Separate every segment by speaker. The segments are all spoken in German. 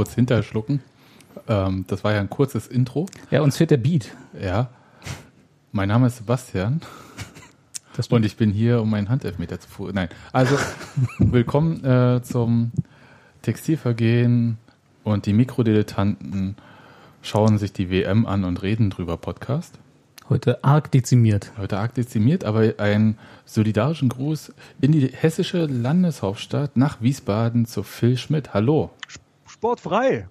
Speaker 1: kurz hinterschlucken. Ähm, das war ja ein kurzes Intro.
Speaker 2: Ja, uns fehlt der Beat.
Speaker 1: Ja. Mein Name ist Sebastian. Und ich bin hier, um meinen Handelfmeter zu fuhren. Nein. Also, willkommen äh, zum Textilvergehen und die Mikrodilettanten schauen sich die WM an und reden drüber Podcast.
Speaker 2: Heute arg dezimiert.
Speaker 1: Heute arg dezimiert, aber einen solidarischen Gruß in die hessische Landeshauptstadt nach Wiesbaden zu Phil Schmidt. Hallo.
Speaker 3: Sportfrei.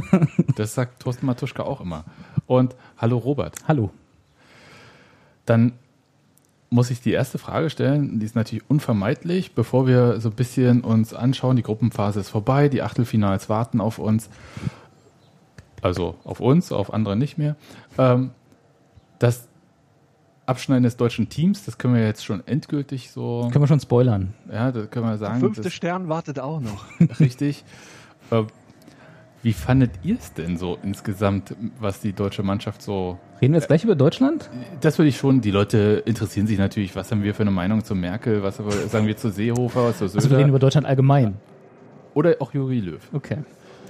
Speaker 1: Das sagt Thorsten Matuschka auch immer. Und hallo Robert.
Speaker 2: Hallo.
Speaker 1: Dann muss ich die erste Frage stellen, die ist natürlich unvermeidlich, bevor wir so ein bisschen uns anschauen, die Gruppenphase ist vorbei, die Achtelfinals warten auf uns, also auf uns, auf andere nicht mehr. Ähm, das Abschneiden des deutschen Teams, das können wir jetzt schon endgültig so,
Speaker 2: Können wir schon spoilern.
Speaker 1: ja, das können wir sagen.
Speaker 3: Fünfte
Speaker 1: das,
Speaker 3: Stern wartet auch noch.
Speaker 1: richtig. Äh, wie fandet ihr es denn so insgesamt, was die deutsche Mannschaft so
Speaker 2: Reden wir jetzt gleich über Deutschland?
Speaker 1: Das würde ich schon. Die Leute interessieren sich natürlich, was haben wir für eine Meinung zu Merkel, was sagen wir zu Seehofer, was zu
Speaker 2: Also wir
Speaker 1: Söder
Speaker 2: reden über Deutschland allgemein.
Speaker 1: oder auch Jogi Löw.
Speaker 2: Okay.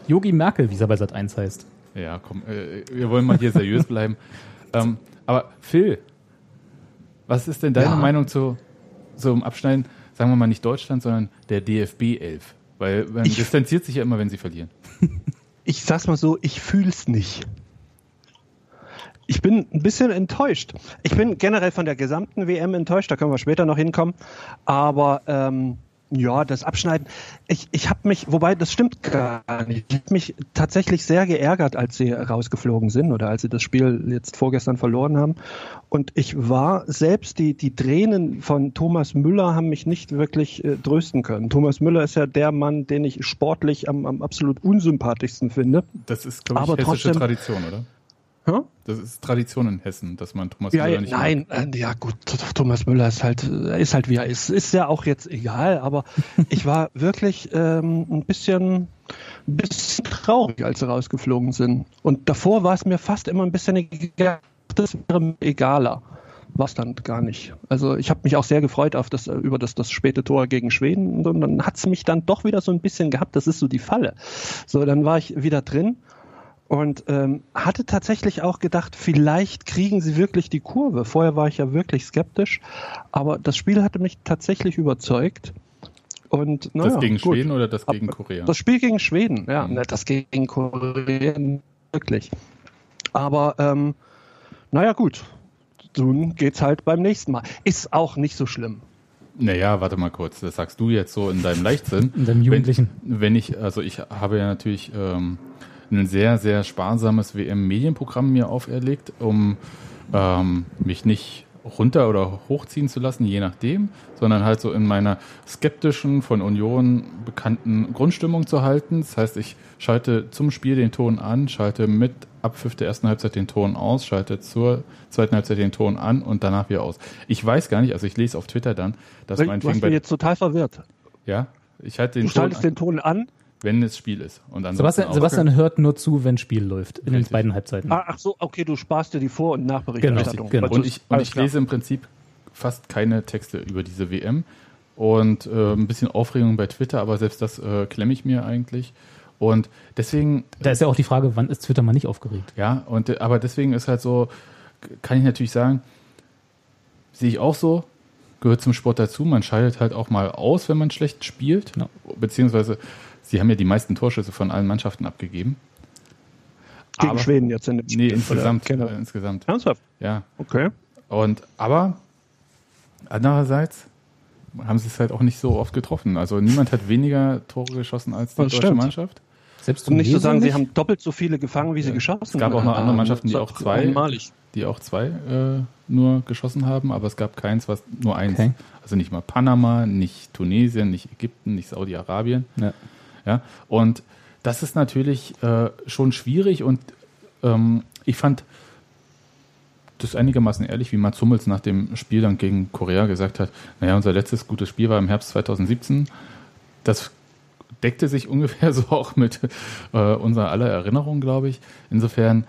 Speaker 2: Yogi Merkel, wie es bei Sat 1 heißt.
Speaker 1: Ja, komm, äh, wir wollen mal hier seriös bleiben. Ähm, aber Phil, was ist denn deine
Speaker 3: Ja.
Speaker 1: Meinung zu zum Abschneiden, sagen wir mal nicht Deutschland, sondern der DFB 11? Weil man
Speaker 3: Ich-
Speaker 1: distanziert sich ja immer, wenn sie verlieren.
Speaker 3: Ich sag's mal so, ich fühl's nicht. Ich bin ein bisschen enttäuscht. Ich bin generell von der gesamten WM enttäuscht, da können wir später noch hinkommen. Aber ähm, ja, das Abschneiden, ich, ich habe mich, wobei das stimmt gar nicht, ich habe mich tatsächlich sehr geärgert, als sie rausgeflogen sind oder als sie das Spiel jetzt vorgestern verloren haben. Und ich war, selbst die, die Tränen von Thomas Müller haben mich nicht wirklich äh, trösten können. Thomas Müller ist ja der Mann, den ich sportlich am, am absolut unsympathischsten finde.
Speaker 1: Das ist, glaube ich,
Speaker 3: Aber
Speaker 1: hessische
Speaker 3: trotzdem-
Speaker 1: Tradition, oder?
Speaker 3: Hä?
Speaker 1: Das ist Tradition in Hessen, dass man Thomas
Speaker 3: Ja,
Speaker 1: Müller nicht
Speaker 3: nein, äh, ja gut, Thomas Müller ist halt, äh, ist halt wie er ist. Ist ja auch jetzt egal, aber ich war wirklich ähm, ein bisschen, ein bisschen traurig, als sie rausgeflogen sind. Und davor war es mir fast immer ein bisschen egal, das wäre mir egaler. War es dann gar nicht. Also ich habe mich auch sehr gefreut auf das, äh, über das, das späte Tor gegen Schweden und dann hat es mich dann doch wieder so ein bisschen gehabt, das ist so die Falle. So, dann war ich wieder drin und ähm, hatte tatsächlich auch gedacht, vielleicht kriegen sie wirklich die Kurve. Vorher war ich ja wirklich skeptisch, aber das Spiel hatte mich tatsächlich überzeugt. Und naja,
Speaker 1: Das gegen
Speaker 3: gut.
Speaker 1: Schweden oder das gegen Korea?
Speaker 3: Das Spiel gegen Schweden, ja,
Speaker 1: Mhm.
Speaker 3: ne, das gegen Korea wirklich. Aber ähm, naja, gut. Nun geht's halt beim nächsten Mal. Ist auch nicht so schlimm.
Speaker 1: Naja, warte mal kurz. Das sagst du jetzt so in deinem Leichtsinn.
Speaker 2: In deinem Jugendlichen.
Speaker 1: Wenn, wenn ich, also ich habe ja natürlich ähm, ein sehr, sehr sparsames WM-Medienprogramm mir auferlegt, um ähm, mich nicht runter oder hochziehen zu lassen, je nachdem, sondern halt so in meiner skeptischen, von Union bekannten Grundstimmung zu halten. Das heißt, ich schalte zum Spiel den Ton an, schalte mit Abpfiff der ersten Halbzeit den Ton aus, schalte zur zweiten Halbzeit den Ton an und danach wieder aus. Ich weiß gar nicht, also ich lese auf Twitter dann, dass
Speaker 3: Du
Speaker 1: meinetwegen
Speaker 3: hast
Speaker 1: bei,
Speaker 3: mich jetzt total verwirrt.
Speaker 1: ja, ich halte den
Speaker 3: Du
Speaker 1: Ton
Speaker 3: schaltest
Speaker 1: an,
Speaker 3: den Ton an.
Speaker 1: Wenn es Spiel ist. Und
Speaker 2: Sebastian. Sebastian hört nur zu, wenn Spiel läuft. In den
Speaker 1: Richtig.
Speaker 2: beiden Halbzeiten.
Speaker 3: Ah, ach so, okay, du sparst dir die Vor- und Nachberichterstattung.
Speaker 2: Genau,
Speaker 3: Also
Speaker 1: Und ich, und ich lese im Prinzip fast keine Texte über diese WM. Und äh, ein bisschen Aufregung bei Twitter, aber selbst das äh, klemme ich mir eigentlich. Und deswegen,
Speaker 2: Da ist ja auch die Frage, wann ist Twitter mal nicht aufgeregt?
Speaker 1: ja, und äh, aber deswegen ist halt so, kann ich natürlich sagen, sehe ich auch so, gehört zum Sport dazu. Man scheidet halt auch mal aus, wenn man schlecht spielt.
Speaker 2: Ja.
Speaker 1: Beziehungsweise, sie haben ja die meisten Torschüsse von allen Mannschaften abgegeben.
Speaker 3: Gegen
Speaker 1: aber-
Speaker 3: Schweden jetzt in dem
Speaker 1: Nee,
Speaker 3: Spiel.
Speaker 1: insgesamt.
Speaker 3: Oder-
Speaker 1: Äh, insgesamt.
Speaker 3: Ernsthaft?
Speaker 1: Ja.
Speaker 3: Okay.
Speaker 1: Und aber andererseits haben sie es halt auch nicht so oft getroffen. Also niemand hat weniger Tore geschossen als die
Speaker 3: Das
Speaker 1: deutsche
Speaker 3: stimmt.
Speaker 1: Mannschaft.
Speaker 2: Selbst
Speaker 3: Und nicht zu sagen, sie
Speaker 2: nicht?
Speaker 3: haben doppelt so viele gefangen, wie sie geschossen
Speaker 1: Es gab auch noch andere
Speaker 3: haben.
Speaker 1: Mannschaften, die auch zwei,
Speaker 3: Einmalig.
Speaker 1: die auch zwei äh, nur geschossen haben, aber es gab keins, was nur eins.
Speaker 2: Okay.
Speaker 1: Also nicht mal Panama, nicht Tunesien, nicht Ägypten, nicht Saudi-Arabien.
Speaker 2: Ja.
Speaker 1: Ja, und das ist natürlich äh, schon schwierig und ähm, ich fand das einigermaßen ehrlich, wie Mats Hummels nach dem Spiel dann gegen Korea gesagt hat, naja, unser letztes gutes Spiel war im Herbst 2017. Das deckte sich ungefähr so auch mit äh, unserer aller Erinnerung, glaube ich. Insofern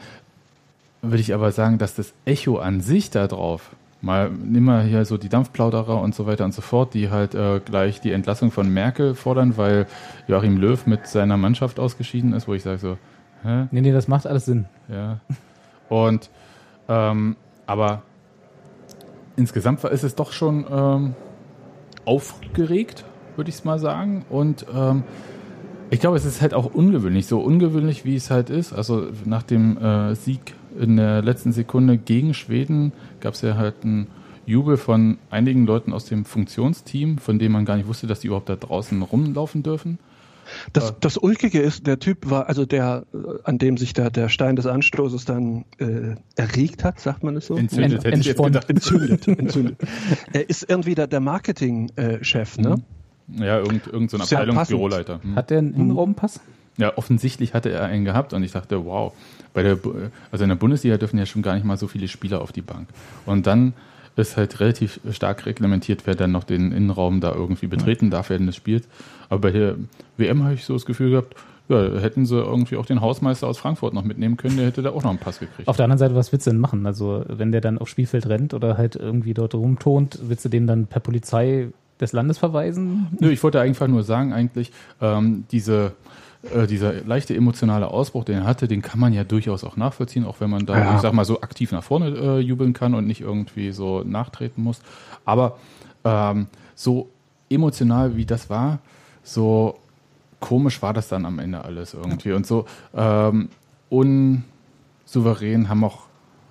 Speaker 1: würde ich aber sagen, dass das Echo an sich darauf mal nimm mal hier so die Dampfplauderer und so weiter und so fort, die halt äh, gleich die Entlassung von Merkel fordern, weil Joachim Löw mit seiner Mannschaft ausgeschieden ist, wo ich sage so, hä?
Speaker 2: Nee, nee, das macht alles Sinn.
Speaker 1: Ja. Und ähm, aber insgesamt ist es doch schon ähm, aufgeregt, würde ich es mal sagen. Und ähm, ich glaube, es ist halt auch ungewöhnlich, so ungewöhnlich wie es halt ist. Also nach dem äh, Sieg in der letzten Sekunde gegen Schweden gab es ja halt einen Jubel von einigen Leuten aus dem Funktionsteam, von denen man gar nicht wusste, dass die überhaupt da draußen rumlaufen dürfen.
Speaker 3: Das, das Ulkige ist, der Typ war, also der, äh, an dem sich der, der Stein des Anstoßes dann äh, erregt hat, sagt man es so?
Speaker 1: Entzündet,
Speaker 2: Ent-
Speaker 1: hätte ich jetzt
Speaker 2: entsponnen.
Speaker 1: gedacht.
Speaker 3: Entzündet, entzündet. Er ist irgendwie der, der Marketingchef, ne?
Speaker 1: Ja, irgend, irgend so ein Abteilungsbüroleiter. Hm.
Speaker 2: Hat der einen Innenraumpass?
Speaker 1: Ja, offensichtlich hatte er einen gehabt und ich dachte, wow, bei der, also in der Bundesliga dürfen ja schon gar nicht mal so viele Spieler auf die Bank. Und dann ist halt relativ stark reglementiert, wer dann noch den Innenraum da irgendwie betreten darf während des Spiels. Aber bei der WM habe ich so das Gefühl gehabt, ja, hätten sie irgendwie auch den Hausmeister aus Frankfurt noch mitnehmen können, der hätte da auch noch einen Pass gekriegt.
Speaker 2: Auf der anderen Seite, was willst du denn machen? Also, wenn der dann aufs Spielfeld rennt oder halt irgendwie dort rumtont, willst du den dann per Polizei des Landes verweisen?
Speaker 1: Nö, ich wollte einfach nur sagen, eigentlich, ähm, diese, äh, dieser leichte emotionale Ausbruch, den er hatte, den kann man ja durchaus auch nachvollziehen, auch wenn man da,
Speaker 3: Ja.
Speaker 1: ich sag mal, so aktiv nach vorne äh, jubeln kann und nicht irgendwie so nachtreten muss. Aber ähm, so emotional wie das war, so komisch war das dann am Ende alles irgendwie. Und so ähm, unsouverän haben auch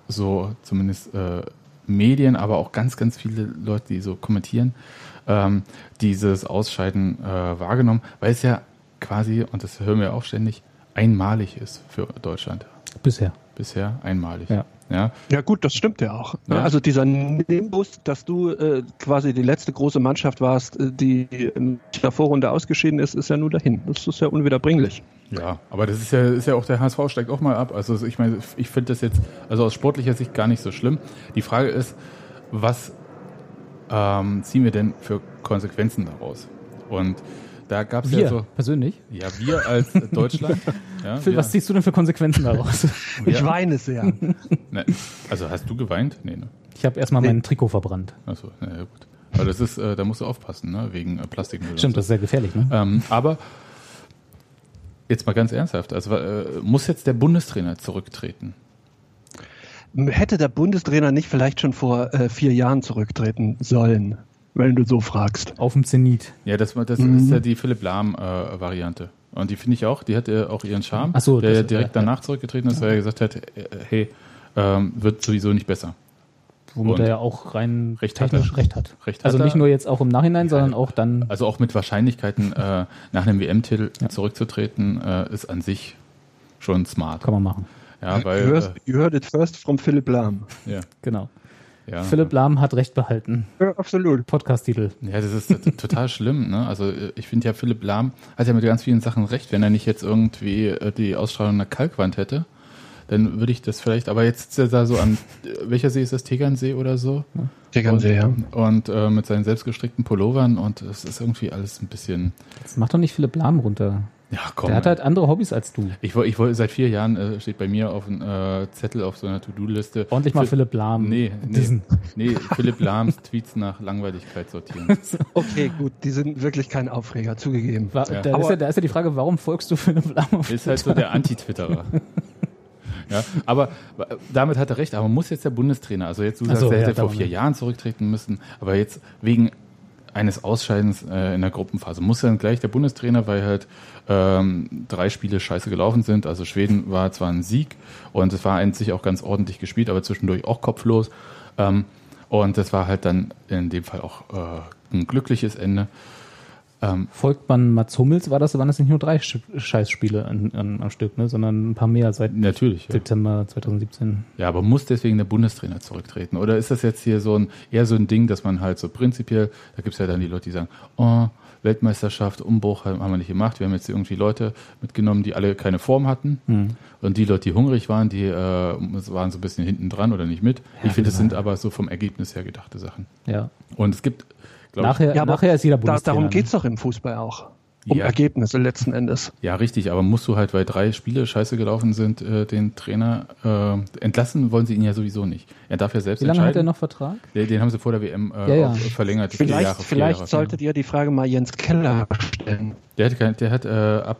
Speaker 1: so zumindest äh, Medien, aber auch ganz, ganz viele Leute, die so kommentieren, ähm, dieses Ausscheiden äh, wahrgenommen, weil es ja quasi, und das hören wir auch ständig, einmalig ist für Deutschland.
Speaker 2: Bisher.
Speaker 1: Bisher einmalig.
Speaker 2: Ja.
Speaker 1: Ja,
Speaker 3: Ja gut, das stimmt ja auch.
Speaker 1: Ja.
Speaker 3: Also dieser Nimbus, dass du äh, quasi die letzte große Mannschaft warst, äh, die in der Vorrunde ausgeschieden ist, ist ja nur dahin. Das ist ja unwiederbringlich.
Speaker 1: Ja, aber das ist ja, ist ja auch, der HSV steigt auch mal ab. Also ich meine, ich finde das jetzt, also aus sportlicher Sicht gar nicht so schlimm. Die Frage ist, was ähm, ziehen wir denn für Konsequenzen daraus? Und da gab es ja so,
Speaker 2: persönlich.
Speaker 1: ja, wir als Deutschland. Ja,
Speaker 2: Phil,
Speaker 1: wir,
Speaker 2: was ziehst du denn für Konsequenzen daraus?
Speaker 3: Ich
Speaker 1: Ja.
Speaker 3: weine sehr.
Speaker 1: ne, also hast du geweint? Nee, ne?
Speaker 2: Ich habe erstmal mein Trikot verbrannt.
Speaker 1: Achso, na ja, gut. Aber das ist, äh, da musst du aufpassen, ne? Wegen äh, Plastikmüll.
Speaker 2: Stimmt,
Speaker 1: so.
Speaker 2: das ist sehr gefährlich, ne?
Speaker 1: Ähm, aber jetzt mal ganz ernsthaft, also äh, muss jetzt der Bundestrainer zurücktreten?
Speaker 3: Hätte der Bundestrainer nicht vielleicht schon vor äh, vier Jahren zurücktreten sollen, wenn du so fragst?
Speaker 2: Auf dem Zenit.
Speaker 1: Ja, das, das
Speaker 2: Mhm.
Speaker 1: ist ja die Philipp Lahm-Variante. und die finde ich auch, die hat ja auch ihren Charme.
Speaker 2: Ach so,
Speaker 1: der
Speaker 2: das-
Speaker 1: ja direkt
Speaker 2: ja, ja.
Speaker 1: danach zurückgetreten ist, weil er gesagt hat, äh, hey, ähm, wird sowieso nicht besser.
Speaker 2: Womit
Speaker 1: Und
Speaker 2: er ja auch rein
Speaker 1: Recht hat
Speaker 2: technisch
Speaker 1: er.
Speaker 2: recht hat.
Speaker 1: Recht
Speaker 2: also
Speaker 1: hat er.
Speaker 2: nicht nur jetzt auch im Nachhinein, sondern auch dann.
Speaker 1: Also auch mit Wahrscheinlichkeiten äh, nach einem WM-Titel zurückzutreten, äh, ist an sich schon smart.
Speaker 2: Kann man machen.
Speaker 1: Ja, weil
Speaker 3: you, heard, you heard it first from Philipp Lahm.
Speaker 1: äh, ja,
Speaker 2: Genau.
Speaker 1: Ja.
Speaker 2: Philipp Lahm hat Recht behalten.
Speaker 3: Ja, absolut.
Speaker 2: Podcast-Titel.
Speaker 1: Ja, das ist total schlimm. Ne? Also äh, ich finde ja, Philipp Lahm hat ja mit ganz vielen Sachen recht. Wenn er nicht jetzt irgendwie äh, die Ausstrahlung einer Kalkwand hätte, dann würde ich das vielleicht, aber jetzt sitzt er da so an, äh, welcher See ist das? Tegernsee oder so?
Speaker 3: Tegernsee, ja.
Speaker 1: Und äh, mit seinen selbstgestrickten Pullovern und es ist irgendwie alles ein bisschen,
Speaker 2: Jetzt mach doch nicht Philipp Lahm runter.
Speaker 1: Ja komm.
Speaker 2: Der hat halt andere Hobbys als du.
Speaker 1: ich wollte, ich wollte, seit vier Jahren äh, steht bei mir auf einem äh, Zettel auf so einer To-Do-Liste.
Speaker 2: Ordentlich mal
Speaker 1: Phil-
Speaker 2: Philipp Lahm.
Speaker 1: Nee, nee,
Speaker 2: diesen.
Speaker 1: nee, Philipp Lahms Tweets nach Langweiligkeit sortieren.
Speaker 3: Okay, gut, die sind wirklich kein Aufreger, zugegeben.
Speaker 2: War,
Speaker 1: Ja.
Speaker 2: da, ist ja, da ist ja die Frage, warum folgst du Philipp Lahm auf
Speaker 1: Ist halt so der Anti-Twitterer. Ja, aber damit hat er recht, aber muss jetzt der Bundestrainer, also jetzt du sagst,
Speaker 2: so,
Speaker 1: er
Speaker 2: ja,
Speaker 1: hätte vor vier
Speaker 2: ja.
Speaker 1: Jahren zurücktreten müssen, aber jetzt wegen eines Ausscheidens äh, in der Gruppenphase muss dann gleich der Bundestrainer, weil halt ähm, drei Spiele scheiße gelaufen sind. Also Schweden war zwar ein Sieg und es war eigentlich auch ganz ordentlich gespielt, aber zwischendurch auch kopflos. Ähm, und das war halt dann in dem Fall auch äh, ein glückliches Ende. Ähm,
Speaker 2: Folgt man Mats Hummels, war das, waren das nicht nur drei Sch Scheißspiele an, an, am Stück, ne, sondern ein paar mehr seit
Speaker 1: natürlich. Ja.
Speaker 2: Dezember 2017.
Speaker 1: Ja, aber muss deswegen der Bundestrainer zurücktreten? Oder ist das jetzt hier so ein eher so ein Ding, dass man halt so prinzipiell, da gibt's ja dann die Leute, die sagen, oh, Weltmeisterschaft, Umbruch haben wir nicht gemacht, wir haben jetzt irgendwie Leute mitgenommen, die alle keine Form hatten. Und die Leute, die hungrig waren, die äh, waren so ein bisschen hinten dran oder nicht mit. ich finde, das sind aber so vom Ergebnis her gedachte Sachen.
Speaker 2: Ja.
Speaker 1: Und es gibt,
Speaker 2: Nachher,
Speaker 3: Ja, aber
Speaker 2: nachher ist jeder
Speaker 3: Da,
Speaker 2: Bundestrainer.
Speaker 3: darum
Speaker 2: ne?
Speaker 3: geht's doch im Fußball auch. um
Speaker 1: Ja.
Speaker 3: Ergebnisse letzten Endes.
Speaker 1: Ja, richtig, aber musst du halt, weil drei Spiele scheiße gelaufen sind, äh, den Trainer äh, entlassen wollen sie ihn ja sowieso nicht. Er darf ja selbst
Speaker 2: Wie lange hat er noch Vertrag?
Speaker 1: Den, den haben sie vor der WM äh,
Speaker 2: Ja, ja.
Speaker 1: Verlängert. vier
Speaker 3: Vielleicht,
Speaker 1: Jahre,
Speaker 3: vielleicht
Speaker 1: Jahre.
Speaker 3: solltet ihr die Frage mal Jens Keller stellen.
Speaker 1: Der hat, kein, der hat äh, ab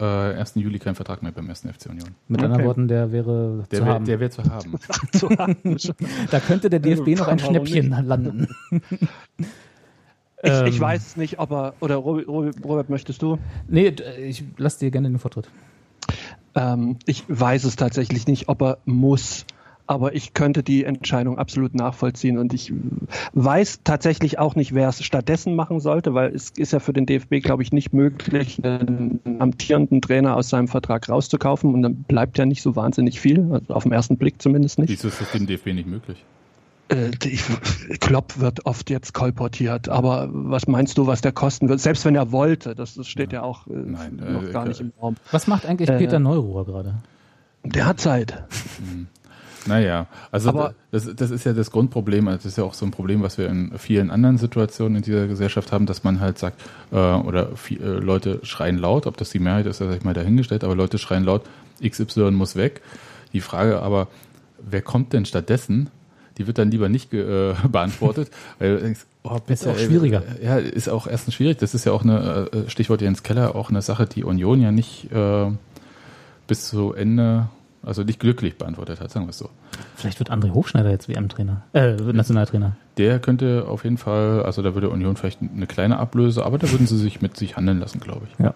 Speaker 1: äh, 1. Juli keinen Vertrag mehr beim 1. FC Union.
Speaker 2: Mit
Speaker 3: Okay.
Speaker 2: anderen Worten, der wäre
Speaker 1: Der
Speaker 2: zu
Speaker 1: wäre
Speaker 2: haben.
Speaker 1: der wär zu haben.
Speaker 2: Da könnte der DFB noch ein Schnäppchen landen.
Speaker 3: Ich,
Speaker 2: Ähm.
Speaker 3: ich weiß es nicht, ob er, oder Robert, Robert, möchtest du?
Speaker 2: Nee, ich lasse dir gerne den Vortritt.
Speaker 3: Ähm, ich weiß es tatsächlich nicht, ob er muss. Aber ich könnte die Entscheidung absolut nachvollziehen und ich weiß tatsächlich auch nicht, wer es stattdessen machen sollte, weil es ist ja für den DFB, glaube ich, nicht möglich, einen amtierenden Trainer aus seinem Vertrag rauszukaufen und dann bleibt ja nicht so wahnsinnig viel, also auf den ersten Blick zumindest nicht.
Speaker 1: Wieso ist das dem DFB nicht möglich?
Speaker 3: Äh, ich, Klopp wird oft jetzt kolportiert, aber was meinst du, was der kosten wird? Selbst wenn er wollte, das, das steht ja, auch äh,
Speaker 1: Nein,
Speaker 3: noch
Speaker 1: äh,
Speaker 3: gar nicht im Raum.
Speaker 2: Was macht eigentlich
Speaker 3: Äh.
Speaker 2: Peter Neuruhr gerade?
Speaker 3: Der hat Zeit.
Speaker 1: Naja, also
Speaker 3: Aber-
Speaker 1: das, das ist ja das Grundproblem. Das ist ja auch so ein Problem, was wir in vielen anderen Situationen in dieser Gesellschaft haben, dass man halt sagt, äh, oder viel, äh, Leute schreien laut, ob das die Mehrheit ist, sag ich mal dahingestellt, aber Leute schreien laut, XY muss weg. Die Frage aber, wer kommt denn stattdessen? Die wird dann lieber nicht äh, beantwortet, weil du denkst, oh, bitte,
Speaker 2: Ist auch
Speaker 1: ey,
Speaker 2: schwieriger.
Speaker 1: Ja, ist auch erstens schwierig. Das ist ja auch eine, äh, Stichwort Jens Keller, auch eine Sache, die Union ja nicht äh, bis zu Ende, also nicht glücklich beantwortet hat, sagen wir es so.
Speaker 2: Vielleicht wird André Hofschneider jetzt WM-Trainer, äh, Nationaltrainer.
Speaker 1: Der könnte auf jeden Fall, also da würde Union vielleicht eine kleine Ablöse, aber da würden sie sich mit sich handeln lassen, glaube ich.
Speaker 2: Ja.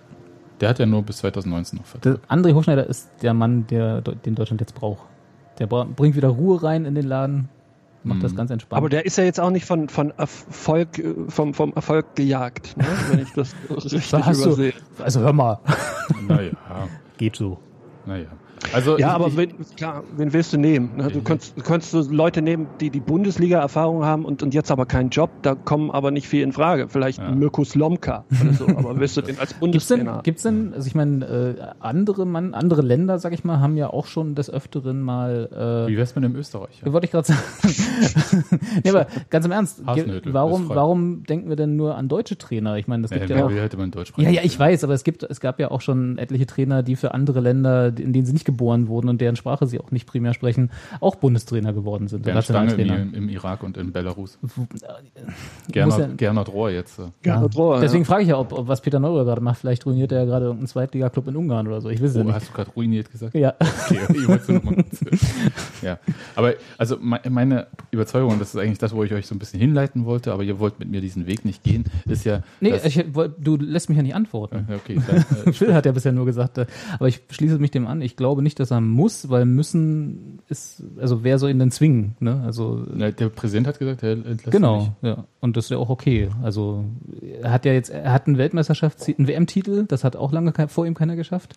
Speaker 1: Der hat ja nur bis 2019 noch
Speaker 2: Der
Speaker 1: Vertrag.
Speaker 2: André Hofschneider ist der Mann, der, den Deutschland jetzt braucht. Der bringt wieder Ruhe rein in den Laden, macht
Speaker 1: Mhm.
Speaker 2: das ganz entspannt.
Speaker 3: Aber der ist ja jetzt auch nicht von, von Erfolg, äh, vom, vom Erfolg gejagt, ne? wenn ich das richtig
Speaker 2: Da hast du-
Speaker 3: übersehe.
Speaker 2: also hör mal,
Speaker 1: Naja,
Speaker 2: geht so.
Speaker 1: naja. Also
Speaker 3: Ja,
Speaker 1: ich,
Speaker 3: aber
Speaker 1: ich,
Speaker 3: wen, klar, wen willst du nehmen? Ne? Du könntest, du könntest so Leute nehmen, die die Bundesliga-Erfahrung haben und, und jetzt aber keinen Job, da kommen aber nicht viel in Frage. Vielleicht
Speaker 1: Ja.
Speaker 3: Mirko Slomka oder so, aber willst du den als
Speaker 2: Gibt's denn,
Speaker 3: Bundestrainer?
Speaker 2: gibt's denn, also ich meine, äh, andere Mann, andere Länder, sag ich mal, haben ja auch schon des Öfteren mal,
Speaker 1: wie
Speaker 2: äh,
Speaker 1: wär's mit dem Österreicher?
Speaker 2: wollte ich gerade sagen. nee, aber ganz im Ernst, warum, warum denken wir denn nur an deutsche Trainer? Ich meine, das
Speaker 1: Ja,
Speaker 2: gibt ja auch. Ja, ja, ich weiß, aber es gibt, es gab ja auch schon etliche Trainer, die für andere Länder, in denen sie nicht geboren wurden und deren Sprache sie auch nicht primär sprechen, auch Bundestrainer geworden sind.
Speaker 1: Bernd Stange im,
Speaker 2: Nationaltrainer.
Speaker 1: im Irak und in Belarus.
Speaker 2: Muss
Speaker 1: Gernot,
Speaker 2: ja-
Speaker 1: Gernot Rohr jetzt. äh.
Speaker 3: Ja, Rohr,
Speaker 2: Deswegen frage ich ja, ob, ob was Peter Neuer gerade macht. Vielleicht ruiniert er ja gerade irgendeinen Zweitliga-Club in Ungarn oder so. Ich weiß es ja
Speaker 1: Oh,
Speaker 2: nicht.
Speaker 1: hast du gerade ruiniert gesagt?
Speaker 2: Ja.
Speaker 1: Okay, ich wollte nur noch mal kurz. Ja, aber also me- meine Überzeugung, und das ist eigentlich das, wo ich euch so ein bisschen hinleiten wollte, aber ihr wollt mit mir diesen Weg nicht gehen, ist ja.
Speaker 2: Nee, ich, du lässt mich ja nicht antworten.
Speaker 1: Okay, dann, äh,
Speaker 2: Phil hat ja bisher nur gesagt, äh, aber ich schließe mich dem an. Ich glaube nicht, dass er muss, weil müssen ist, also wer soll ihn denn zwingen? Ne? Also
Speaker 1: na, der Präsident hat gesagt, er entlässt
Speaker 2: genau, ja. Und das ist ja auch okay. Also er hat ja jetzt, er hat einen Weltmeisterschafts-, einen WM-Titel, das hat auch lange vor ihm keiner geschafft.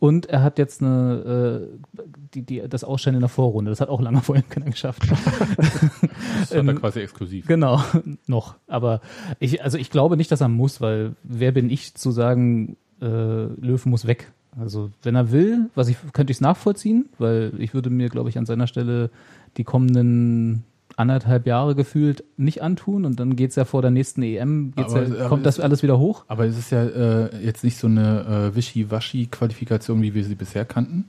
Speaker 2: Und er hat jetzt eine, äh, die, die, das Ausscheiden in der Vorrunde, das hat auch lange vor ihm keiner geschafft.
Speaker 1: Das hat er quasi exklusiv.
Speaker 2: Genau, noch. Aber ich, also ich glaube nicht, dass er muss, weil wer bin ich zu sagen, äh, Löwen muss weg? Also wenn er will, was ich könnte ich es nachvollziehen, weil ich würde mir, glaube ich, an seiner Stelle die kommenden anderthalb Jahre gefühlt nicht antun und dann geht's ja vor der nächsten EM,
Speaker 1: Aber-
Speaker 2: ja,
Speaker 1: aber
Speaker 2: kommt das
Speaker 1: es-
Speaker 2: alles wieder hoch.
Speaker 1: Aber es ist ja äh, jetzt nicht so eine äh, Wischi-Waschi-Qualifikation, wie wir sie bisher kannten.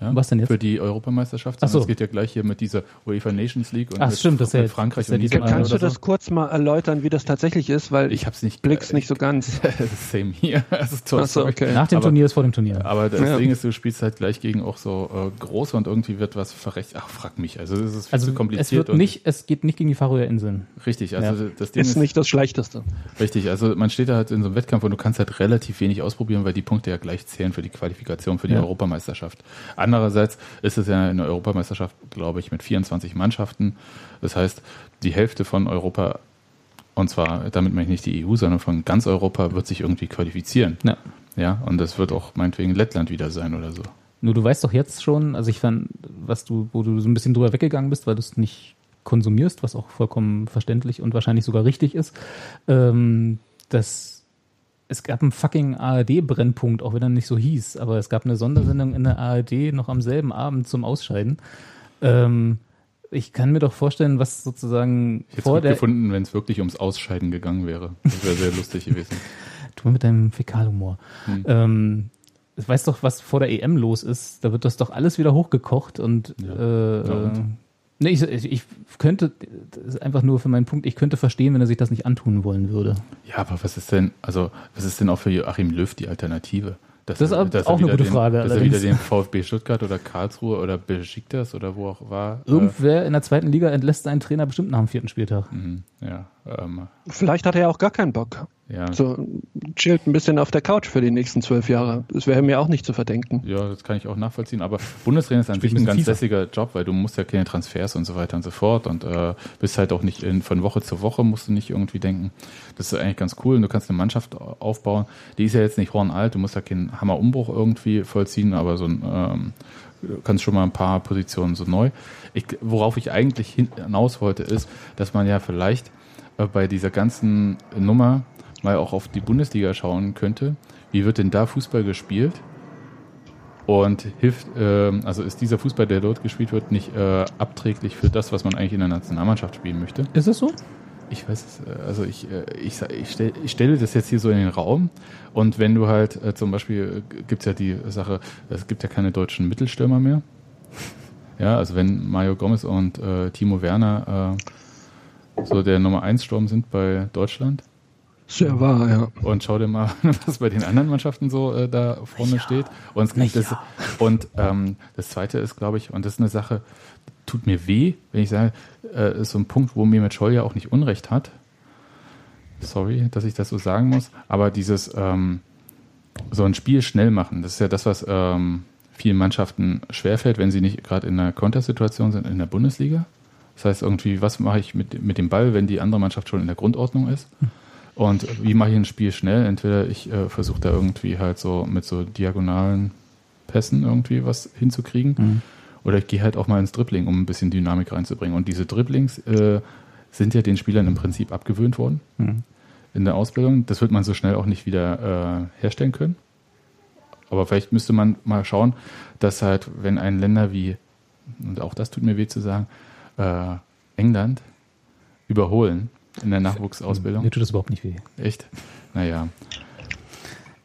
Speaker 1: Ja?
Speaker 2: Was denn jetzt?
Speaker 1: Für die Europameisterschaft.
Speaker 2: Ach so.
Speaker 1: Es geht ja gleich hier mit dieser UEFA Nations League und
Speaker 2: Ach,
Speaker 1: mit,
Speaker 2: stimmt, das ist ja
Speaker 1: Frankreich
Speaker 2: das ist ja
Speaker 1: und
Speaker 3: Kannst du das kurz mal erläutern, wie das tatsächlich ist? Weil
Speaker 1: Ich hab's nicht.
Speaker 3: blick's nicht so ganz.
Speaker 1: Same hier. Also, toll,
Speaker 3: Achso,
Speaker 1: sorry.
Speaker 3: okay.
Speaker 2: Nach dem
Speaker 1: Aber-
Speaker 2: Turnier ist vor dem Turnier.
Speaker 1: Aber das
Speaker 3: Ja.
Speaker 1: Ding ist, du spielst halt gleich gegen auch so äh, große und irgendwie wird was verrecht. Ach, frag mich. Also das ist viel
Speaker 2: Also
Speaker 1: zu
Speaker 2: es
Speaker 1: kompliziert.
Speaker 2: wird nicht, es geht nicht gegen die Färöer Inseln.
Speaker 1: richtig. Also das Ding
Speaker 3: Ist
Speaker 1: ist,
Speaker 3: nicht das Schlechteste.
Speaker 1: richtig. Also man steht da halt in so einem Wettkampf und du kannst halt relativ wenig ausprobieren, weil die Punkte ja gleich zählen für die Qualifikation für die
Speaker 2: Ja.
Speaker 1: Europameisterschaft. Andererseits ist es ja eine Europameisterschaft, glaube ich, mit 24 Mannschaften. Das heißt, die Hälfte von Europa und zwar, damit meine ich nicht die EU, sondern von ganz Europa wird sich irgendwie qualifizieren.
Speaker 2: Ja.
Speaker 1: Ja, und das wird auch meinetwegen Lettland wieder sein oder so.
Speaker 2: Nur du weißt doch jetzt schon, also ich fand, was du, wo du so ein bisschen drüber weggegangen bist, weil du es nicht konsumierst, was auch vollkommen verständlich und wahrscheinlich sogar richtig ist, ähm, dass es gab einen fucking ARD-Brennpunkt, auch wenn er nicht so hieß, aber es gab eine Sondersendung in der ARD noch am selben Abend zum Ausscheiden. Ähm, ich kann mir doch vorstellen, was sozusagen
Speaker 1: Ich hätte
Speaker 2: vor
Speaker 1: es gut
Speaker 2: der
Speaker 1: gefunden, wenn es wirklich ums Ausscheiden gegangen wäre. Das wäre sehr lustig gewesen.
Speaker 2: Du mit deinem Fäkalhumor. Hm. Ähm, weißt doch, was vor der EM los ist. Da wird das doch alles wieder hochgekocht und, ja. äh, ja, und? Nee, ich, ich könnte, das ist einfach nur für meinen Punkt, ich könnte verstehen, wenn er sich das nicht antun wollen würde.
Speaker 1: Ja, aber was ist denn, also, was ist denn auch für Joachim Löw die Alternative?
Speaker 2: Dass das ist er, dass auch eine gute
Speaker 1: den,
Speaker 2: Frage.
Speaker 1: Dass allerdings. er wieder den VfB Stuttgart oder Karlsruhe oder Besiktas oder wo auch war.
Speaker 2: Äh, Irgendwer in der zweiten Liga entlässt seinen Trainer bestimmt nach dem vierten Spieltag.
Speaker 1: Mhm, ja,
Speaker 3: ähm, Vielleicht hat er ja auch gar keinen Bock. Ja. So chillt ein bisschen auf der Couch für die nächsten zwölf Jahre. Das wäre mir auch nicht zu verdenken.
Speaker 1: Ja, das kann ich auch nachvollziehen. Aber Bundestrainer ist an sich ein ganz FIFA. lässiger Job, weil du musst ja keine Transfers und so weiter und so fort und äh, bist halt auch nicht in, von Woche zu Woche musst du nicht irgendwie denken. Das ist eigentlich ganz cool und du kannst eine Mannschaft aufbauen. Die ist ja jetzt nicht hornalt, du musst ja keinen Hammerumbruch irgendwie vollziehen, aber so ein ähm, du kannst schon mal ein paar Positionen so neu. Ich, worauf ich eigentlich hinaus wollte, ist, dass man ja vielleicht äh, bei dieser ganzen Nummer mal auch auf die Bundesliga schauen könnte. Wie wird denn da Fußball gespielt? Und hilft, äh, also ist dieser Fußball, der dort gespielt wird, nicht äh, abträglich für das, was man eigentlich in der Nationalmannschaft spielen möchte?
Speaker 2: Ist es so?
Speaker 1: Ich weiß es, äh, also ich, äh, ich, ich, stell, ich stelle das jetzt hier so in den Raum und wenn du halt äh, zum Beispiel, äh, gibt es ja die Sache, es gibt ja keine deutschen Mittelstürmer mehr. Ja, also wenn Mario Gomez und äh, Timo Werner äh, so der Nummer 1 Sturm sind bei Deutschland,
Speaker 3: sehr wahr, ja.
Speaker 1: Und schau dir mal, was bei den anderen Mannschaften so äh, da vorne ja. steht. Und, es gibt das, und ähm, das Zweite ist, glaube ich, und das ist eine Sache, tut mir weh, wenn ich sage, äh, ist so ein Punkt, wo Mehmet Scholl ja auch nicht Unrecht hat. Sorry, dass ich das so sagen muss. Aber dieses ähm, so ein Spiel schnell machen, das ist ja das, was ähm, vielen Mannschaften schwerfällt, wenn sie nicht gerade in einer Kontersituation sind in der Bundesliga. Das heißt irgendwie, was mache ich mit, mit dem Ball, wenn die andere Mannschaft schon in der Grundordnung ist? Hm. Und wie mache ich ein Spiel schnell? Entweder ich äh, versuche da irgendwie halt so mit so diagonalen Pässen irgendwie was hinzukriegen. Mhm. Oder ich gehe halt auch mal ins Dribbling, um ein bisschen Dynamik reinzubringen. Und diese Dribblings äh, sind ja den Spielern im Prinzip abgewöhnt worden mhm. in der Ausbildung. Das wird man so schnell auch nicht wieder äh, herstellen können. Aber vielleicht müsste man mal schauen, dass halt, wenn ein Länder wie, und auch das tut mir weh zu sagen, äh, England überholen, in der Nachwuchsausbildung?
Speaker 2: Mir tut das überhaupt nicht weh.
Speaker 1: Echt? Naja.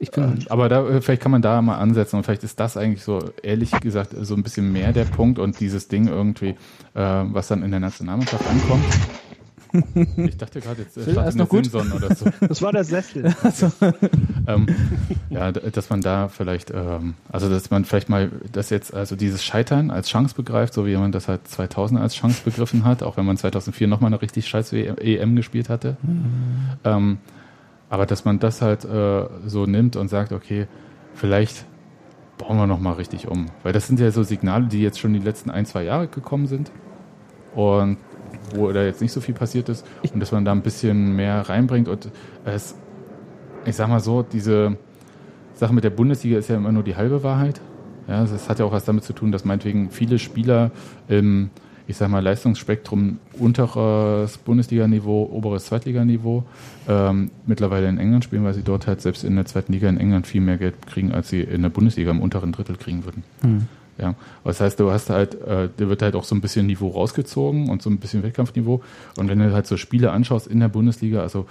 Speaker 1: Ich bin, aber da, äh, vielleicht kann man da mal ansetzen und vielleicht ist das eigentlich so, ehrlich gesagt, so ein bisschen mehr der Punkt und dieses Ding irgendwie, äh, was dann in der Nationalmannschaft ankommt. Ich dachte gerade, jetzt
Speaker 2: Phil, ist noch gut?
Speaker 3: Simson oder so. Das war der Sessel. Also.
Speaker 1: ähm, ja, dass man da vielleicht, ähm, also dass man vielleicht mal das jetzt, also dieses Scheitern als Chance begreift, so wie man das halt 2000 als Chance begriffen hat, auch wenn man 2004 nochmal eine richtig scheiß EM gespielt hatte. Mhm. Ähm, aber dass man das halt äh, so nimmt und sagt, okay, vielleicht bauen wir nochmal richtig um. Weil das sind ja so Signale, die jetzt schon die letzten ein, zwei Jahre gekommen sind. Und wo da jetzt nicht so viel passiert ist und dass man da ein bisschen mehr reinbringt und es, ich sag mal so, diese Sache mit der Bundesliga ist ja immer nur die halbe Wahrheit. Ja, das hat ja auch was damit zu tun, dass meinetwegen viele Spieler im, ich sag mal, Leistungsspektrum unteres Bundesliganiveau, oberes Zweitliganiveau ähm, mittlerweile in England spielen, weil sie dort halt selbst in der zweiten Liga in England viel mehr Geld kriegen, als sie in der Bundesliga im unteren Drittel kriegen würden. Mhm. Ja, das heißt, du hast halt, äh, da wird halt auch so ein bisschen Niveau rausgezogen und so ein bisschen Wettkampfniveau. Und wenn du halt so Spiele anschaust in der Bundesliga, also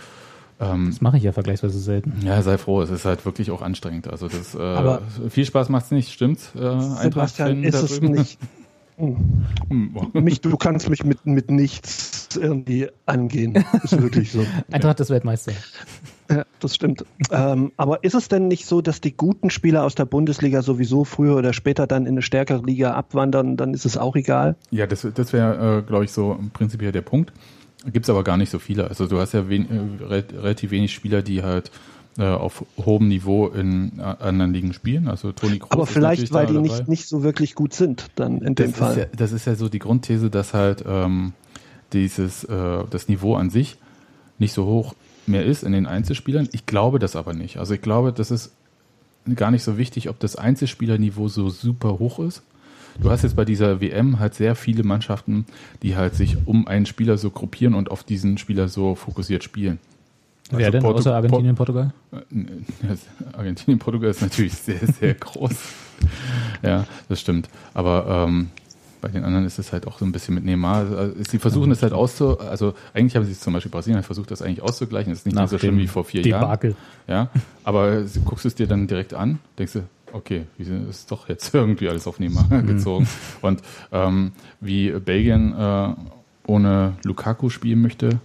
Speaker 2: ähm, das mache ich ja vergleichsweise selten.
Speaker 1: Ja, sei froh, es ist halt wirklich auch anstrengend. Also das äh, Aber viel Spaß macht es nicht, stimmt's?
Speaker 3: Äh, Sebastian, ist es nicht. Hm. mich, du kannst mich mit, mit nichts irgendwie angehen. Ist wirklich so.
Speaker 2: Eintracht ist Weltmeister.
Speaker 3: Ja, das stimmt. ähm, aber ist es denn nicht so, dass die guten Spieler aus der Bundesliga sowieso früher oder später dann in eine stärkere Liga abwandern? Dann ist es auch egal?
Speaker 1: Ja, das, das wäre, äh, glaube ich, so prinzipiell der Punkt. Gibt es aber gar nicht so viele. Also du hast ja wen, äh, relativ wenig Spieler, die halt äh, auf hohem Niveau in äh, anderen Ligen spielen. Also Toni
Speaker 3: Kroos Aber vielleicht, weil die nicht, nicht so wirklich gut sind, dann in dem
Speaker 1: das
Speaker 3: Fall.
Speaker 1: Ist ja, das ist ja so die Grundthese, dass halt ähm, dieses äh, das Niveau an sich nicht so hoch mehr ist in den Einzelspielern. Ich glaube das aber nicht. Also ich glaube, das ist gar nicht so wichtig, ob das Einzelspielerniveau so super hoch ist. Du hast jetzt bei dieser WM halt sehr viele Mannschaften, die halt sich um einen Spieler so gruppieren und auf diesen Spieler so fokussiert spielen.
Speaker 2: Wer also denn Portu außer Argentinien, Portugal?
Speaker 1: Argentinien, Portugal ist natürlich sehr, sehr groß. ja, das stimmt. Aber ähm, bei den anderen ist es halt auch so ein bisschen mit Neymar. Also, sie versuchen es halt auszu, also eigentlich haben sie es zum Beispiel Brasilien versucht, das eigentlich auszugleichen. Das ist nicht
Speaker 2: Nach
Speaker 1: so schlimm wie vor vier
Speaker 2: Debakel.
Speaker 1: Jahren. Ja, aber guckst du es dir dann direkt an, denkst du, okay, ist doch jetzt irgendwie alles auf Neymar gezogen. Und ähm, wie Belgien äh, ohne Lukaku spielen möchte,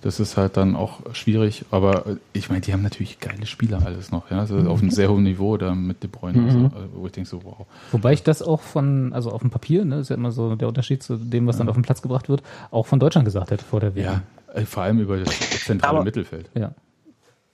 Speaker 1: das ist halt dann auch schwierig. Aber äh, ich meine, die haben natürlich geile Spieler alles noch, ja, also auf einem sehr hohen Niveau da mit De Bruyne, also, äh, wo ich denke so, wow.
Speaker 2: Wobei ich das auch von, also auf dem Papier, ne, ist ja immer so der Unterschied zu dem, was dann auf den Platz gebracht wird, auch von Deutschland gesagt hätte vor der WM.
Speaker 1: Ja, äh, vor allem über das zentrale
Speaker 3: Aber-
Speaker 1: Mittelfeld.
Speaker 2: Ja.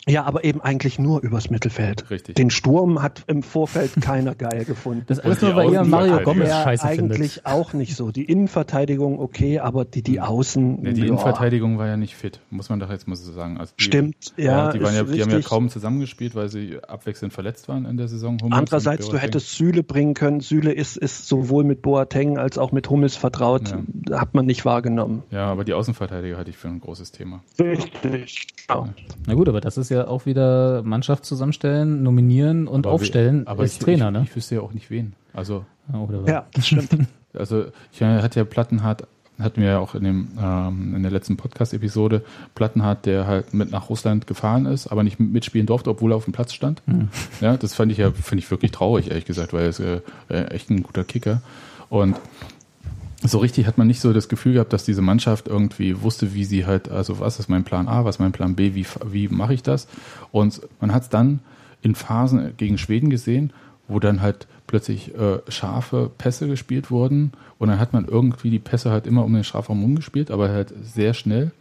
Speaker 3: Ja, aber eben eigentlich nur übers Mittelfeld.
Speaker 1: Richtig.
Speaker 3: Den Sturm hat im Vorfeld keiner geil gefunden.
Speaker 2: Das ist alles nur, weil ihr Mario. Gomez
Speaker 3: Ja,
Speaker 2: scheiße
Speaker 3: eigentlich
Speaker 2: findet.
Speaker 3: auch nicht so. Die Innenverteidigung okay, aber die, die Außen.
Speaker 1: Nee, die
Speaker 3: ja,
Speaker 1: Innenverteidigung war ja nicht fit, muss man doch jetzt mal so sagen. Also die,
Speaker 3: Stimmt, ja,
Speaker 1: die, ja, die haben ja kaum zusammengespielt, weil sie abwechselnd verletzt waren in der Saison. Hummels
Speaker 3: Andererseits, du hättest Süle bringen können. Süle ist, ist sowohl mit Boateng als auch mit Hummels vertraut. Hat man nicht wahrgenommen.
Speaker 1: Ja, aber die Außenverteidiger hatte ich für ein großes Thema.
Speaker 3: Richtig. Genau.
Speaker 2: Na gut, aber das ist ja auch wieder Mannschaft zusammenstellen, nominieren und
Speaker 1: Aber
Speaker 2: aufstellen
Speaker 1: wir- aber
Speaker 2: als
Speaker 1: ich,
Speaker 2: Trainer,
Speaker 1: ich,
Speaker 2: ne?
Speaker 1: Ich wüsste ja auch nicht wen. Also?
Speaker 3: Ja, das stimmt.
Speaker 1: also ich meine, hat ja Plattenhardt, hatten wir ja auch in, dem, ähm, in der letzten Podcast-Episode, Plattenhardt, der halt mit nach Russland gefahren ist, aber nicht mitspielen durfte, obwohl er auf dem Platz stand. Ja, das fand ich ja, finde ich wirklich traurig, ehrlich gesagt, weil er ist äh, äh, echt ein guter Kicker. Und so richtig hat man nicht so das Gefühl gehabt, dass diese Mannschaft irgendwie wusste, wie sie halt, also was ist mein Plan A, was ist mein Plan B, wie, wie mache ich das? Und man hat es dann in Phasen gegen Schweden gesehen, wo dann halt plötzlich äh, scharfe Pässe gespielt wurden und dann hat man irgendwie die Pässe halt immer um den Strafraum rumgespielt, aber halt sehr schnell,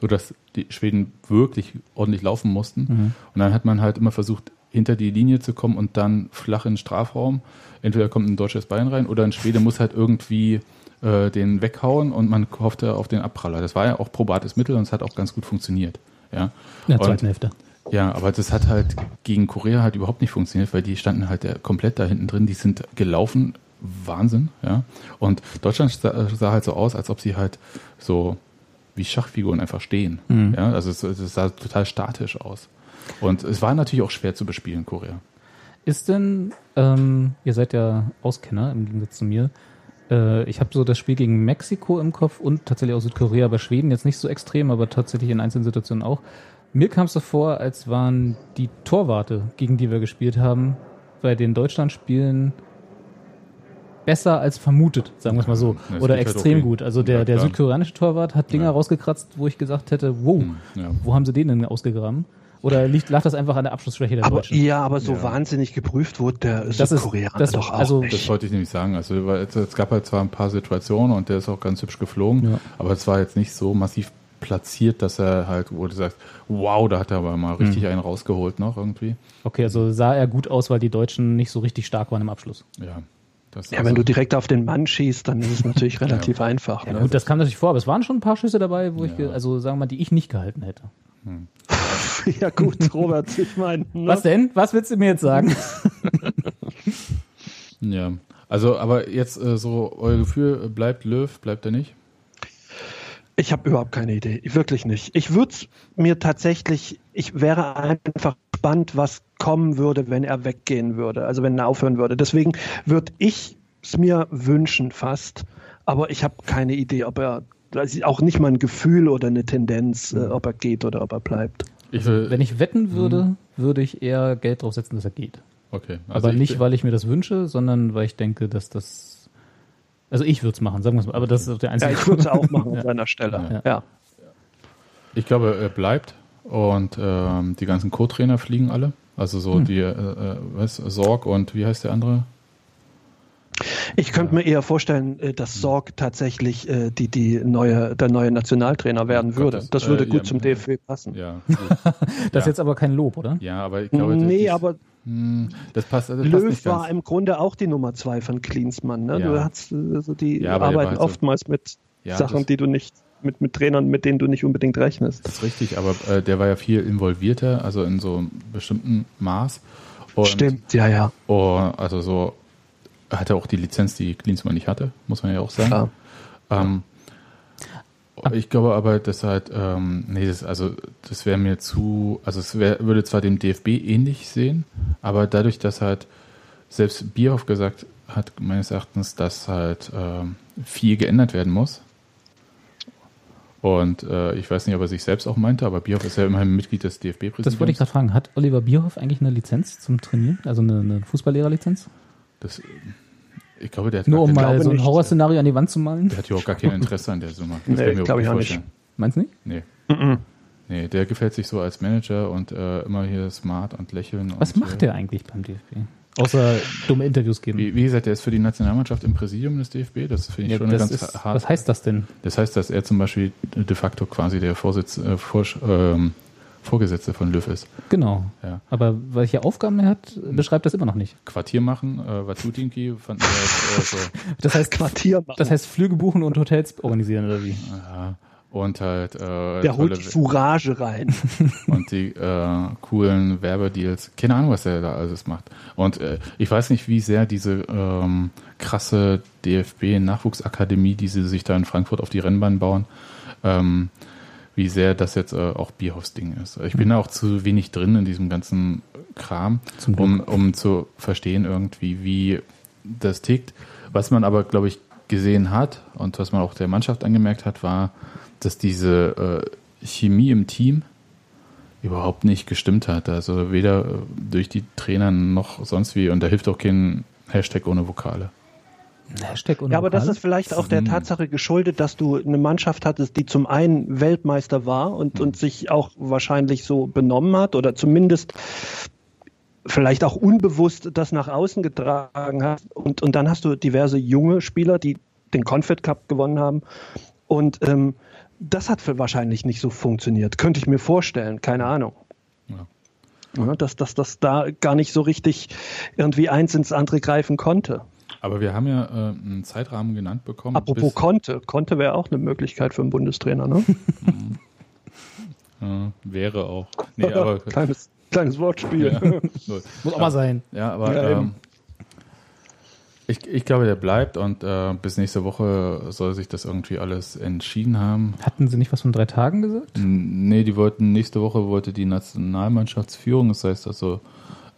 Speaker 1: sodass die Schweden wirklich ordentlich laufen mussten. Und dann hat man halt immer versucht, hinter die Linie zu kommen und dann flach in den Strafraum. Entweder kommt ein deutsches Bein rein oder ein Schwede muss halt irgendwie äh, den weghauen und man hoffte auf den Abpraller. Das war ja auch probates Mittel und es hat auch ganz gut funktioniert. Ja.
Speaker 2: In der
Speaker 1: Und-
Speaker 2: zweiten Hälfte.
Speaker 1: ja, aber das hat halt gegen Korea halt überhaupt nicht funktioniert, weil die standen halt komplett da hinten drin, die sind gelaufen, Wahnsinn, ja. Und Deutschland sah, sah halt so aus, als ob sie halt so wie Schachfiguren einfach stehen. Ja, also es, es sah total statisch aus. Und es war natürlich auch schwer zu bespielen, Korea.
Speaker 2: Ist denn, ähm, ihr seid ja Auskenner im Gegensatz zu mir, äh, ich habe so das Spiel gegen Mexiko im Kopf und tatsächlich auch Südkorea, bei Schweden jetzt nicht so extrem, aber tatsächlich in einzelnen Situationen auch. Mir kam es so vor, als waren die Torwarte, gegen die wir gespielt haben, bei den Deutschlandspielen besser als vermutet, sagen wir es mal so.
Speaker 1: Ja,
Speaker 2: Oder
Speaker 1: halt
Speaker 2: extrem
Speaker 1: okay.
Speaker 2: gut. Also der,
Speaker 1: Ja,
Speaker 2: der südkoreanische Torwart hat Dinger
Speaker 1: Ja.
Speaker 2: rausgekratzt, wo ich gesagt hätte, wow,
Speaker 1: Ja.
Speaker 2: wo haben sie den denn ausgegraben? Oder liegt, lag das einfach an der Abschlussschwäche der
Speaker 3: Aber
Speaker 2: Deutschen?
Speaker 3: ja, aber so
Speaker 1: Ja.
Speaker 3: wahnsinnig geprüft wurde der
Speaker 2: Das ist-
Speaker 3: Südkoreaner
Speaker 2: das-
Speaker 3: doch auch
Speaker 2: also-
Speaker 1: Das
Speaker 3: nicht.
Speaker 1: wollte ich nämlich sagen. Also es, gab halt zwar ein paar Situationen und der ist auch ganz hübsch geflogen,
Speaker 2: Ja.
Speaker 1: aber es war jetzt nicht so massiv platziert, dass er halt, wo du sagst, wow, da hat er aber mal richtig
Speaker 2: Mhm.
Speaker 1: einen rausgeholt noch irgendwie.
Speaker 2: Okay, also sah er gut aus, weil die Deutschen nicht so richtig stark waren im Abschluss.
Speaker 1: Ja. Das
Speaker 3: Ja,
Speaker 1: also-
Speaker 3: wenn du direkt auf den Mann schießt, dann ist es natürlich relativ einfach.
Speaker 2: Ja,
Speaker 3: Ne?
Speaker 2: gut, das kam natürlich vor, aber es waren schon ein paar Schüsse dabei, wo ich,
Speaker 1: Ja.
Speaker 2: ge- also sagen wir mal, die ich nicht gehalten hätte.
Speaker 3: ja gut, Robert, ich meine. Ne?
Speaker 2: Was denn? Was willst du mir jetzt sagen?
Speaker 1: Ja, also aber jetzt äh, so euer Gefühl, bleibt Löw, bleibt er nicht?
Speaker 3: Ich habe überhaupt keine Idee, wirklich nicht. Ich würde mir tatsächlich, ich wäre einfach gespannt, was kommen würde, wenn er weggehen würde, also wenn er aufhören würde. Deswegen würde ich es mir wünschen fast, aber ich habe keine Idee, ob er, auch nicht mal ein Gefühl oder eine Tendenz, äh, ob er geht oder ob er bleibt.
Speaker 1: Ich will,
Speaker 2: Wenn ich wetten würde, würde ich eher Geld drauf setzen, dass er geht.
Speaker 1: okay, also
Speaker 2: aber
Speaker 1: ich
Speaker 2: nicht, weil ich mir das wünsche, sondern weil ich denke, dass das. Also ich würde es machen, sagen wir es mal. Aber das ist der
Speaker 3: Ja,
Speaker 2: einzige
Speaker 3: ich würde es auch machen
Speaker 2: Ja.
Speaker 3: an seiner Stelle.
Speaker 2: Ja.
Speaker 3: Ja.
Speaker 1: Ich glaube, er bleibt und ähm, die ganzen Co-Trainer fliegen alle. Also so die, äh, äh, was, Sorg und wie heißt der andere?
Speaker 3: Ich könnte mir eher vorstellen, äh, dass Sorg tatsächlich äh, die, die neue, der neue Nationaltrainer werden würde.
Speaker 1: das-
Speaker 3: Das würde
Speaker 1: äh,
Speaker 3: gut
Speaker 1: ja,
Speaker 3: zum DFB passen.
Speaker 1: Ja, gut.
Speaker 2: Das ist
Speaker 1: Ja.
Speaker 2: jetzt aber kein Lob, oder?
Speaker 1: ja, aber ich glaube,
Speaker 3: nee,
Speaker 1: das,
Speaker 3: aber
Speaker 1: hm, das passt, das passt
Speaker 3: Löw
Speaker 1: nicht
Speaker 3: war
Speaker 1: ganz.
Speaker 3: im Grunde auch die Nummer zwei von Klinsmann. Ne?
Speaker 1: Ja.
Speaker 3: Du hast also die arbeiten
Speaker 1: halt so-
Speaker 3: oftmals mit
Speaker 1: Ja,
Speaker 3: Sachen,
Speaker 1: das-
Speaker 3: die du nicht, mit, mit Trainern, mit denen du nicht unbedingt rechnest.
Speaker 1: Das ist richtig, aber äh, der war ja viel involvierter, also in so einem bestimmten Maß. Und,
Speaker 3: Stimmt, ja, ja.
Speaker 1: Oh, also so hat er auch die Lizenz, die Klinsmann nicht hatte, muss man ja auch sagen.
Speaker 3: Klar.
Speaker 1: Ähm, ich glaube aber, dass halt, ähm, nee, das, also das wäre mir zu, also es wär, würde zwar dem DFB ähnlich sehen, aber dadurch, dass halt selbst Bierhoff gesagt hat meines Erachtens, dass halt ähm, viel geändert werden muss. Und äh, ich weiß nicht, ob er sich selbst auch meinte, aber Bierhoff ist ja immerhin Mitglied des DFB-Präsidiums.
Speaker 2: Das wollte ich gerade fragen. Hat Oliver Bierhoff eigentlich eine Lizenz zum Trainieren? Also eine, eine Fußballlehrerlizenz?
Speaker 1: Das, ich glaube, der hat
Speaker 2: Nur um mal so ein. Horrorszenario an die Wand zu malen?
Speaker 1: Der hat ja auch gar kein Interesse an der Summe.
Speaker 3: Nee,
Speaker 1: kann mir
Speaker 3: glaub
Speaker 1: gut
Speaker 3: ich auch nicht.
Speaker 1: vorstellen.
Speaker 2: Meinst du nicht?
Speaker 1: Nee.
Speaker 3: Mhm.
Speaker 1: Nee, der gefällt sich so als Manager und äh, immer hier smart und lächeln.
Speaker 2: Was
Speaker 1: und,
Speaker 2: macht
Speaker 1: äh,
Speaker 2: der eigentlich beim DFB? Außer dumme Interviews geben.
Speaker 1: Wie, wie gesagt, der ist für die Nationalmannschaft im Präsidium des DFB. Das finde ich
Speaker 2: Ja,
Speaker 1: schon
Speaker 2: das
Speaker 1: ganz
Speaker 2: ist,
Speaker 1: hart.
Speaker 2: was heißt das denn?
Speaker 1: Das heißt, dass er zum Beispiel de facto quasi der Vorsitz, äh, Vorsch- ähm, Vorgesetzte von Löw ist.
Speaker 2: Genau.
Speaker 1: Ja.
Speaker 2: Aber welche Aufgaben er hat, beschreibt das immer noch nicht.
Speaker 1: Quartier machen, äh, Watutinki fanden wir jetzt, äh, so,
Speaker 2: Das heißt,
Speaker 3: Quartier machen.
Speaker 2: das heißt Flüge buchen und Hotels organisieren oder wie?
Speaker 1: ja, und halt äh,
Speaker 3: der holt die Fourage rein.
Speaker 1: und die äh, coolen Werbedeals. Keine Ahnung, was er da alles macht. Und äh, ich weiß nicht, wie sehr diese ähm, krasse DFB-Nachwuchsakademie, die sie sich da in Frankfurt auf die Rennbahn bauen, ähm, wie sehr das jetzt äh, auch Bierhoffs Ding ist. Ich bin da auch zu wenig drin in diesem ganzen Kram, um, um zu verstehen irgendwie, wie das tickt. Was man aber, glaube ich, gesehen hat und was man auch der Mannschaft angemerkt hat, war, dass diese äh, Chemie im Team überhaupt nicht gestimmt hat. Also weder äh, durch die Trainer noch sonst wie. Und da hilft auch kein Hashtag ohne Vokale.
Speaker 2: Hashtag
Speaker 3: Ja, aber das ist vielleicht auch der. Tatsache geschuldet, dass du eine Mannschaft hattest, die zum einen Weltmeister war und, und sich auch wahrscheinlich so benommen hat oder zumindest vielleicht auch unbewusst das nach außen getragen hat. Und, und dann hast du diverse junge Spieler, die den Confed Cup gewonnen haben. Und ähm, das hat wahrscheinlich nicht so funktioniert. Könnte ich mir vorstellen, keine Ahnung.
Speaker 1: Ja.
Speaker 3: Ja, dass das dass da gar nicht so richtig irgendwie eins ins andere greifen konnte.
Speaker 1: Aber wir haben ja äh, einen Zeitrahmen genannt bekommen.
Speaker 3: Apropos
Speaker 1: bis-
Speaker 3: konnte, konnte wäre auch eine Möglichkeit für einen Bundestrainer, ne?
Speaker 1: äh, wäre auch. Nee, aber
Speaker 3: kleines, kleines Wortspiel.
Speaker 1: ja.
Speaker 2: Muss auch mal sein.
Speaker 1: Ja, aber
Speaker 3: Ja,
Speaker 1: ähm, ich, ich glaube, der bleibt und äh, bis nächste Woche soll sich das irgendwie alles entschieden haben.
Speaker 2: Hatten sie nicht was von drei Tagen gesagt?
Speaker 1: N- Nee, die wollten, nächste Woche wollte die Nationalmannschaftsführung, das heißt also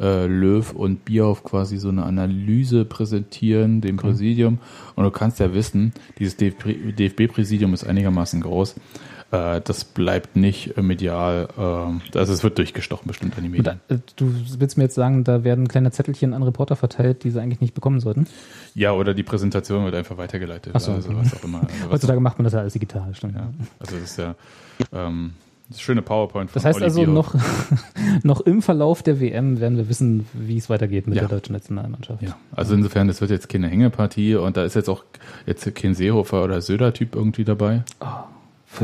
Speaker 1: äh, Löw und Bierhoff quasi so eine Analyse präsentieren, dem Präsidium. Und du kannst ja wissen, dieses DFB-Präsidium ist einigermaßen groß. Äh, das bleibt nicht äh, medial, äh, also es wird durchgestochen bestimmt an die Medien.
Speaker 2: du willst mir jetzt sagen, da werden kleine Zettelchen an Reporter verteilt, die sie eigentlich nicht bekommen sollten?
Speaker 1: Ja, oder die Präsentation wird einfach weitergeleitet.
Speaker 2: Ach so,
Speaker 1: also
Speaker 2: okay.
Speaker 1: was auch immer. Also was
Speaker 2: Heutzutage macht man das ja alles digital, stimmt.
Speaker 1: Ja, also das ist ja ähm, schöne PowerPoint von
Speaker 2: Das heißt also, noch, noch im Verlauf der WM werden wir wissen, wie es weitergeht mit
Speaker 1: Ja.
Speaker 2: der deutschen Nationalmannschaft.
Speaker 1: Ja, also insofern, das wird jetzt keine Hängepartie und da ist jetzt auch jetzt kein Seehofer oder Söder-Typ irgendwie dabei.
Speaker 2: Für-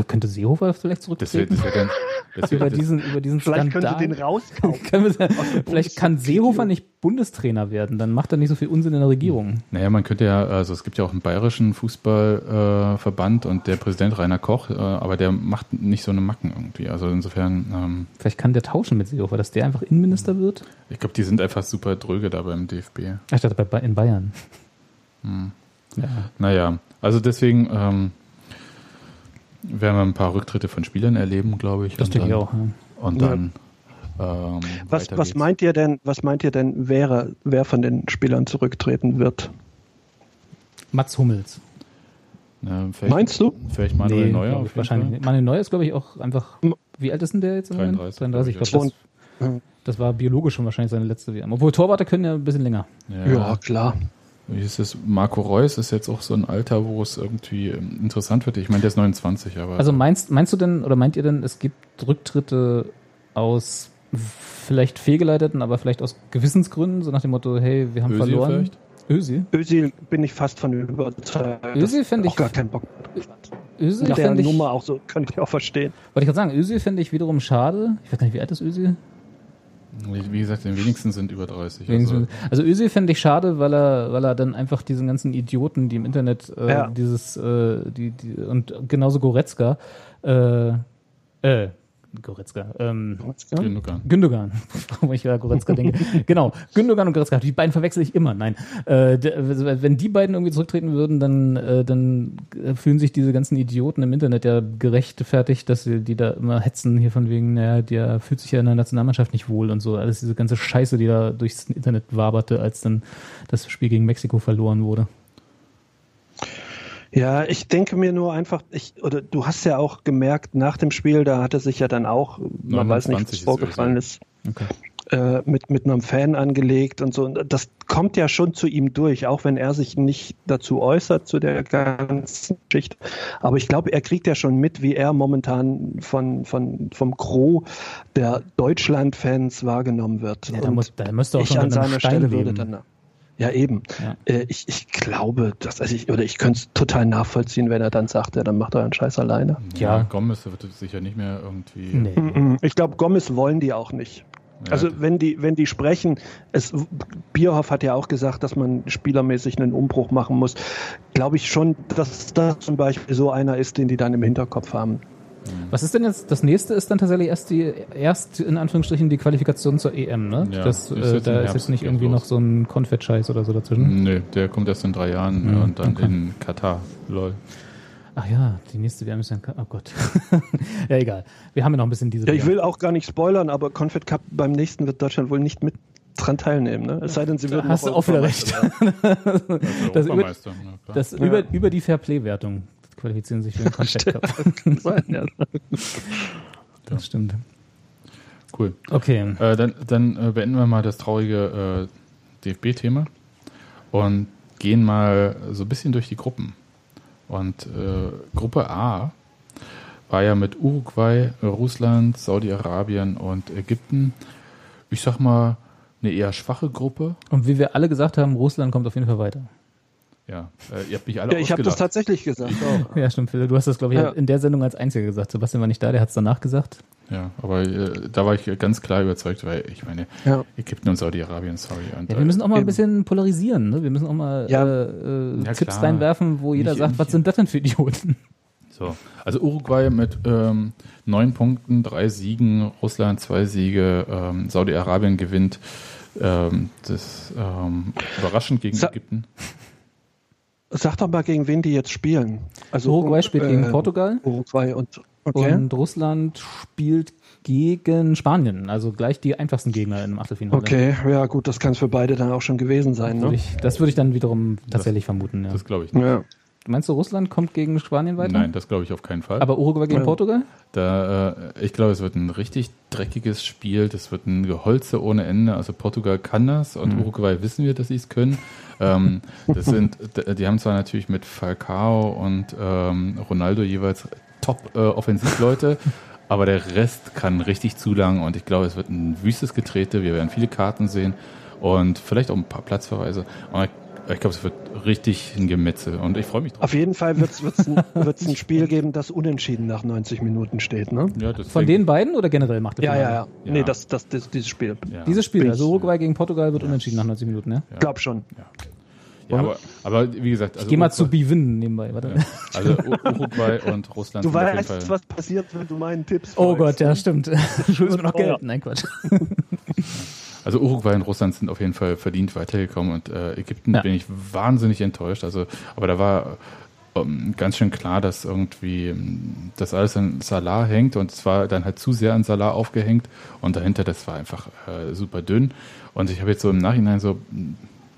Speaker 2: Könnte Seehofer vielleicht zurücktreten?
Speaker 1: das ganz, das
Speaker 2: über, diesen, über diesen
Speaker 3: Vielleicht
Speaker 2: Skandal.
Speaker 3: können sie den rauskaufen.
Speaker 2: Vielleicht kann. Seehofer nicht Bundestrainer werden, dann macht er nicht so viel Unsinn in der Regierung.
Speaker 1: naja, man könnte ja, also es gibt ja auch einen bayerischen Fußballverband äh, und der Präsident Rainer Koch, äh, aber der macht nicht so eine Macken irgendwie. Also insofern, ähm,
Speaker 2: Vielleicht kann der tauschen mit Seehofer, dass der einfach Innenminister wird.
Speaker 1: ich glaube, die sind einfach super dröge da beim DFB.
Speaker 2: Ich dachte, bei, in Bayern.
Speaker 1: Hm.
Speaker 2: Ja.
Speaker 1: Naja, also deswegen ähm, werden wir ein paar Rücktritte von Spielern erleben, glaube ich.
Speaker 2: Das
Speaker 1: und
Speaker 2: denke ich
Speaker 1: dann-
Speaker 2: auch. Ja.
Speaker 1: Und
Speaker 3: Ja.
Speaker 1: dann ähm,
Speaker 3: Was, was meint ihr denn, was meint ihr denn, wäre, wer von den Spielern zurücktreten wird?
Speaker 2: Mats Hummels.
Speaker 1: Ja, vielleicht,
Speaker 3: Meinst du?
Speaker 1: Vielleicht Manuel Neuer
Speaker 2: glaub
Speaker 1: auf
Speaker 2: wahrscheinlich. Manuel Neuer ist, glaube ich, auch einfach. Wie alt ist denn der jetzt? im Moment?
Speaker 1: 33,
Speaker 2: 33. Ich
Speaker 1: glaub
Speaker 2: glaube, das, das war biologisch schon wahrscheinlich seine letzte WM. Obwohl Torwarte können ja ein bisschen länger.
Speaker 1: Ja.
Speaker 3: klar.
Speaker 1: Wie ist es? Marco Reus ist jetzt auch so ein Alter, wo es irgendwie ähm, interessant wird. Ich meine, der ist 29, aber.
Speaker 2: Also meinst, meinst du denn, oder meint ihr denn, es gibt Rücktritte aus vielleicht fehlgeleiteten, aber vielleicht aus Gewissensgründen, so nach dem Motto, hey, wir haben
Speaker 1: Özil
Speaker 2: verloren.
Speaker 1: vielleicht?
Speaker 2: Özil?
Speaker 3: Özil bin ich fast von überzeugt.
Speaker 2: Özil
Speaker 3: dass
Speaker 2: fände
Speaker 3: auch
Speaker 2: ich-
Speaker 3: gar keinen Bock.
Speaker 2: Özil
Speaker 3: Nach der
Speaker 2: fände ich,
Speaker 3: Nummer auch so, könnte ich auch verstehen.
Speaker 2: wollte ich gerade sagen, Özil fände ich wiederum schade. Ich weiß gar nicht, wie alt ist Özil?
Speaker 1: Wie gesagt, den wenigsten sind über 30.
Speaker 2: Wenigstens-
Speaker 1: Also,
Speaker 2: Also Özil fände ich schade, weil er, weil er dann einfach diesen ganzen Idioten, die im Internet äh,
Speaker 3: Ja.
Speaker 2: dieses äh, die, die und genauso Goretzka, äh, äh, Goretzka. Ähm,
Speaker 3: Goretzka?
Speaker 1: Gündogan.
Speaker 2: Gündogan, wo ich ja Goretzka denke. genau, Gündogan und Goretzka. Die beiden verwechsel ich immer. Nein, äh, wenn die beiden irgendwie zurücktreten würden, dann, äh, dann äh, fühlen sich diese ganzen Idioten im Internet ja gerechtfertigt, dass sie die da immer hetzen hier von wegen, naja, der fühlt sich ja in der Nationalmannschaft nicht wohl und so. Alles diese ganze Scheiße, die da durchs Internet waberte, als dann das Spiel gegen Mexiko verloren wurde.
Speaker 3: Ja, ich denke mir nur einfach, ich, oder du hast ja auch gemerkt, nach dem Spiel, da hat er sich ja dann auch, man weiß nicht,
Speaker 1: 29
Speaker 3: was vorgefallen ist,
Speaker 2: Okay.
Speaker 3: äh, mit, mit einem Fan angelegt und so. Und das kommt ja schon zu ihm durch, auch wenn er sich nicht dazu äußert, zu der ganzen Geschichte. Aber ich glaube, er kriegt ja schon mit, wie er momentan von, von, vom Gros der Deutschland-Fans wahrgenommen wird.
Speaker 2: Ja, da, muss, da müsste auch
Speaker 3: ich
Speaker 2: schon
Speaker 3: an seiner Stelle
Speaker 2: leben.
Speaker 3: würde dann. Ja, eben.
Speaker 2: Ja.
Speaker 3: Äh, ich, ich glaube, dass, also ich, oder ich könnte es total nachvollziehen, wenn er dann sagt, ja, dann macht euren Scheiß alleine.
Speaker 2: Ja.
Speaker 1: Ja, Gomez wird sicher nicht mehr irgendwie.
Speaker 2: Nee.
Speaker 3: Mhm. Ich glaube, Gomez wollen die auch nicht.
Speaker 1: Ja,
Speaker 3: Also wenn die, wenn die sprechen, es, Bierhoff hat ja auch gesagt, dass man spielermäßig einen Umbruch machen muss. Glaube ich schon, dass das zum Beispiel so einer ist, den die dann im Hinterkopf haben.
Speaker 2: Was ist denn jetzt, das nächste ist dann tatsächlich erst die, erst in Anführungsstrichen die Qualifikation zur EM, ne?
Speaker 1: Ja,
Speaker 2: das,
Speaker 1: ist
Speaker 2: äh,
Speaker 1: jetzt
Speaker 2: da ist jetzt nicht irgendwie
Speaker 1: los.
Speaker 2: noch so ein Konfettscheiß oder so dazwischen.
Speaker 1: Nö, der kommt erst in drei Jahren
Speaker 2: Mhm,
Speaker 1: und dann
Speaker 2: okay.
Speaker 1: in Katar. Lol.
Speaker 2: Ach ja, die nächste WM ist dann, oh Gott. ja, egal. Wir haben ja noch ein bisschen diese
Speaker 3: Ja, ich will auch gar nicht spoilern, aber Confed Cup beim nächsten wird Deutschland wohl nicht mit dran teilnehmen. Ne? Es sei denn, sie würden
Speaker 2: hast
Speaker 3: noch
Speaker 2: du auch wieder recht. Das über-. Das
Speaker 3: Ja.
Speaker 2: über, über die Fairplay-Wertung qualifizieren sich für den Confed Cup.
Speaker 3: Ja.
Speaker 2: Das stimmt.
Speaker 1: cool.
Speaker 2: Okay.
Speaker 1: Äh, dann dann äh, beenden wir mal das traurige äh, DFB-Thema und gehen mal so ein bisschen durch die Gruppen. Und äh, Gruppe A war ja mit Uruguay, Russland, Saudi-Arabien und Ägypten. Ich sag mal, eine eher schwache Gruppe.
Speaker 2: Und wie wir alle gesagt haben, Russland kommt auf jeden Fall weiter.
Speaker 1: Ja, äh, ihr habt mich alle
Speaker 3: ja, ich habe das tatsächlich gesagt. Auch.
Speaker 2: Ja, stimmt, Philipp. Du hast das, glaube ich,
Speaker 3: Ja.
Speaker 2: in der Sendung als Einziger gesagt. Sebastian war nicht da, der hat es danach gesagt.
Speaker 1: Ja, aber äh, da war ich ganz klar überzeugt, weil ich meine,
Speaker 3: Ja.
Speaker 1: Ägypten und Saudi-Arabien, sorry. Und,
Speaker 2: Ja, wir müssen auch mal ein bisschen polarisieren. Ne? Wir müssen auch mal
Speaker 3: Ja.
Speaker 2: äh, äh,
Speaker 1: Ja,
Speaker 2: Tipps
Speaker 1: klar.
Speaker 2: reinwerfen, wo jeder
Speaker 1: Nicht-
Speaker 2: sagt,
Speaker 1: nicht-
Speaker 2: was sind das denn für Idioten?
Speaker 1: So, also Uruguay mit ähm, neun Punkten, drei Siegen, Russland zwei Siege, ähm, Saudi-Arabien gewinnt ähm, das ähm, überraschend gegen
Speaker 3: Sa-
Speaker 1: Ägypten.
Speaker 3: Sag doch mal, gegen wen die jetzt spielen. Also
Speaker 2: Uruguay spielt gegen
Speaker 3: äh,
Speaker 2: Portugal
Speaker 3: Uruguay und okay.
Speaker 2: und Russland spielt gegen Spanien. Also gleich die einfachsten Gegner im Achtelfinale.
Speaker 3: Okay, ja gut, das kann es für beide dann auch schon gewesen sein.
Speaker 2: Würde
Speaker 3: Ne?
Speaker 2: ich, das würde ich dann wiederum tatsächlich vermuten. Ja.
Speaker 1: Das glaube ich nicht.
Speaker 3: Ja.
Speaker 2: Meinst du, Russland kommt gegen Spanien weiter?
Speaker 1: Nein, das glaube ich auf keinen Fall.
Speaker 2: Aber Uruguay gegen
Speaker 3: Ja.
Speaker 2: Portugal?
Speaker 1: Da, äh, ich glaube, es wird ein richtig dreckiges Spiel. Das wird ein Geholze ohne Ende. Also Portugal kann das und
Speaker 2: Mhm.
Speaker 1: Uruguay wissen wir, dass sie es können. Ähm, das sind, die haben zwar natürlich mit Falcao und ähm, Ronaldo jeweils Top äh, aber der Rest kann richtig zulangen und ich glaube, es wird ein wüstes Getrete. Wir werden viele Karten sehen und vielleicht auch ein paar Platzverweise. Aber ich, glaube, es wird richtig ein Gemetzel und ich freue mich drauf.
Speaker 3: Auf jeden Fall wird es ein, ein Spiel geben, das unentschieden nach 90 Minuten steht. Ne?
Speaker 1: Ja,
Speaker 2: Von den beiden oder generell macht
Speaker 3: Ja, ja, ja.
Speaker 1: Ja.
Speaker 3: Nee, das, das, das, dieses Spiel.
Speaker 1: Ja.
Speaker 2: Dieses Spiel,
Speaker 3: Bin
Speaker 2: also Uruguay gegen Portugal wird unentschieden nach 90 Minuten, ne?
Speaker 1: Ja.
Speaker 3: Glaub schon.
Speaker 1: Ja, aber, aber wie gesagt, also
Speaker 2: Ich geh mal zu
Speaker 1: Uruguay-
Speaker 2: Bivin nebenbei, warte.
Speaker 1: Ja. Also Uruguay und Russland
Speaker 3: Du
Speaker 1: sind auf jeden
Speaker 3: weißt,
Speaker 1: Fall.
Speaker 3: was passiert, wenn du meinen Tipps
Speaker 2: Oh. Gott, ja, stimmt. Du schuldest mir noch
Speaker 3: ja.
Speaker 2: Geld. Nein, Quatsch.
Speaker 1: Also Uruguay und Russland sind auf jeden Fall verdient weitergekommen und äh, Ägypten
Speaker 2: Ja.
Speaker 1: bin ich wahnsinnig enttäuscht. Also, aber da war ähm, ganz schön klar, dass irgendwie ähm, das alles an Salah hängt und es war dann halt zu sehr an Salah aufgehängt und dahinter das war einfach äh, super dünn. Und ich habe jetzt so im Nachhinein so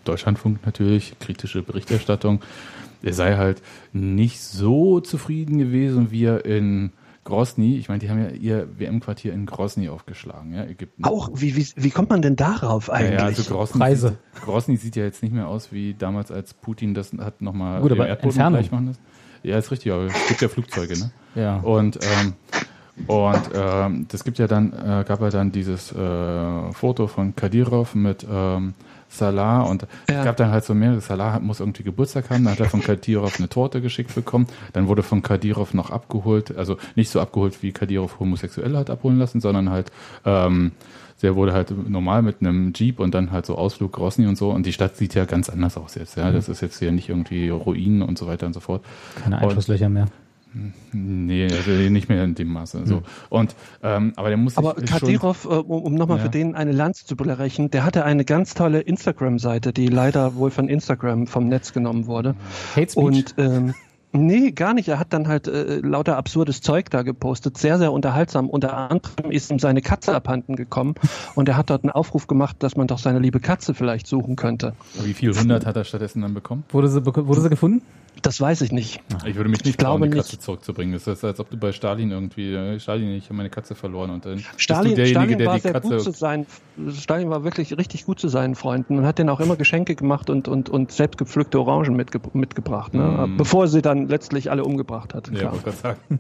Speaker 1: Deutschlandfunk natürlich kritische Berichterstattung. Er sei halt nicht so zufrieden gewesen, wie er in Grosny, ich meine, die haben ja ihr WM-Quartier in Grosny aufgeschlagen, ja, Ägypten.
Speaker 3: Auch, wie, wie, wie kommt man denn darauf eigentlich?
Speaker 1: Ja, ja, also Grosny
Speaker 2: Preise.
Speaker 1: Sieht, Grosny sieht ja jetzt nicht mehr aus wie damals, als Putin das hat nochmal
Speaker 2: Gut, aber Entfernung.
Speaker 1: gleich machen lassen. Ja, ist richtig, aber es gibt ja Flugzeuge, ne?
Speaker 2: Ja.
Speaker 1: Und ähm, und ähm, das gibt ja dann, äh, gab ja dann dieses äh, Foto von Kadyrov mit ähm, Salah und
Speaker 3: Ja.
Speaker 1: es gab dann halt so mehrere. Salah hat- muss irgendwie Geburtstag haben, dann hat er von Kadyrov eine Torte geschickt bekommen, dann wurde von Kadyrov noch abgeholt, also nicht so abgeholt, wie Kadyrov Homosexuelle hat abholen lassen, sondern halt ähm, der wurde halt normal mit einem Jeep und dann halt so Ausflug Grosny und so und die Stadt sieht ja ganz anders aus jetzt, ja, das ist jetzt hier nicht irgendwie Ruinen und so weiter und so fort.
Speaker 2: Keine Einschusslöcher mehr.
Speaker 1: Nee, also nicht mehr in dem Maße. So. Und, ähm, aber der muss
Speaker 3: Aber Kadirov, äh, um, um nochmal
Speaker 1: Ja.
Speaker 3: für den eine Lanze zu brechen, der hatte eine ganz tolle Instagram-Seite, die leider wohl von Instagram vom Netz genommen wurde.
Speaker 2: Hate Speech.
Speaker 3: Und ähm, nee, gar nicht. Er hat dann halt äh, lauter absurdes Zeug da gepostet. Sehr, sehr unterhaltsam. Unter anderem ist ihm seine Katze abhanden gekommen und er hat dort einen Aufruf gemacht, dass man doch seine liebe Katze vielleicht suchen könnte.
Speaker 1: Wie viel hundert hat er stattdessen dann bekommen?
Speaker 2: wurde, sie, wurde sie gefunden?
Speaker 3: Das weiß ich nicht.
Speaker 1: Ich würde mich nicht
Speaker 3: Ich glaube
Speaker 1: trauen, die Katze
Speaker 3: nicht.
Speaker 1: zurückzubringen. Das ist, als ob du bei Stalin irgendwie, äh, Stalin, ich habe meine Katze verloren und dann bist
Speaker 3: Stalin,
Speaker 1: du derjenige,
Speaker 3: Stalin
Speaker 1: der
Speaker 3: war
Speaker 1: die
Speaker 3: sehr gut zu
Speaker 1: Katze.
Speaker 3: seinen, Stalin war wirklich richtig gut zu seinen Freunden und hat denen auch immer Geschenke gemacht und, und, und selbst gepflückte Orangen mitge mitgebracht, ne?
Speaker 1: Mm.
Speaker 3: bevor sie dann letztlich alle umgebracht hat.
Speaker 1: Ja.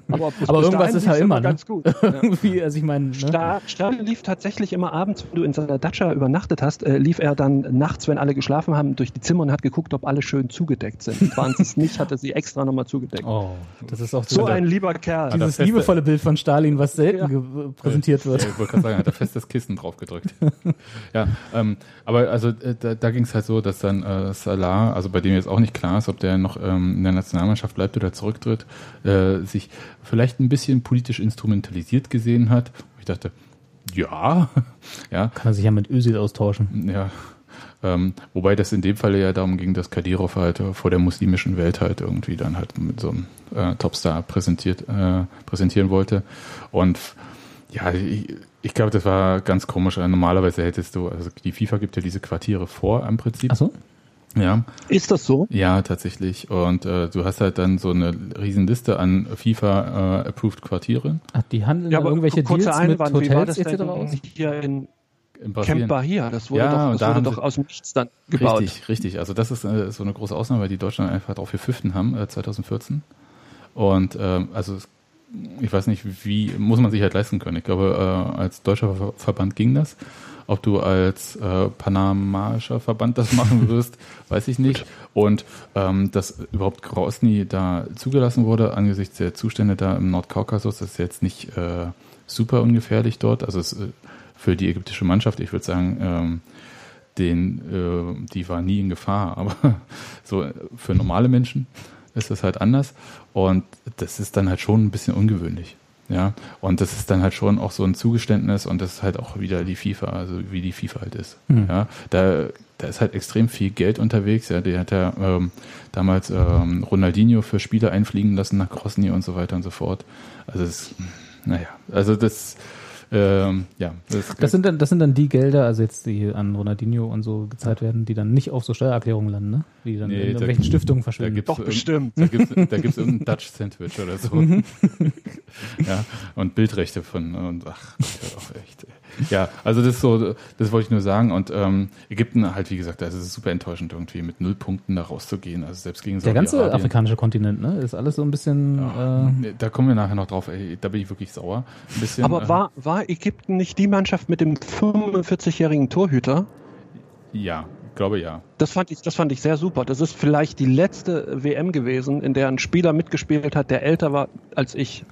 Speaker 3: Aber, bis
Speaker 2: Aber irgendwas ist ja immer, ne?
Speaker 3: ganz gut.
Speaker 2: Irgendwie, also ich meine, ne?
Speaker 3: Sta Stalin lief tatsächlich immer abends, wenn du in seiner Datscha übernachtet hast, äh, lief er dann nachts, wenn alle geschlafen haben, durch die Zimmer und hat geguckt, ob alle schön zugedeckt sind. Waren sie es nicht, hat er sie extra nochmal zugedeckt.
Speaker 2: oh, das ist auch
Speaker 3: So
Speaker 2: so
Speaker 3: ein lieber Kerl.
Speaker 2: dieses
Speaker 1: feste-
Speaker 2: liebevolle Bild von Stalin, was selten
Speaker 3: Ja.
Speaker 2: präsentiert
Speaker 1: Ja,
Speaker 2: wird.
Speaker 1: ich wollte gerade sagen, er hat da fest das Kissen drauf gedrückt. ja, ähm, aber also äh, da, da ging es halt so, dass dann äh, Salah, also bei dem jetzt auch nicht klar ist, ob der noch ähm, in der Nationalmannschaft bleibt oder zurücktritt, äh, sich vielleicht ein bisschen politisch instrumentalisiert gesehen hat. Ich dachte, ja, ja,
Speaker 2: Kann er sich ja mit Özil austauschen.
Speaker 1: ja. Ähm, wobei das in dem Fall ja darum ging, dass Kadirov halt äh, vor der muslimischen Welt halt irgendwie dann halt mit so einem äh, Topstar präsentiert, äh, präsentieren wollte. Und ja, ich, ich glaube, das war ganz komisch. Äh, Normalerweise hättest du, also die FIFA gibt ja diese Quartiere vor im Prinzip.
Speaker 2: Ach so?
Speaker 1: Ja,
Speaker 3: Ist das so?
Speaker 1: ja, tatsächlich. Und äh, du hast halt dann so eine riesen Liste an FIFA-approved Quartieren
Speaker 2: Ach, die handeln dann irgendwelche
Speaker 3: kurzer
Speaker 2: Deals mit
Speaker 3: Einwand, wie war
Speaker 2: Hotels
Speaker 3: das
Speaker 2: etc.
Speaker 3: denn
Speaker 2: aus?
Speaker 3: hier in
Speaker 1: in
Speaker 3: Camp
Speaker 1: Brasilien.
Speaker 3: Bahia? Das wurde
Speaker 1: Ja,
Speaker 3: doch, das
Speaker 1: da
Speaker 3: wurde doch aus dem Nichts dann gebaut.
Speaker 1: Richtig, richtig. Also das ist äh, so eine große Ausnahme, weil die Deutschland einfach drauf gepfiffen haben, äh, 2014. Und ähm, also ich weiß nicht, wie muss man sich halt leisten können. Ich glaube, äh, als deutscher Ver Verband ging das. Ob du als äh, panamaischer Verband das machen wirst, weiß ich nicht. Und ähm, dass überhaupt Grosny da zugelassen wurde, angesichts der Zustände da im Nordkaukasus, das ist jetzt nicht äh, super ungefährlich dort. Also es, äh, für die ägyptische Mannschaft, ich würde sagen, ähm, den, äh, die war nie in Gefahr, aber so äh, für normale Menschen ist das halt anders und das ist dann halt schon ein bisschen ungewöhnlich. Ja, und das ist dann halt schon auch so ein Zugeständnis und das ist halt auch wieder die FIFA, also wie die FIFA halt ist.
Speaker 2: Hm.
Speaker 1: Ja, da, da ist halt extrem viel Geld unterwegs. Ja, der hat ja ähm, damals ähm, Ronaldinho für Spiele einfliegen lassen nach Grosny und so weiter und so fort. Also das, naja, also das, ähm, ja, das,
Speaker 2: Das sind, dann, das sind dann die Gelder, also jetzt die an Ronaldinho und so gezahlt werden, die dann nicht auf so Steuererklärungen landen, ne? Die dann
Speaker 1: Nee,
Speaker 2: in
Speaker 1: da-
Speaker 2: irgendwelchen Stiftungen
Speaker 1: da
Speaker 2: verschwinden.
Speaker 1: gibt's
Speaker 3: Doch, bestimmt.
Speaker 1: Da gibt's, da gibt's irgendein Dutch Sandwich oder so. ja, und Bildrechte von, und ach, Gott, hör auf, echt. ey. Ja, also das so, das wollte ich nur sagen. Und ähm, Ägypten halt, wie gesagt, also es ist super enttäuschend irgendwie mit null Punkten da rauszugehen. Also selbst gegen
Speaker 2: Der ganze afrikanische Kontinent, ne? Ist alles so ein bisschen. Äh,
Speaker 1: Nee, Da kommen wir nachher noch drauf, ey, da bin ich wirklich sauer. Ein bisschen,
Speaker 3: Aber
Speaker 1: äh,
Speaker 3: war, war Ägypten nicht die Mannschaft mit dem 45-jährigen Torhüter?
Speaker 1: Ja, ich glaube ja.
Speaker 3: Das fand, ich, das fand ich sehr super. Das ist vielleicht die letzte WM gewesen, in der ein Spieler mitgespielt hat, der älter war als ich.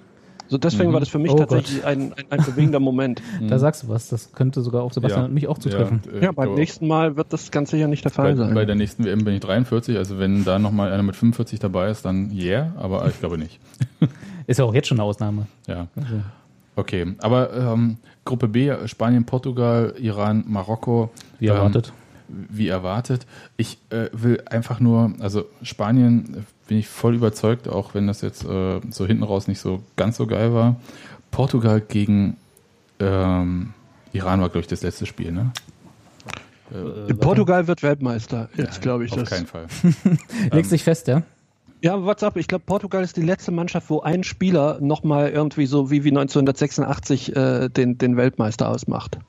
Speaker 3: So deswegen
Speaker 1: Mhm.
Speaker 3: war das für mich
Speaker 2: Oh
Speaker 3: tatsächlich ein, ein, ein bewegender Moment.
Speaker 2: Da sagst du was. Das könnte sogar auf Sebastian
Speaker 1: Ja.
Speaker 2: und mich auch zutreffen.
Speaker 1: Ja, äh,
Speaker 3: Ja, beim nächsten Mal wird das ganz sicher nicht der
Speaker 1: Bei,
Speaker 3: Fall sein.
Speaker 1: bei der nächsten WM bin ich 43, also wenn da nochmal einer mit 45 dabei ist, dann yeah, aber ich glaube nicht.
Speaker 2: Ist ja auch jetzt schon eine Ausnahme.
Speaker 1: Ja,
Speaker 2: Also,
Speaker 1: okay. Aber ähm, Gruppe B, Spanien, Portugal, Iran, Marokko.
Speaker 2: wie
Speaker 1: ähm,
Speaker 2: erwartet.
Speaker 1: Wie erwartet. Ich äh, will einfach nur, also Spanien äh, bin ich voll überzeugt, auch wenn das jetzt äh, so hinten raus nicht so ganz so geil war. Portugal gegen ähm, Iran war, glaube ich, das letzte Spiel, ne?
Speaker 2: Äh,
Speaker 3: Portugal wird Weltmeister, jetzt glaube ich
Speaker 1: Auf
Speaker 3: das.
Speaker 1: keinen Fall.
Speaker 2: Legt sich fest, ja?
Speaker 3: Ja, what's up? Ich glaube, Portugal ist die letzte Mannschaft, wo ein Spieler nochmal irgendwie so wie, wie 1986 äh, den, den Weltmeister ausmacht.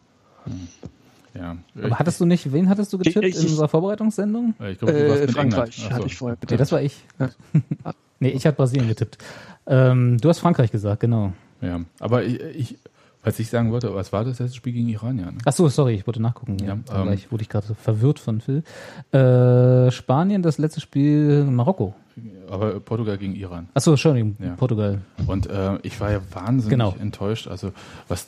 Speaker 1: Ja.
Speaker 2: Aber hattest du nicht, wen hattest du getippt
Speaker 3: Ich- ich-
Speaker 2: in unserer Vorbereitungssendung?
Speaker 1: ich glaube, du warst
Speaker 3: Äh,
Speaker 1: mit
Speaker 3: Frankreich.
Speaker 1: Ach
Speaker 3: hatte
Speaker 1: so.
Speaker 3: ich vorher
Speaker 2: Nee,
Speaker 3: getippt.
Speaker 2: das war ich.
Speaker 3: Ja.
Speaker 2: nee, ich hatte Brasilien getippt. Ähm, du hast Frankreich gesagt, genau.
Speaker 1: Ja, aber ich, ich, was ich sagen wollte, was war das letzte Spiel gegen Iran, ja? Ne?
Speaker 2: Ach so, sorry, ich wollte nachgucken. Ja,
Speaker 1: Ja, ähm,
Speaker 2: ich, wurde ich gerade so verwirrt von Phil. Äh, Spanien, das letzte Spiel Marokko.
Speaker 1: Aber Portugal gegen Iran.
Speaker 2: Ach so, Entschuldigung,
Speaker 1: Ja.
Speaker 2: Portugal.
Speaker 1: Und äh, ich war ja wahnsinnig
Speaker 2: Genau.
Speaker 1: enttäuscht. Also was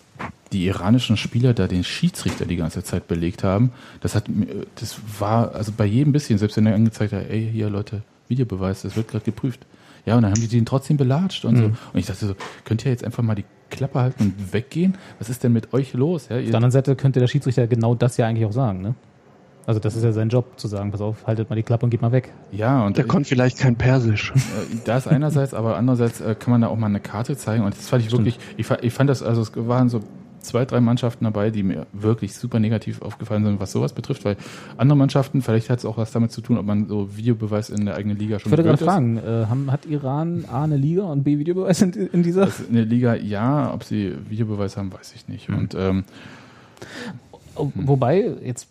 Speaker 1: die iranischen Spieler da den Schiedsrichter die ganze Zeit belegt haben, das hat mir, das war also bei jedem bisschen, selbst wenn er angezeigt hat, ey hier Leute, Videobeweis, das wird gerade geprüft. Ja, und dann haben die den trotzdem belatscht und mhm. so. Und ich dachte so, könnt ihr jetzt einfach mal die Klappe halten und weggehen? Was ist denn mit euch los? Ja,
Speaker 2: Auf der anderen Seite könnte der Schiedsrichter genau das ja eigentlich auch sagen, ne? Also das ist ja sein Job, zu sagen, pass auf, haltet mal die Klappe und geht mal weg.
Speaker 1: Ja, und
Speaker 3: der konnte vielleicht kein Persisch.
Speaker 1: Äh, das einerseits, aber andererseits äh, kann man da auch mal eine Karte zeigen und das fand ich Stimmt. wirklich, ich, ich fand das, also es waren so zwei, drei Mannschaften dabei, die mir wirklich super negativ aufgefallen sind, was sowas betrifft, weil andere Mannschaften, vielleicht hat es auch was damit zu tun, ob man so Videobeweis in der eigenen Liga schon
Speaker 2: Ich würde gerade fragen, äh, haben, hat Iran A eine Liga und B Videobeweis in, in dieser?
Speaker 1: Also eine Liga ja, ob sie Videobeweis haben, weiß ich nicht. Mhm. Und ähm,
Speaker 2: hm. Wobei, jetzt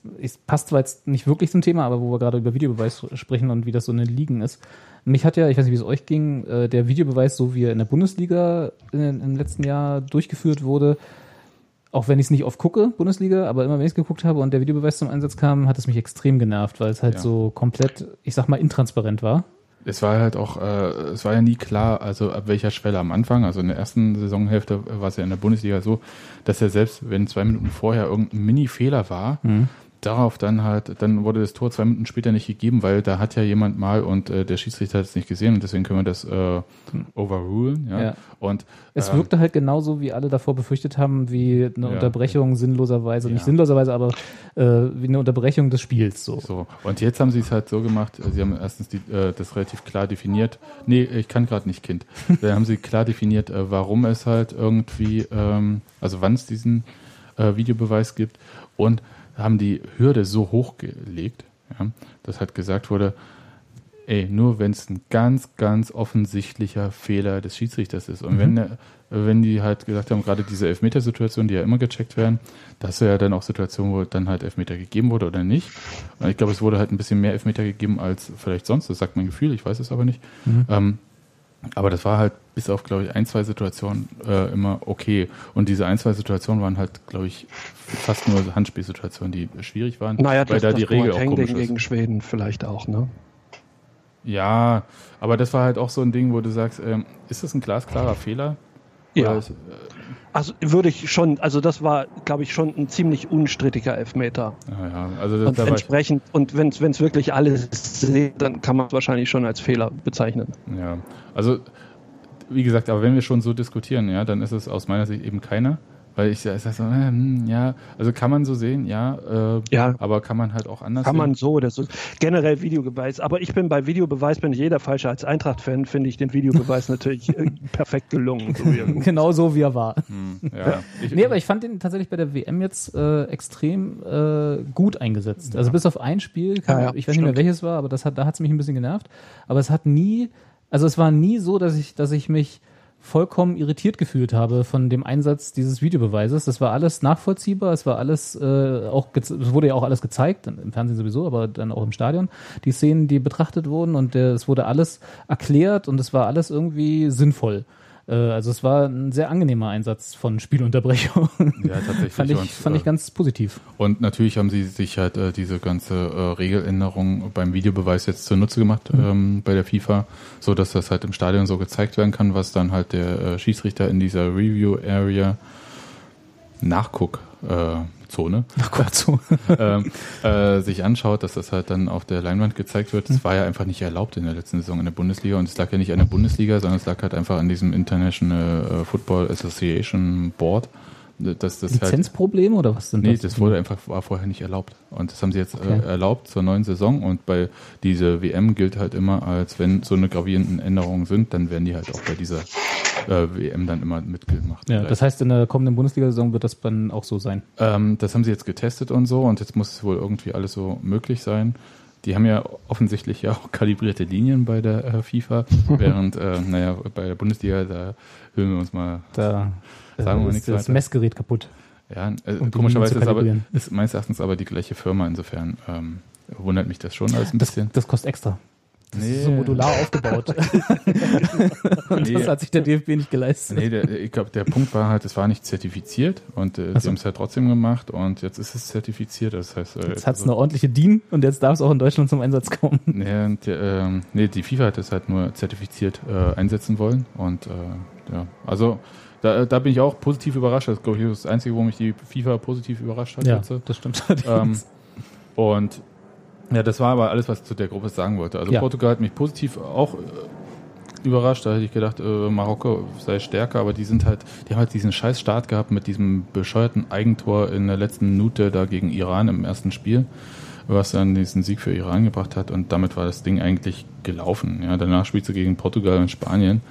Speaker 2: passt zwar jetzt nicht wirklich zum Thema, aber wo wir gerade über Videobeweis sprechen und wie das so eine Ligen ist. Mich hat ja, ich weiß nicht, wie es euch ging, äh, der Videobeweis, so wie er in der Bundesliga im letzten Jahr durchgeführt wurde, auch wenn ich es nicht oft gucke, Bundesliga, aber immer wenn ich es geguckt habe und der Videobeweis zum Einsatz kam, hat es mich extrem genervt, weil es halt ja. so komplett, ich sag mal, intransparent war
Speaker 1: es war halt auch, äh, es war ja nie klar, also ab welcher Schwelle am Anfang, also in der ersten Saisonhälfte war es ja in der Bundesliga so, dass er selbst, wenn zwei Minuten vorher irgendein Mini-Fehler war, mhm darauf dann halt, dann wurde das Tor zwei Minuten später nicht gegeben, weil da hat ja jemand mal und äh, der Schiedsrichter hat es nicht gesehen und deswegen können wir das äh, overrulen. Ja. ja. Und
Speaker 2: es ähm, wirkte halt genauso, wie alle davor befürchtet haben, wie eine ja, Unterbrechung sinnloserweise, ja. nicht sinnloserweise, aber äh, wie eine Unterbrechung des Spiels. So.
Speaker 1: so. Und jetzt haben sie es halt so gemacht, sie haben erstens die, äh, das relativ klar definiert. Nee, ich kann gerade nicht Kind. Dann haben sie klar definiert, äh, warum es halt irgendwie, ähm, also wann es diesen äh, Videobeweis gibt und haben die Hürde so hochgelegt, ja, dass halt gesagt wurde, ey, nur wenn es ein ganz, ganz offensichtlicher Fehler des Schiedsrichters ist. Und mhm. wenn, wenn die halt gesagt haben, gerade diese Elfmetersituation, die ja immer gecheckt werden, das wäre ja dann auch Situationen, wo dann halt Elfmeter gegeben wurde oder nicht. Und ich glaube, es wurde halt ein bisschen mehr Elfmeter gegeben als vielleicht sonst, das sagt mein Gefühl, ich weiß es aber nicht. Mhm. Ähm, aber das war halt bis auf, glaube ich, ein, zwei Situationen äh, immer okay. Und diese ein, zwei Situationen waren halt, glaube ich, fast nur Handspielsituationen, die schwierig waren.
Speaker 3: Naja, weil das, da das die Regel auch komisch gegen ist. Schweden vielleicht auch, ne?
Speaker 1: Ja, aber das war halt auch so ein Ding, wo du sagst, ähm, ist das ein glasklarer Fehler?
Speaker 3: Ja. Ist, äh, also würde ich schon, also das war, glaube ich, schon ein ziemlich unstrittiger Elfmeter.
Speaker 1: Ja, ja. Also
Speaker 3: und entsprechend, und wenn es wirklich alles sieht, dann kann man es wahrscheinlich schon als Fehler bezeichnen.
Speaker 1: Ja, also wie gesagt, aber wenn wir schon so diskutieren, ja, dann ist es aus meiner Sicht eben keiner. Weil ich sage so, äh, hm, ja, also kann man so sehen, ja, äh, ja, aber kann man halt auch anders
Speaker 3: Kann
Speaker 1: sehen.
Speaker 3: man so, das ist generell Videobeweis. Aber ich bin bei Videobeweis, bin ich jeder falsche. Als Eintracht-Fan finde ich den Videobeweis natürlich äh, perfekt gelungen.
Speaker 2: So genau so, wie er war. Hm, ja. Ich, nee, aber ich fand den tatsächlich bei der WM jetzt äh, extrem äh, gut eingesetzt. Also bis auf ein Spiel, kann, ja, ich weiß stimmt. nicht mehr welches war, aber das hat, da hat es mich ein bisschen genervt. Aber es hat nie, also es war nie so, dass ich, dass ich mich vollkommen irritiert gefühlt habe von dem Einsatz dieses Videobeweises. Das war alles nachvollziehbar, es war alles äh, auch, es wurde ja auch alles gezeigt, im Fernsehen sowieso, aber dann auch im Stadion. Die Szenen, die betrachtet wurden und äh, es wurde alles erklärt und es war alles irgendwie sinnvoll. Äh, also es war ein sehr angenehmer Einsatz von Spielunterbrechung. Ja, tatsächlich. fand ich, und, fand ich äh, ganz positiv.
Speaker 1: Und natürlich haben sie sich halt äh, diese ganze äh, Regeländerung beim Videobeweis jetzt zunutze gemacht mhm. ähm, bei der FIFA, so dass das halt im Stadion so gezeigt werden kann, was dann halt der äh, Schiedsrichter in dieser Review Area Nachguck äh, Zone ähm, äh, sich anschaut, dass das halt dann auf der Leinwand gezeigt wird. Das war ja einfach nicht erlaubt in der letzten Saison in der Bundesliga und es lag ja nicht an der Bundesliga, sondern es lag halt einfach an diesem International äh, Football Association Board.
Speaker 2: Das, das halt Lizenzprobleme halt, oder was
Speaker 1: sind nee, das? Nee, das wurde einfach war vorher nicht erlaubt. Und das haben sie jetzt äh, okay. äh, erlaubt zur neuen Saison. Und bei dieser WM gilt halt immer, als wenn so eine gravierenden Änderungen sind, dann werden die halt auch bei dieser äh, WM dann immer mitgemacht.
Speaker 2: Ja, das heißt, in der kommenden Bundesliga-Saison wird das dann auch so sein?
Speaker 1: Ähm, das haben sie jetzt getestet und so und jetzt muss es wohl irgendwie alles so möglich sein. Die haben ja offensichtlich ja auch kalibrierte Linien bei der äh, FIFA, während, äh, naja, bei der Bundesliga, da hören wir uns mal.
Speaker 2: Da sagen wir nichts das weiter. Messgerät kaputt.
Speaker 1: Ja, äh, um komischerweise ist, aber, ist meines Erachtens aber die gleiche Firma, insofern ähm, wundert mich das schon alles ein
Speaker 2: das,
Speaker 1: bisschen.
Speaker 2: Das kostet extra. Das nee. ist so modular aufgebaut. und nee. das hat sich der DFB nicht geleistet.
Speaker 1: Nee, der, ich glaube, der Punkt war halt, es war nicht zertifiziert und äh, so. sie haben es ja trotzdem gemacht und jetzt ist es zertifiziert. Das heißt,
Speaker 2: äh, jetzt hat es also, eine ordentliche DIN und jetzt darf es auch in Deutschland zum Einsatz kommen.
Speaker 1: Nee, und, äh, nee die FIFA hat es halt nur zertifiziert äh, einsetzen wollen und äh, ja, also da, da bin ich auch positiv überrascht. Das ist, glaube ich, das Einzige, wo mich die FIFA positiv überrascht hat.
Speaker 2: Ja, jetzt. das stimmt.
Speaker 1: Ähm, und ja, das war aber alles, was ich zu der Gruppe sagen wollte. Also ja. Portugal hat mich positiv auch äh, überrascht. Da hätte ich gedacht, äh, Marokko sei stärker, aber die sind halt, die haben halt diesen scheiß Start gehabt mit diesem bescheuerten Eigentor in der letzten Minute da gegen Iran im ersten Spiel, was dann diesen Sieg für Iran gebracht hat und damit war das Ding eigentlich gelaufen. Ja, danach spielst du gegen Portugal und Spanien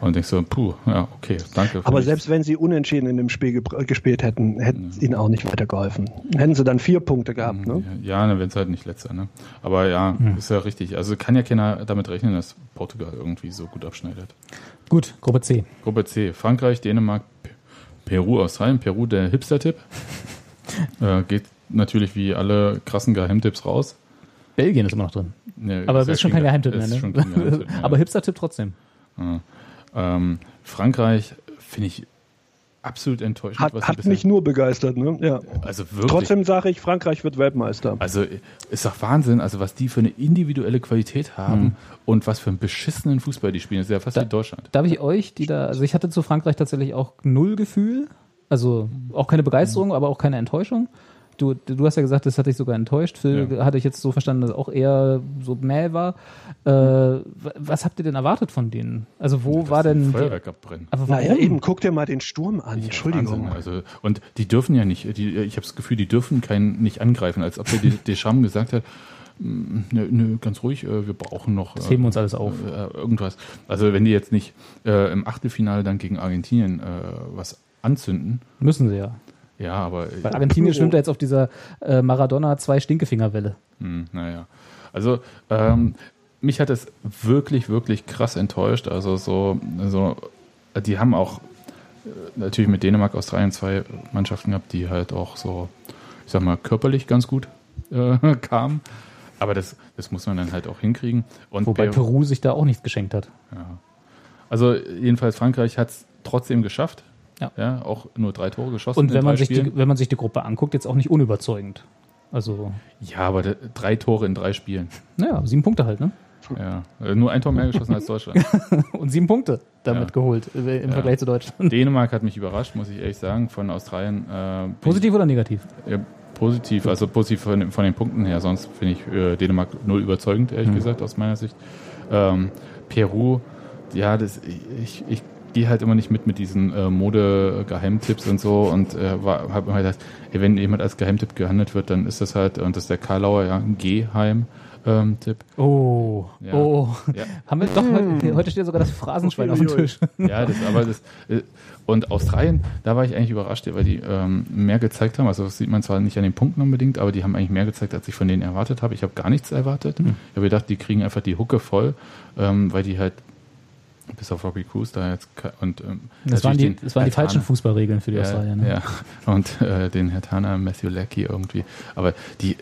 Speaker 1: und denkst so, puh, ja, okay, danke.
Speaker 3: Aber selbst wenn sie unentschieden in dem Spiel gespielt hätten, hätte es ihnen auch nicht weitergeholfen. Hätten sie dann vier Punkte gehabt, ne?
Speaker 1: Ja, dann wären es halt nicht letzter, ne? Aber ja, mhm. ist ja richtig. Also kann ja keiner damit rechnen, dass Portugal irgendwie so gut abschneidet.
Speaker 2: Gut, Gruppe C.
Speaker 1: Gruppe C. Frankreich, Dänemark, Peru, Australien. Peru, der Hipster-Tipp. äh, geht natürlich wie alle krassen Geheimtipps raus.
Speaker 2: Belgien ist immer noch drin. Ja, Aber das ist schon kein Geheimtipp mehr, ne? Geheimtipp, ja. Aber Hipster-Tipp trotzdem.
Speaker 1: Ja. Ähm, Frankreich finde ich absolut enttäuschend.
Speaker 3: Hat, hat mich nur begeistert, ne? Ja.
Speaker 1: Also wirklich.
Speaker 3: Trotzdem sage ich, Frankreich wird Weltmeister.
Speaker 1: Also ist doch Wahnsinn, also was die für eine individuelle Qualität haben mhm. und was für einen beschissenen Fußball die spielen. Das ist ja fast da, wie Deutschland.
Speaker 2: Darf ich euch, die da, also ich hatte zu Frankreich tatsächlich auch null Gefühl. Also auch keine Begeisterung, mhm. aber auch keine Enttäuschung. Du, du hast ja gesagt, das hat dich sogar enttäuscht. Phil ja. hatte ich jetzt so verstanden, dass auch eher so mäh war. Äh, was habt ihr denn erwartet von denen? Also wo
Speaker 1: ja,
Speaker 2: war denn...
Speaker 1: Feuerwerk abbrennen.
Speaker 3: Aber warum? Naja, eben, guck dir mal den Sturm an. Ja, Entschuldigung.
Speaker 1: also, und die dürfen ja nicht, die, ich habe das Gefühl, die dürfen keinen nicht angreifen, als ob der Deschamps gesagt hat, mm, Nö, nö, ganz ruhig, äh, wir brauchen noch.
Speaker 2: Das heben uns alles auf.
Speaker 1: Äh, irgendwas. Also wenn die jetzt nicht äh, im Achtelfinale dann gegen Argentinien äh, was anzünden.
Speaker 2: Müssen sie ja.
Speaker 1: Ja, aber.
Speaker 2: Weil Argentinien schwimmt ja jetzt auf dieser äh, Maradona zwei Stinkefingerwelle.
Speaker 1: Hm, naja. Also, ähm, mich hat es wirklich, wirklich krass enttäuscht. Also so, also, die haben auch äh, natürlich mit Dänemark, Australien zwei Mannschaften gehabt, die halt auch so, ich sag mal, körperlich ganz gut äh, kamen. Aber das, das muss man dann halt auch hinkriegen.
Speaker 2: Und Wobei Peru sich da auch nichts geschenkt hat.
Speaker 1: Ja. Also jedenfalls Frankreich hat es trotzdem geschafft. Ja. ja. Auch nur drei Tore geschossen.
Speaker 2: Und wenn man, sich die, wenn man sich die Gruppe anguckt, jetzt auch nicht unüberzeugend. Also.
Speaker 1: Ja, aber drei Tore in drei Spielen.
Speaker 2: Naja, sieben Punkte halt, ne?
Speaker 1: Ja, äh, nur ein Tor mehr geschossen als Deutschland.
Speaker 2: und sieben Punkte damit ja. geholt äh, im ja. Vergleich zu Deutschland.
Speaker 1: Dänemark hat mich überrascht, muss ich ehrlich sagen, von Australien.
Speaker 2: Äh, positiv oder negativ?
Speaker 1: Ja, positiv, also positiv von, von, den Punkten her. Sonst finde ich äh, Dänemark null überzeugend, ehrlich mhm. gesagt, aus meiner Sicht. Ähm, Peru, ja, das, ich, ich gehe halt immer nicht mit mit diesen äh, Mode-Geheimtipps und so und äh, habe immer gedacht, ey, wenn jemand als Geheimtipp gehandelt wird, dann ist das halt, und das ist der Karlauer, ja, ein Geheim. Ähm, Tipp.
Speaker 2: Oh, ja. oh. Ja. Haben wir doch heute, heute steht sogar das Phrasenschwein auf dem Tisch.
Speaker 1: Ja, das, aber das, äh, und Australien, da war ich eigentlich überrascht, weil die ähm, mehr gezeigt haben. Also das sieht man zwar nicht an den Punkten unbedingt, aber die haben eigentlich mehr gezeigt, als ich von denen erwartet habe. Ich habe gar nichts erwartet. Hm. Ich habe gedacht, die kriegen einfach die Hucke voll, ähm, weil die halt bis auf Robbie Cruz da jetzt und ähm,
Speaker 2: das waren die, das waren die falschen Fußballregeln für die Australier. Ne?
Speaker 1: Ja, und äh, den Herr Tana, Matthew irgendwie. Aber die,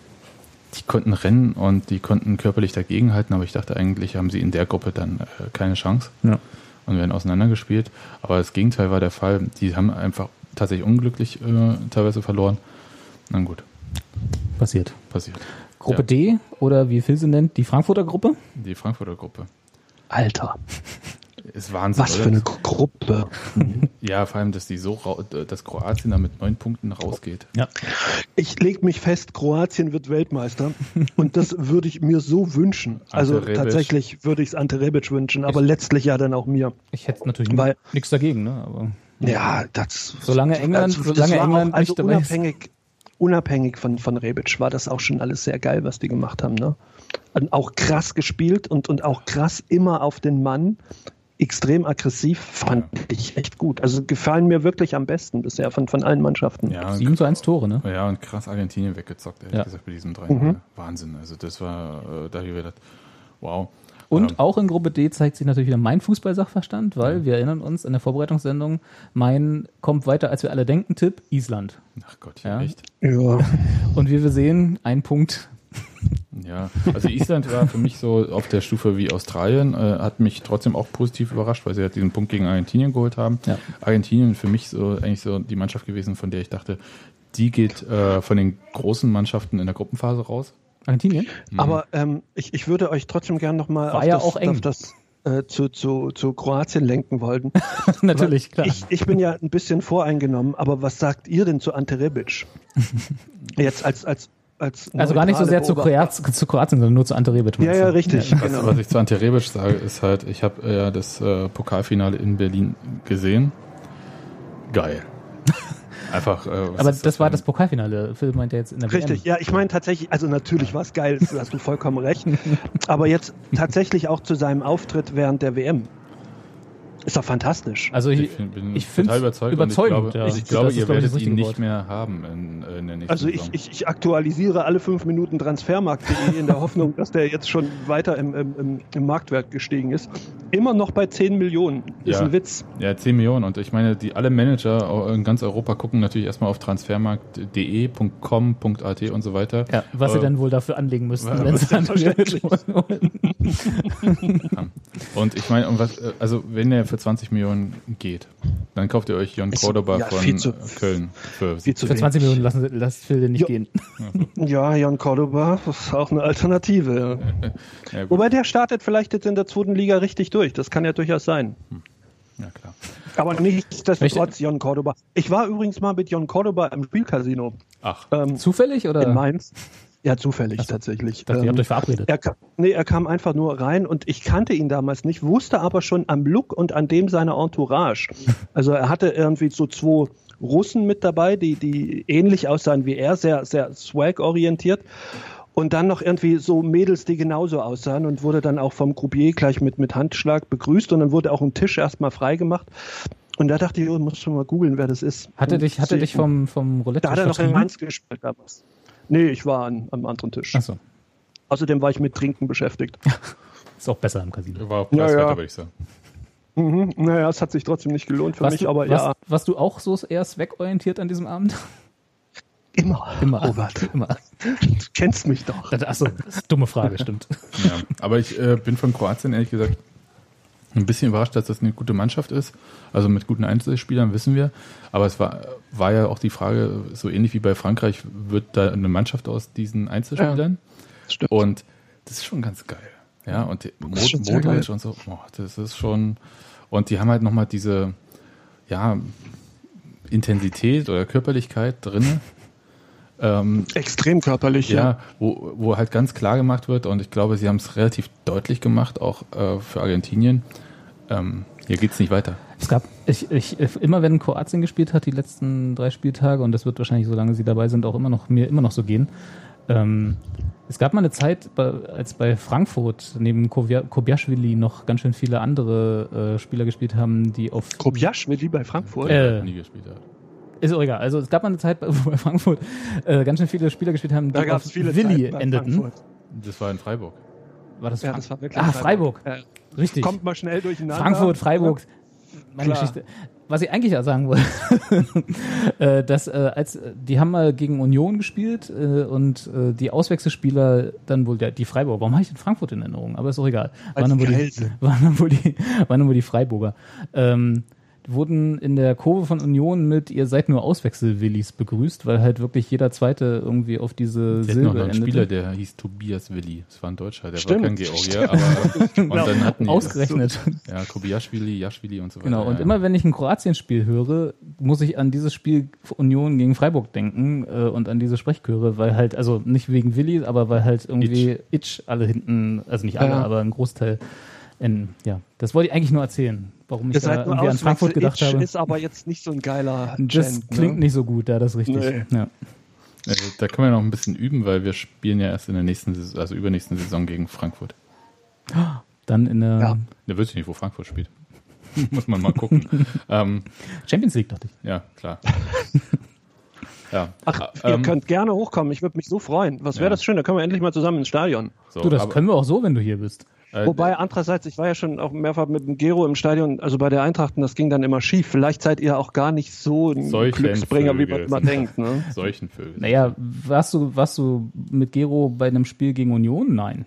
Speaker 1: die konnten rennen und die konnten körperlich dagegenhalten, aber ich dachte eigentlich haben sie in der Gruppe dann äh, keine Chance ja. und werden auseinandergespielt. Aber das Gegenteil war der Fall. Die haben einfach tatsächlich unglücklich äh, teilweise verloren. Na gut.
Speaker 2: Passiert.
Speaker 1: Passiert.
Speaker 2: Gruppe ja. D oder wie Phil sie nennt, die Frankfurter Gruppe?
Speaker 1: Die Frankfurter Gruppe.
Speaker 3: Alter.
Speaker 1: Ist Wahnsinn.
Speaker 3: Was für eine Gruppe.
Speaker 1: ja, vor allem, dass die so, dass Kroatien da mit neun Punkten rausgeht.
Speaker 3: Ja. Ich lege mich fest, Kroatien wird Weltmeister. und das würde ich mir so wünschen. Also Ante tatsächlich würde ich es Ante Rebic wünschen, aber ich, letztlich ja dann auch mir.
Speaker 2: Ich hätte natürlich nichts dagegen, ne? Aber,
Speaker 3: ja, das.
Speaker 2: Solange England, also, solange England
Speaker 3: auch, also unabhängig, unabhängig von, von Rebic war das auch schon alles sehr geil, was die gemacht haben, ne? Und auch krass gespielt und, und auch krass immer auf den Mann extrem aggressiv, fand ich echt gut. Also gefallen mir wirklich am besten bisher von, von allen Mannschaften.
Speaker 2: Ja, 7 zu 1 Tore, ne?
Speaker 1: Ja, und krass Argentinien weggezockt, ehrlich ja. gesagt, bei diesem drei. Mhm. Wahnsinn. Also das war, äh, da habe ich gedacht, wow.
Speaker 2: Und ähm, auch in Gruppe D zeigt sich natürlich wieder mein Fußballsachverstand, weil ja. wir erinnern uns an der Vorbereitungssendung, mein kommt weiter, als wir alle denken, Tipp, Island.
Speaker 1: Ach Gott, ja, echt?
Speaker 3: Ja.
Speaker 2: Und wie wir sehen, ein Punkt
Speaker 1: ja, also Island war für mich so auf der Stufe wie Australien, äh, hat mich trotzdem auch positiv überrascht, weil sie halt diesen Punkt gegen Argentinien geholt haben. Ja. Argentinien für mich so eigentlich so die Mannschaft gewesen, von der ich dachte, die geht äh, von den großen Mannschaften in der Gruppenphase raus.
Speaker 2: Argentinien?
Speaker 3: Mhm. Aber ähm, ich, ich würde euch trotzdem gerne nochmal
Speaker 2: auf, ja das,
Speaker 3: auf das äh, zu, zu, zu Kroatien lenken wollen.
Speaker 2: Natürlich, klar.
Speaker 3: Ich, ich bin ja ein bisschen voreingenommen, aber was sagt ihr denn zu Ante Rebic? Jetzt als, als als
Speaker 2: Also gar nicht so sehr zu. Kroatien, zu Kroatien, sondern nur zu Ante Rebic.
Speaker 3: Ja, ja, richtig.
Speaker 1: Was,
Speaker 3: genau.
Speaker 1: was ich zu Ante Rebic sage, ist halt, ich habe ja das äh, Pokalfinale in Berlin gesehen. Geil. Einfach. Äh, was
Speaker 2: Aber
Speaker 1: ist
Speaker 2: das war das Pokalfinale. Phil meint ja jetzt in der
Speaker 3: Richtig,
Speaker 2: WM.
Speaker 3: ja, ich meine tatsächlich, also natürlich war es geil, da hast du vollkommen recht. Aber jetzt tatsächlich auch zu seinem Auftritt während der WM. Ist doch fantastisch.
Speaker 2: Also ich,
Speaker 1: Ich, total überzeugt.
Speaker 2: überzeugend,
Speaker 1: und ich glaube,
Speaker 2: ja.
Speaker 1: ich glaube ihr werdet ihn nicht
Speaker 2: Wort.
Speaker 1: mehr haben in, in der nächsten
Speaker 3: Also ich, ich, ich aktualisiere alle fünf Minuten Transfermarkt.de in der Hoffnung, dass der jetzt schon weiter im, im, im, im Marktwert gestiegen ist. Immer noch bei 10 Millionen. Ist
Speaker 1: Ja.
Speaker 3: ein Witz.
Speaker 1: Ja, 10 Millionen. Und ich meine, die alle Manager in ganz Europa gucken natürlich erstmal auf transfermarkt.de, .com, .at und so weiter.
Speaker 2: ja, was sie
Speaker 1: Äh,
Speaker 2: dann wohl dafür anlegen müssten, wenn sie holen.
Speaker 1: Und ich meine, und was, äh, also wenn er für 20 Millionen geht, dann kauft ihr euch Jon Cordoba
Speaker 3: ja,
Speaker 1: von
Speaker 3: viel zu-
Speaker 1: äh, Köln für
Speaker 3: Viel zu
Speaker 2: Für 20
Speaker 3: wenig.
Speaker 2: Millionen lassen sie, lasst Phil den nicht
Speaker 3: Jo.
Speaker 2: gehen.
Speaker 3: Ja, Jan Cordoba ist auch eine Alternative.
Speaker 1: ja, gut.
Speaker 3: Wobei der startet vielleicht jetzt in der zweiten Liga richtig durch. Das kann ja durchaus sein.
Speaker 1: ja, klar.
Speaker 3: Aber nichtsdestotrotz Jon Cordoba. Ich war übrigens mal mit Jon Cordoba im Spielcasino
Speaker 1: Ach,
Speaker 3: ähm,
Speaker 2: Zufällig oder?
Speaker 3: in Mainz. Ja, zufällig
Speaker 2: so.
Speaker 3: tatsächlich.
Speaker 2: Ich dachte, ihr habt
Speaker 3: Ähm,
Speaker 2: euch verabredet.
Speaker 3: Er kam, nee, er kam einfach nur rein und ich kannte ihn damals nicht, wusste aber schon am Look und an dem seiner Entourage. Also er hatte irgendwie so zwei Russen mit dabei, die, die ähnlich aussahen wie er, sehr, sehr swag-orientiert. Und dann noch irgendwie so Mädels, die genauso aussahen und wurde dann auch vom Croupier gleich mit, mit Handschlag begrüßt und dann wurde auch ein Tisch erstmal freigemacht. Und da dachte ich, oh, muss schon mal googeln, wer das ist.
Speaker 2: Hatte dich, hatte dich vom, vom Roulette
Speaker 3: Da hat er noch in? Mainz gespielt damals. Nee, ich war an, am anderen Tisch.
Speaker 2: Achso,
Speaker 3: Außerdem war ich mit Trinken beschäftigt.
Speaker 2: ist auch besser im Casino.
Speaker 1: war auch
Speaker 3: Ja,
Speaker 1: preiswerter,
Speaker 3: ja.
Speaker 1: würde ich sagen.
Speaker 3: Mhm. Naja, es hat sich trotzdem nicht gelohnt für
Speaker 2: Warst
Speaker 3: mich,
Speaker 2: du,
Speaker 3: aber
Speaker 2: warst,
Speaker 3: ja,
Speaker 2: warst du auch so eher swag-orientiert an diesem Abend?
Speaker 3: immer.
Speaker 2: Immer.
Speaker 3: Robert,
Speaker 2: Immer.
Speaker 3: du kennst mich doch.
Speaker 2: Achso, dumme Frage, stimmt.
Speaker 1: Ja, aber ich äh, bin von Kroatien ehrlich gesagt ein bisschen überrascht, dass das eine gute Mannschaft ist. Also mit guten Einzelspielern wissen wir. Aber es war, war ja auch die Frage, so ähnlich wie bei Frankreich, wird da eine Mannschaft aus diesen Einzelspielern?
Speaker 3: Stimmt.
Speaker 1: Und das ist schon ganz geil. Ja, und Modric und so, oh, das ist schon. Und die haben halt nochmal diese, ja, Intensität oder Körperlichkeit drin. Ähm,
Speaker 3: Extrem körperlich,
Speaker 1: ja,
Speaker 3: ja.
Speaker 1: wo, wo halt ganz klar gemacht wird, und ich glaube, sie haben es relativ deutlich gemacht, auch äh, für Argentinien. Ähm, hier geht's nicht weiter.
Speaker 2: Es gab, ich, ich, immer wenn Kroatien gespielt hat, die letzten drei Spieltage, und das wird wahrscheinlich, solange sie dabei sind, auch immer noch, mir immer noch so gehen. Ähm, es gab mal eine Zeit, bei, als bei Frankfurt neben Kobia- Kobiaschwili noch ganz schön viele andere äh, Spieler gespielt haben, die auf.
Speaker 3: Kobiaschwili bei Frankfurt.
Speaker 2: Äh,
Speaker 1: Nie gespielt hat.
Speaker 2: Ist auch egal. Also es gab mal eine Zeit, wo bei Frankfurt äh, ganz schön viele Spieler gespielt haben, die
Speaker 3: da gab es
Speaker 2: auf
Speaker 3: viele
Speaker 2: Willi endeten.
Speaker 3: Frankfurt.
Speaker 1: Das war in Freiburg.
Speaker 2: War das,
Speaker 3: Ja, das war wirklich
Speaker 2: Ah, Freiburg.
Speaker 3: Ja.
Speaker 2: Richtig.
Speaker 3: Kommt mal schnell durcheinander.
Speaker 2: Frankfurt, Freiburg. Meine
Speaker 3: Klar.
Speaker 2: Geschichte. Was ich eigentlich sagen wollte, äh, dass äh, als die haben mal gegen Union gespielt äh, und äh, die Auswechselspieler dann wohl der, die Freiburger. Warum habe ich denn Frankfurt in Erinnerung? Aber ist auch egal. Waren dann,
Speaker 3: die
Speaker 2: waren dann wohl die waren dann wohl die Freiburger. Ähm, wurden in der Kurve von Union mit ihr seid nur Auswechselwillis begrüßt, weil halt wirklich jeder zweite irgendwie auf diese
Speaker 1: Sie hatten noch
Speaker 2: Silbe
Speaker 1: einen
Speaker 2: endete.
Speaker 1: Spieler, der hieß Tobias Willi. Das war ein Deutscher, der
Speaker 3: Stimmt.
Speaker 1: war kein Georgier, aber und dann hatten die
Speaker 2: Ausgerechnet.
Speaker 1: ja Kobiaschwili, Jaschwili und so weiter.
Speaker 2: Genau, und
Speaker 1: ja.
Speaker 2: immer wenn ich ein Kroatien-Spiel höre, muss ich an dieses Spiel Union gegen Freiburg denken äh, und an diese Sprechchöre, weil halt, also nicht wegen Willi, aber weil halt irgendwie Itch, alle hinten, also nicht alle,
Speaker 3: Ja.
Speaker 2: aber ein Großteil in, ja, das wollte ich eigentlich nur erzählen, warum ich
Speaker 3: Ihr
Speaker 2: da
Speaker 3: nur
Speaker 2: irgendwie an Frankfurt gedacht
Speaker 3: Itch
Speaker 2: habe.
Speaker 3: ist aber jetzt nicht so ein geiler
Speaker 2: Das
Speaker 3: Gent,
Speaker 2: klingt
Speaker 3: ne?
Speaker 2: nicht so gut, ja, das ist richtig.
Speaker 3: Nee.
Speaker 2: Ja.
Speaker 1: Äh, Da können wir noch ein bisschen üben, weil wir spielen ja erst in der nächsten Saison, also übernächsten Saison gegen Frankfurt.
Speaker 2: Dann in der
Speaker 3: Ja.
Speaker 1: Da weiß ich nicht, wo Frankfurt spielt. Muss man mal gucken. ähm,
Speaker 2: Champions League, dachte ich.
Speaker 1: ja, klar. ja.
Speaker 3: Ach,
Speaker 1: äh,
Speaker 3: ihr
Speaker 1: ähm,
Speaker 3: könnt gerne hochkommen. Ich würde mich so freuen. Was wäre
Speaker 1: Ja.
Speaker 3: das schön? Da können wir endlich mal zusammen ins Stadion.
Speaker 1: so,
Speaker 2: Du, das
Speaker 1: aber,
Speaker 2: können wir auch so, wenn du hier bist.
Speaker 1: Äh,
Speaker 3: Wobei, andererseits, ich war ja schon auch mehrfach mit dem Gero im Stadion, also bei der Eintracht, und das ging dann immer schief. Vielleicht seid ihr auch gar nicht so ein
Speaker 1: Solche
Speaker 3: Glücksbringer, wie man
Speaker 1: Vögel
Speaker 3: immer denkt. Ne?
Speaker 1: solchen Vögeln.
Speaker 2: Naja, warst du, warst du mit Gero bei einem Spiel gegen Union? Nein.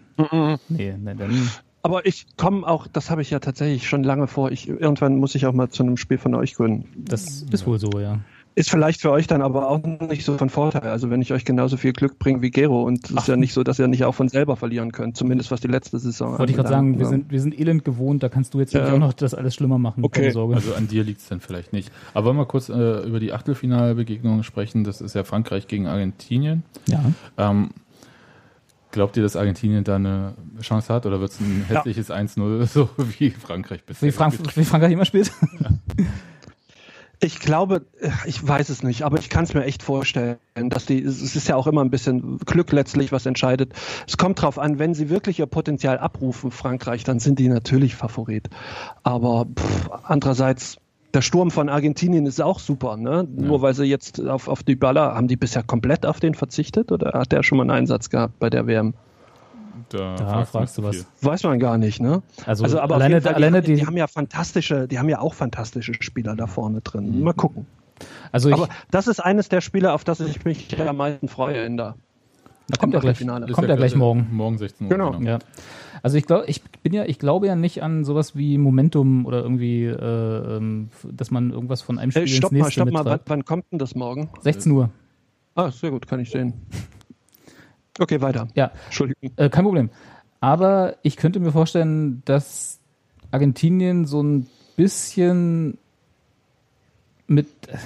Speaker 2: Nee, nee, dann.
Speaker 3: Aber ich komme auch, das habe ich ja tatsächlich schon lange vor. Ich, irgendwann muss ich auch mal zu einem Spiel von euch gründen.
Speaker 2: Das ist wohl so, ja.
Speaker 3: Ist vielleicht für euch dann aber auch nicht so von Vorteil. Also wenn ich euch genauso viel Glück bringe wie Gero und es ist ja nicht so, dass ihr nicht auch von selber verlieren könnt, zumindest was die letzte Saison
Speaker 2: Wollte ich gerade sagen, wir
Speaker 3: Ja.
Speaker 2: sind, wir sind elend gewohnt, da kannst du jetzt
Speaker 3: Ja.
Speaker 2: auch noch das alles schlimmer machen.
Speaker 3: Okay.
Speaker 2: Keine Sorge.
Speaker 1: Also an dir liegt es dann vielleicht nicht. Aber wollen wir kurz äh, über die Achtelfinalbegegnung sprechen. Das ist ja Frankreich gegen Argentinien.
Speaker 2: ja.
Speaker 1: Ähm, glaubt ihr, dass Argentinien da eine Chance hat oder wird es ein
Speaker 3: Ja.
Speaker 1: hässliches 1-0, so wie Frankreich bisher?
Speaker 2: Wie, Frank wie Frankreich immer spielt?
Speaker 3: Ich glaube, ich weiß es nicht, aber ich kann es mir echt vorstellen, dass die, es ist ja auch immer ein bisschen Glück letztlich, was entscheidet. Es kommt drauf an, wenn sie wirklich ihr Potenzial abrufen, Frankreich, dann sind die natürlich Favorit. Aber pff, andererseits, der Sturm von Argentinien ist auch super, ne? Nur weil sie jetzt auf, auf die Baller, haben die bisher komplett auf den verzichtet oder hat der schon mal einen Einsatz gehabt bei der WM?
Speaker 2: Da fragst du was.
Speaker 3: Weiß man gar nicht, ne?
Speaker 2: Also,
Speaker 3: Also, aber
Speaker 2: alleine,
Speaker 3: Fall,
Speaker 2: alleine
Speaker 3: die, die,
Speaker 2: die,
Speaker 3: haben ja fantastische, die haben ja auch fantastische Spieler da vorne drin. Mal gucken.
Speaker 2: also ich,
Speaker 3: Aber das ist eines der Spiele, auf das ich mich am meisten freue in der.
Speaker 2: da kommt ja gleich,
Speaker 3: Achtelfinale.
Speaker 2: kommt ja gleich morgen.
Speaker 1: Morgen 16 Uhr.
Speaker 3: Genau.
Speaker 2: Ja. Also ich glaube, ich bin ja, ich glaube ja nicht an sowas wie Momentum oder irgendwie, äh, ähm, dass man irgendwas von einem Spiel
Speaker 3: Hey, stopp
Speaker 2: ins
Speaker 3: mal,
Speaker 2: nächste
Speaker 3: stopp mal, wann,
Speaker 2: mittreibt.
Speaker 3: wann kommt denn das morgen?
Speaker 2: 16 Uhr.
Speaker 3: Ah, sehr gut, kann ich sehen. Okay, weiter.
Speaker 2: Ja,
Speaker 3: Entschuldigung.
Speaker 2: äh, kein Problem. Aber ich könnte mir vorstellen, dass Argentinien so ein bisschen mit äh,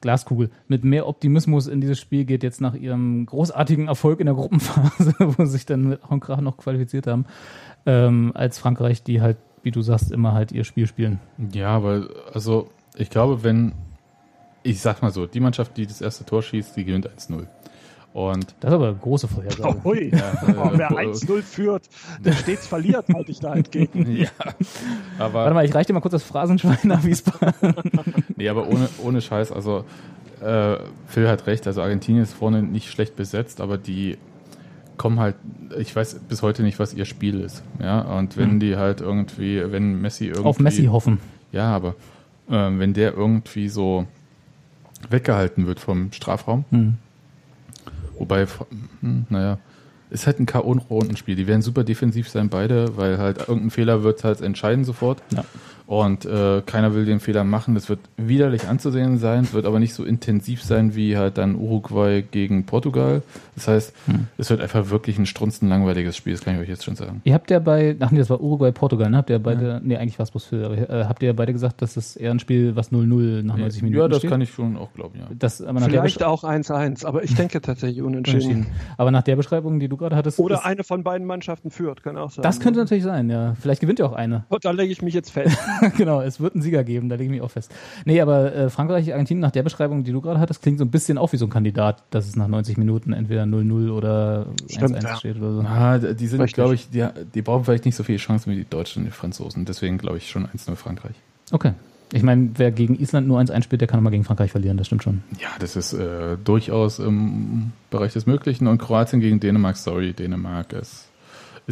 Speaker 2: Glaskugel, mit mehr Optimismus in dieses Spiel geht, jetzt nach ihrem großartigen Erfolg in der Gruppenphase, wo sie sich dann mit Ach und Krach noch qualifiziert haben, ähm, als Frankreich, die halt, wie du sagst, immer halt ihr Spiel spielen.
Speaker 1: Ja, aber also ich glaube, wenn, ich sag mal so, die Mannschaft, die das erste Tor schießt, die gewinnt 1-0. Und
Speaker 2: Das ist aber eine große Vorhersage.
Speaker 3: hui.
Speaker 1: ja,
Speaker 3: Oh, wer
Speaker 1: äh,
Speaker 3: 1-0 führt, der stets verliert, halte ich da entgegen.
Speaker 1: ja, aber
Speaker 2: Warte mal, ich reiche dir mal kurz das Phrasenschwein nach Wiesbaden.
Speaker 1: Nee, aber ohne, ohne Scheiß, also äh, Phil hat recht, also Argentinien ist vorne nicht schlecht besetzt, aber die kommen halt, ich weiß bis heute nicht, was ihr Spiel ist. Ja, und wenn
Speaker 2: Hm.
Speaker 1: die halt irgendwie, wenn Messi irgendwie.
Speaker 2: Auf Messi hoffen.
Speaker 1: Ja, aber ähm, wenn der irgendwie so weggehalten wird vom Strafraum,
Speaker 2: Hm.
Speaker 1: Wobei, hm, naja, ist halt ein K.O.-Rundenspiel. Die werden super defensiv sein, beide, weil halt irgendein Fehler wird halt entscheiden sofort.
Speaker 2: Ja.
Speaker 1: Und äh, keiner will den Fehler machen. Das wird widerlich anzusehen sein, wird aber nicht so intensiv sein wie halt dann Uruguay gegen Portugal. Das heißt,
Speaker 2: Hm.
Speaker 1: es wird einfach wirklich ein strunzenlangweiliges Spiel, das kann ich euch jetzt schon sagen.
Speaker 2: Ihr habt ja bei, ach nee, das war Uruguay, Portugal, ne? Habt ihr beide, nee, eigentlich war es bloß für, aber äh, habt ihr ja beide gesagt, dass es eher ein Spiel, was 0-0 nach 90 Minuten
Speaker 1: ja, das
Speaker 2: steht?
Speaker 1: kann ich schon auch glauben, ja.
Speaker 2: Das, aber nach
Speaker 3: Vielleicht
Speaker 2: der
Speaker 3: auch 1-1, aber ich denke tatsächlich unentschieden.
Speaker 2: Unentschieden. Aber nach der Beschreibung, die du gerade hattest,
Speaker 3: Oder
Speaker 2: ist,
Speaker 3: eine von beiden Mannschaften führt, kann auch sein.
Speaker 2: das könnte natürlich sein, ja. Vielleicht gewinnt ja auch eine.
Speaker 3: Und da lege ich mich jetzt fest.
Speaker 2: genau, es wird einen Sieger geben, da lege ich mich auch fest. Nee, aber äh, Frankreich, Argentinien, nach der Beschreibung, die du gerade hattest, klingt so ein bisschen auch wie so ein Kandidat, dass es nach 90 Minuten entweder 0-0 oder 1-1
Speaker 3: Stimmt, ja.
Speaker 2: steht oder so.
Speaker 1: Ah, die sind, glaube ich, die, die brauchen vielleicht nicht so viele Chancen wie die Deutschen und die Franzosen. Deswegen glaube ich schon 1-0 Frankreich.
Speaker 2: Okay. Ich meine, wer gegen Island nur 1-1 spielt, der kann auch mal gegen Frankreich verlieren, das stimmt schon.
Speaker 1: Ja, das ist äh, durchaus im Bereich des Möglichen. Und Kroatien gegen Dänemark, sorry, Dänemark, es,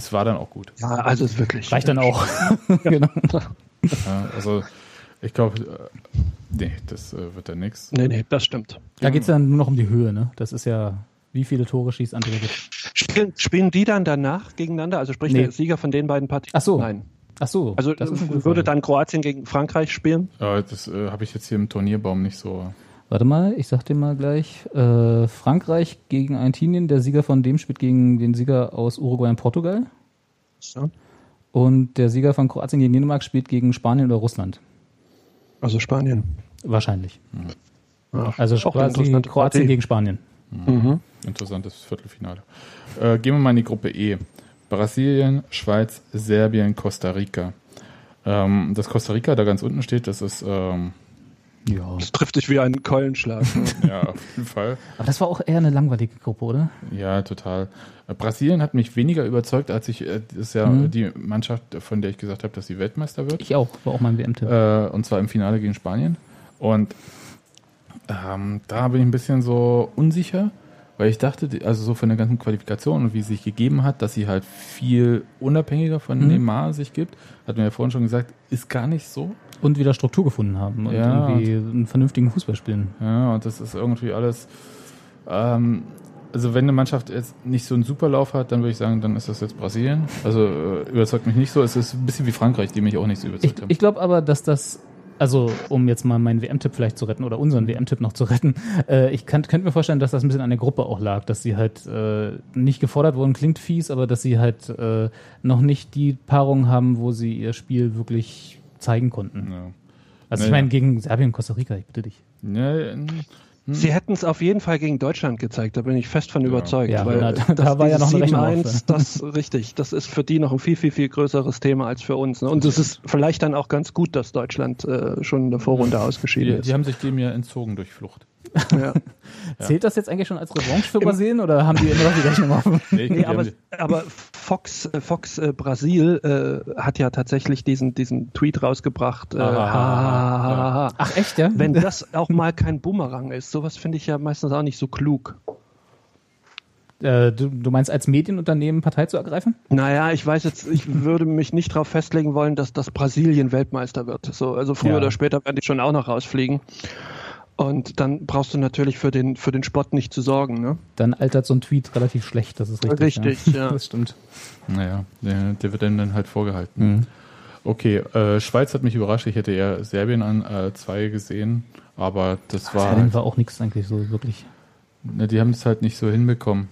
Speaker 1: es war dann auch gut.
Speaker 3: Ja, also es ist wirklich.
Speaker 2: Reicht dann auch. genau.
Speaker 1: Ja, also ich glaube, äh, nee, das äh, wird dann nichts.
Speaker 3: Nee, nee, das stimmt.
Speaker 2: Da geht es dann nur noch um die Höhe, ne? Das ist ja, wie viele Tore schießt André?
Speaker 3: Spielen, spielen die dann danach gegeneinander? Also sprich
Speaker 2: Nee.
Speaker 3: der Sieger von den beiden Partien?
Speaker 2: Ach so.
Speaker 3: Nein.
Speaker 2: Ach so,
Speaker 3: Also
Speaker 2: gute
Speaker 3: würde
Speaker 2: Frage.
Speaker 3: dann Kroatien gegen Frankreich spielen?
Speaker 1: Äh, das äh, habe ich jetzt hier im Turnierbaum nicht so.
Speaker 2: Warte mal, ich sag dir mal gleich. Äh, Frankreich gegen Argentinien, der Sieger von dem spielt gegen den Sieger aus Uruguay und Portugal.
Speaker 3: So.
Speaker 2: Und der Sieger von Kroatien gegen Dänemark spielt gegen Spanien oder Russland.
Speaker 3: Also Spanien.
Speaker 2: Wahrscheinlich.
Speaker 3: Ja.
Speaker 2: Also
Speaker 3: Auch eine
Speaker 2: quasi
Speaker 3: interessante
Speaker 2: Kroatien gegen Spanien.
Speaker 3: Mhm.
Speaker 1: Interessantes Viertelfinale. Äh, gehen wir mal in die Gruppe E. Brasilien, Schweiz, Serbien, Costa Rica. Ähm, dass Costa Rica da ganz unten steht, das ist ähm,
Speaker 2: Ja.
Speaker 3: Das trifft dich wie ein Keulenschlag.
Speaker 1: ja auf jeden Fall.
Speaker 2: Aber das war auch eher eine langweilige Gruppe, oder?
Speaker 1: Ja, total. Äh, Brasilien hat mich weniger überzeugt, als ich, äh, das ist ja
Speaker 2: Mhm.
Speaker 1: die Mannschaft, von der ich gesagt habe, dass sie Weltmeister wird.
Speaker 2: Ich auch, war auch mein WM-Tipp.
Speaker 1: Äh, und zwar im Finale gegen Spanien. Und ähm, da bin ich ein bisschen so unsicher, weil ich dachte, also so von der ganzen Qualifikation und wie es sich gegeben hat, dass sie halt viel unabhängiger von
Speaker 2: Mhm.
Speaker 1: Neymar sich gibt, hat mir ja vorhin schon gesagt, ist gar nicht so.
Speaker 2: Und wieder Struktur gefunden haben und
Speaker 1: Ja,
Speaker 2: irgendwie einen vernünftigen Fußball spielen.
Speaker 1: Ja, und das ist irgendwie alles. Ähm, also wenn eine Mannschaft jetzt nicht so einen Superlauf hat, dann würde ich sagen, dann ist das jetzt Brasilien. Also äh, überzeugt mich nicht so. Es ist ein bisschen wie Frankreich, die mich auch nicht so
Speaker 2: Ich,
Speaker 1: überzeugt haben.
Speaker 2: ich glaube aber, dass das Also, um jetzt mal meinen WM-Tipp vielleicht zu retten oder unseren WM-Tipp noch zu retten. Äh, ich kann, könnte mir vorstellen, dass das ein bisschen an der Gruppe auch lag, dass sie halt äh, nicht gefordert wurden, klingt fies, aber dass sie halt äh, noch nicht die Paarung haben, wo sie ihr Spiel wirklich zeigen konnten.
Speaker 1: Ja.
Speaker 2: Also, ich
Speaker 1: Naja.
Speaker 2: meine, gegen Serbien, Costa Rica, ich bitte dich.
Speaker 1: Ja, n-
Speaker 3: Sie hätten es auf jeden Fall gegen Deutschland gezeigt, da bin ich fest von überzeugt.
Speaker 2: Ja,
Speaker 3: weil
Speaker 2: na, da-
Speaker 3: das-
Speaker 2: da war ja noch eine Rechnung
Speaker 3: 7-1,
Speaker 2: offen.
Speaker 3: Das richtig, das ist für die noch ein viel, viel, viel größeres Thema als für uns. Ne? Und es ist vielleicht dann auch ganz gut, dass Deutschland äh, schon in der Vorrunde ausgeschieden
Speaker 1: die,
Speaker 3: ist.
Speaker 1: die haben sich dem ja entzogen durch Flucht.
Speaker 3: Ja.
Speaker 2: Zählt das jetzt eigentlich schon als Revanche für Brasilien oder haben die immer noch die Rechnung offen?
Speaker 1: Nee,
Speaker 3: Nee, aber, aber Fox, äh, Fox äh, Brasil äh, hat ja tatsächlich diesen, diesen Tweet rausgebracht. Äh, ha,
Speaker 1: Ah,
Speaker 3: ha, ha, ha, ha.
Speaker 2: Ach, echt, ja?
Speaker 3: Wenn das auch mal kein Bumerang ist, sowas finde ich ja meistens auch nicht so klug.
Speaker 2: Äh, du, du meinst, als Medienunternehmen Partei zu ergreifen?
Speaker 3: Naja, ich weiß jetzt, ich würde mich nicht darauf festlegen wollen, dass das Brasilien Weltmeister wird. So, also früher
Speaker 2: Ja.
Speaker 3: oder später werden die schon auch noch rausfliegen. Und dann brauchst du natürlich für den, für den Sport nicht zu sorgen. Ne?
Speaker 2: Dann altert so ein Tweet relativ schlecht, das ist richtig.
Speaker 3: Richtig, ja.
Speaker 2: Das stimmt.
Speaker 1: Naja, der, der wird einem dann halt vorgehalten.
Speaker 2: Mhm.
Speaker 1: Okay, äh, Schweiz hat mich überrascht. Ich hätte eher Serbien an äh, zwei gesehen, aber das war,
Speaker 2: Serbien war auch nichts eigentlich so wirklich.
Speaker 1: ne, die haben es halt nicht so hinbekommen.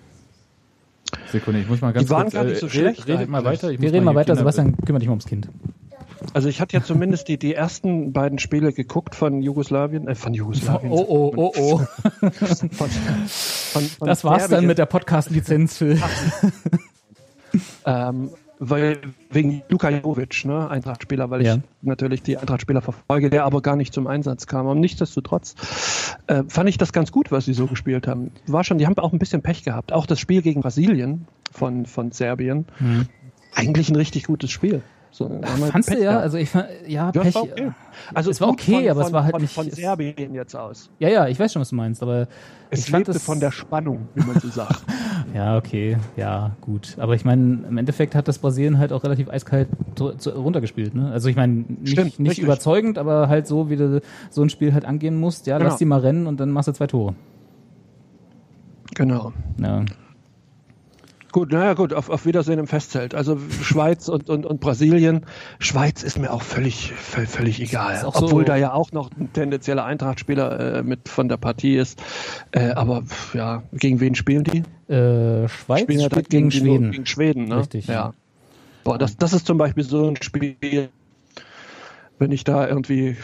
Speaker 1: Sekunde, ich muss mal ganz
Speaker 3: Die waren
Speaker 1: kurz.
Speaker 3: gar nicht so
Speaker 1: red-
Speaker 3: schlecht
Speaker 1: Redet mal weiter. Ich
Speaker 2: Wir
Speaker 1: muss
Speaker 2: reden mal weiter,
Speaker 1: Kinder-
Speaker 2: Sebastian, kümmere dich mal ums Kind.
Speaker 3: Also ich hatte ja zumindest die, die ersten beiden Spiele geguckt von Jugoslawien, äh, von Jugoslawien.
Speaker 2: Oh, oh, oh, oh.
Speaker 3: Von, von, von
Speaker 2: Das war's dann
Speaker 3: Serbien.
Speaker 2: mit der Podcast-Lizenz für.
Speaker 3: Ähm, weil wegen Luka Jovic, ne, Eintracht-Spieler, weil ich
Speaker 2: Ja.
Speaker 3: natürlich die Eintracht-Spieler verfolge, der aber gar nicht zum Einsatz kam. Und nichtsdestotrotz äh, fand ich das ganz gut, was sie so gespielt haben. War schon, die haben auch ein bisschen Pech gehabt. Auch das Spiel gegen Brasilien von, von Serbien, eigentlich ein richtig gutes Spiel. So,
Speaker 2: Mhm. Fandst du ja?
Speaker 3: gehabt.
Speaker 2: Also ich fand, ja,
Speaker 3: Ja,
Speaker 2: Pech.
Speaker 3: es war okay. Also
Speaker 2: es war okay,
Speaker 3: von,
Speaker 2: aber es war halt
Speaker 3: von,
Speaker 2: nicht-
Speaker 3: von
Speaker 2: es-
Speaker 3: Serbien jetzt aus.
Speaker 2: Ja, ja, ich weiß schon, was du meinst, aber
Speaker 3: Es
Speaker 2: ich fand
Speaker 3: lebte
Speaker 2: es
Speaker 3: von der Spannung, wie man so sagt.
Speaker 2: Ja, okay, ja, gut. Aber ich meine, im Endeffekt hat das Brasilien halt auch relativ eiskalt runtergespielt. Ne? Also ich meine, nicht,
Speaker 3: Stimmt,
Speaker 2: nicht überzeugend, aber halt so, wie du so ein Spiel halt angehen musst. Ja,
Speaker 3: Genau.
Speaker 2: lass die mal rennen und dann machst du zwei Tore.
Speaker 3: genau.
Speaker 2: Ja.
Speaker 3: Gut, naja gut, auf, auf Wiedersehen im Festzelt. Also Schweiz und, und, und Brasilien. Schweiz ist mir auch völlig, völ- völlig egal.
Speaker 2: Auch so-
Speaker 3: Obwohl da ja auch noch ein tendenzieller Eintracht-Spieler äh, mit von der Partie ist. Äh, aber ja, gegen wen spielen die?
Speaker 2: Äh, Schweiz
Speaker 3: Spielen ja gegen,
Speaker 2: gegen Schweden.
Speaker 3: Gegen Schweden, ne?
Speaker 2: Richtig. Ja.
Speaker 3: Boah, das, das ist zum Beispiel so ein Spiel, wenn ich da irgendwie.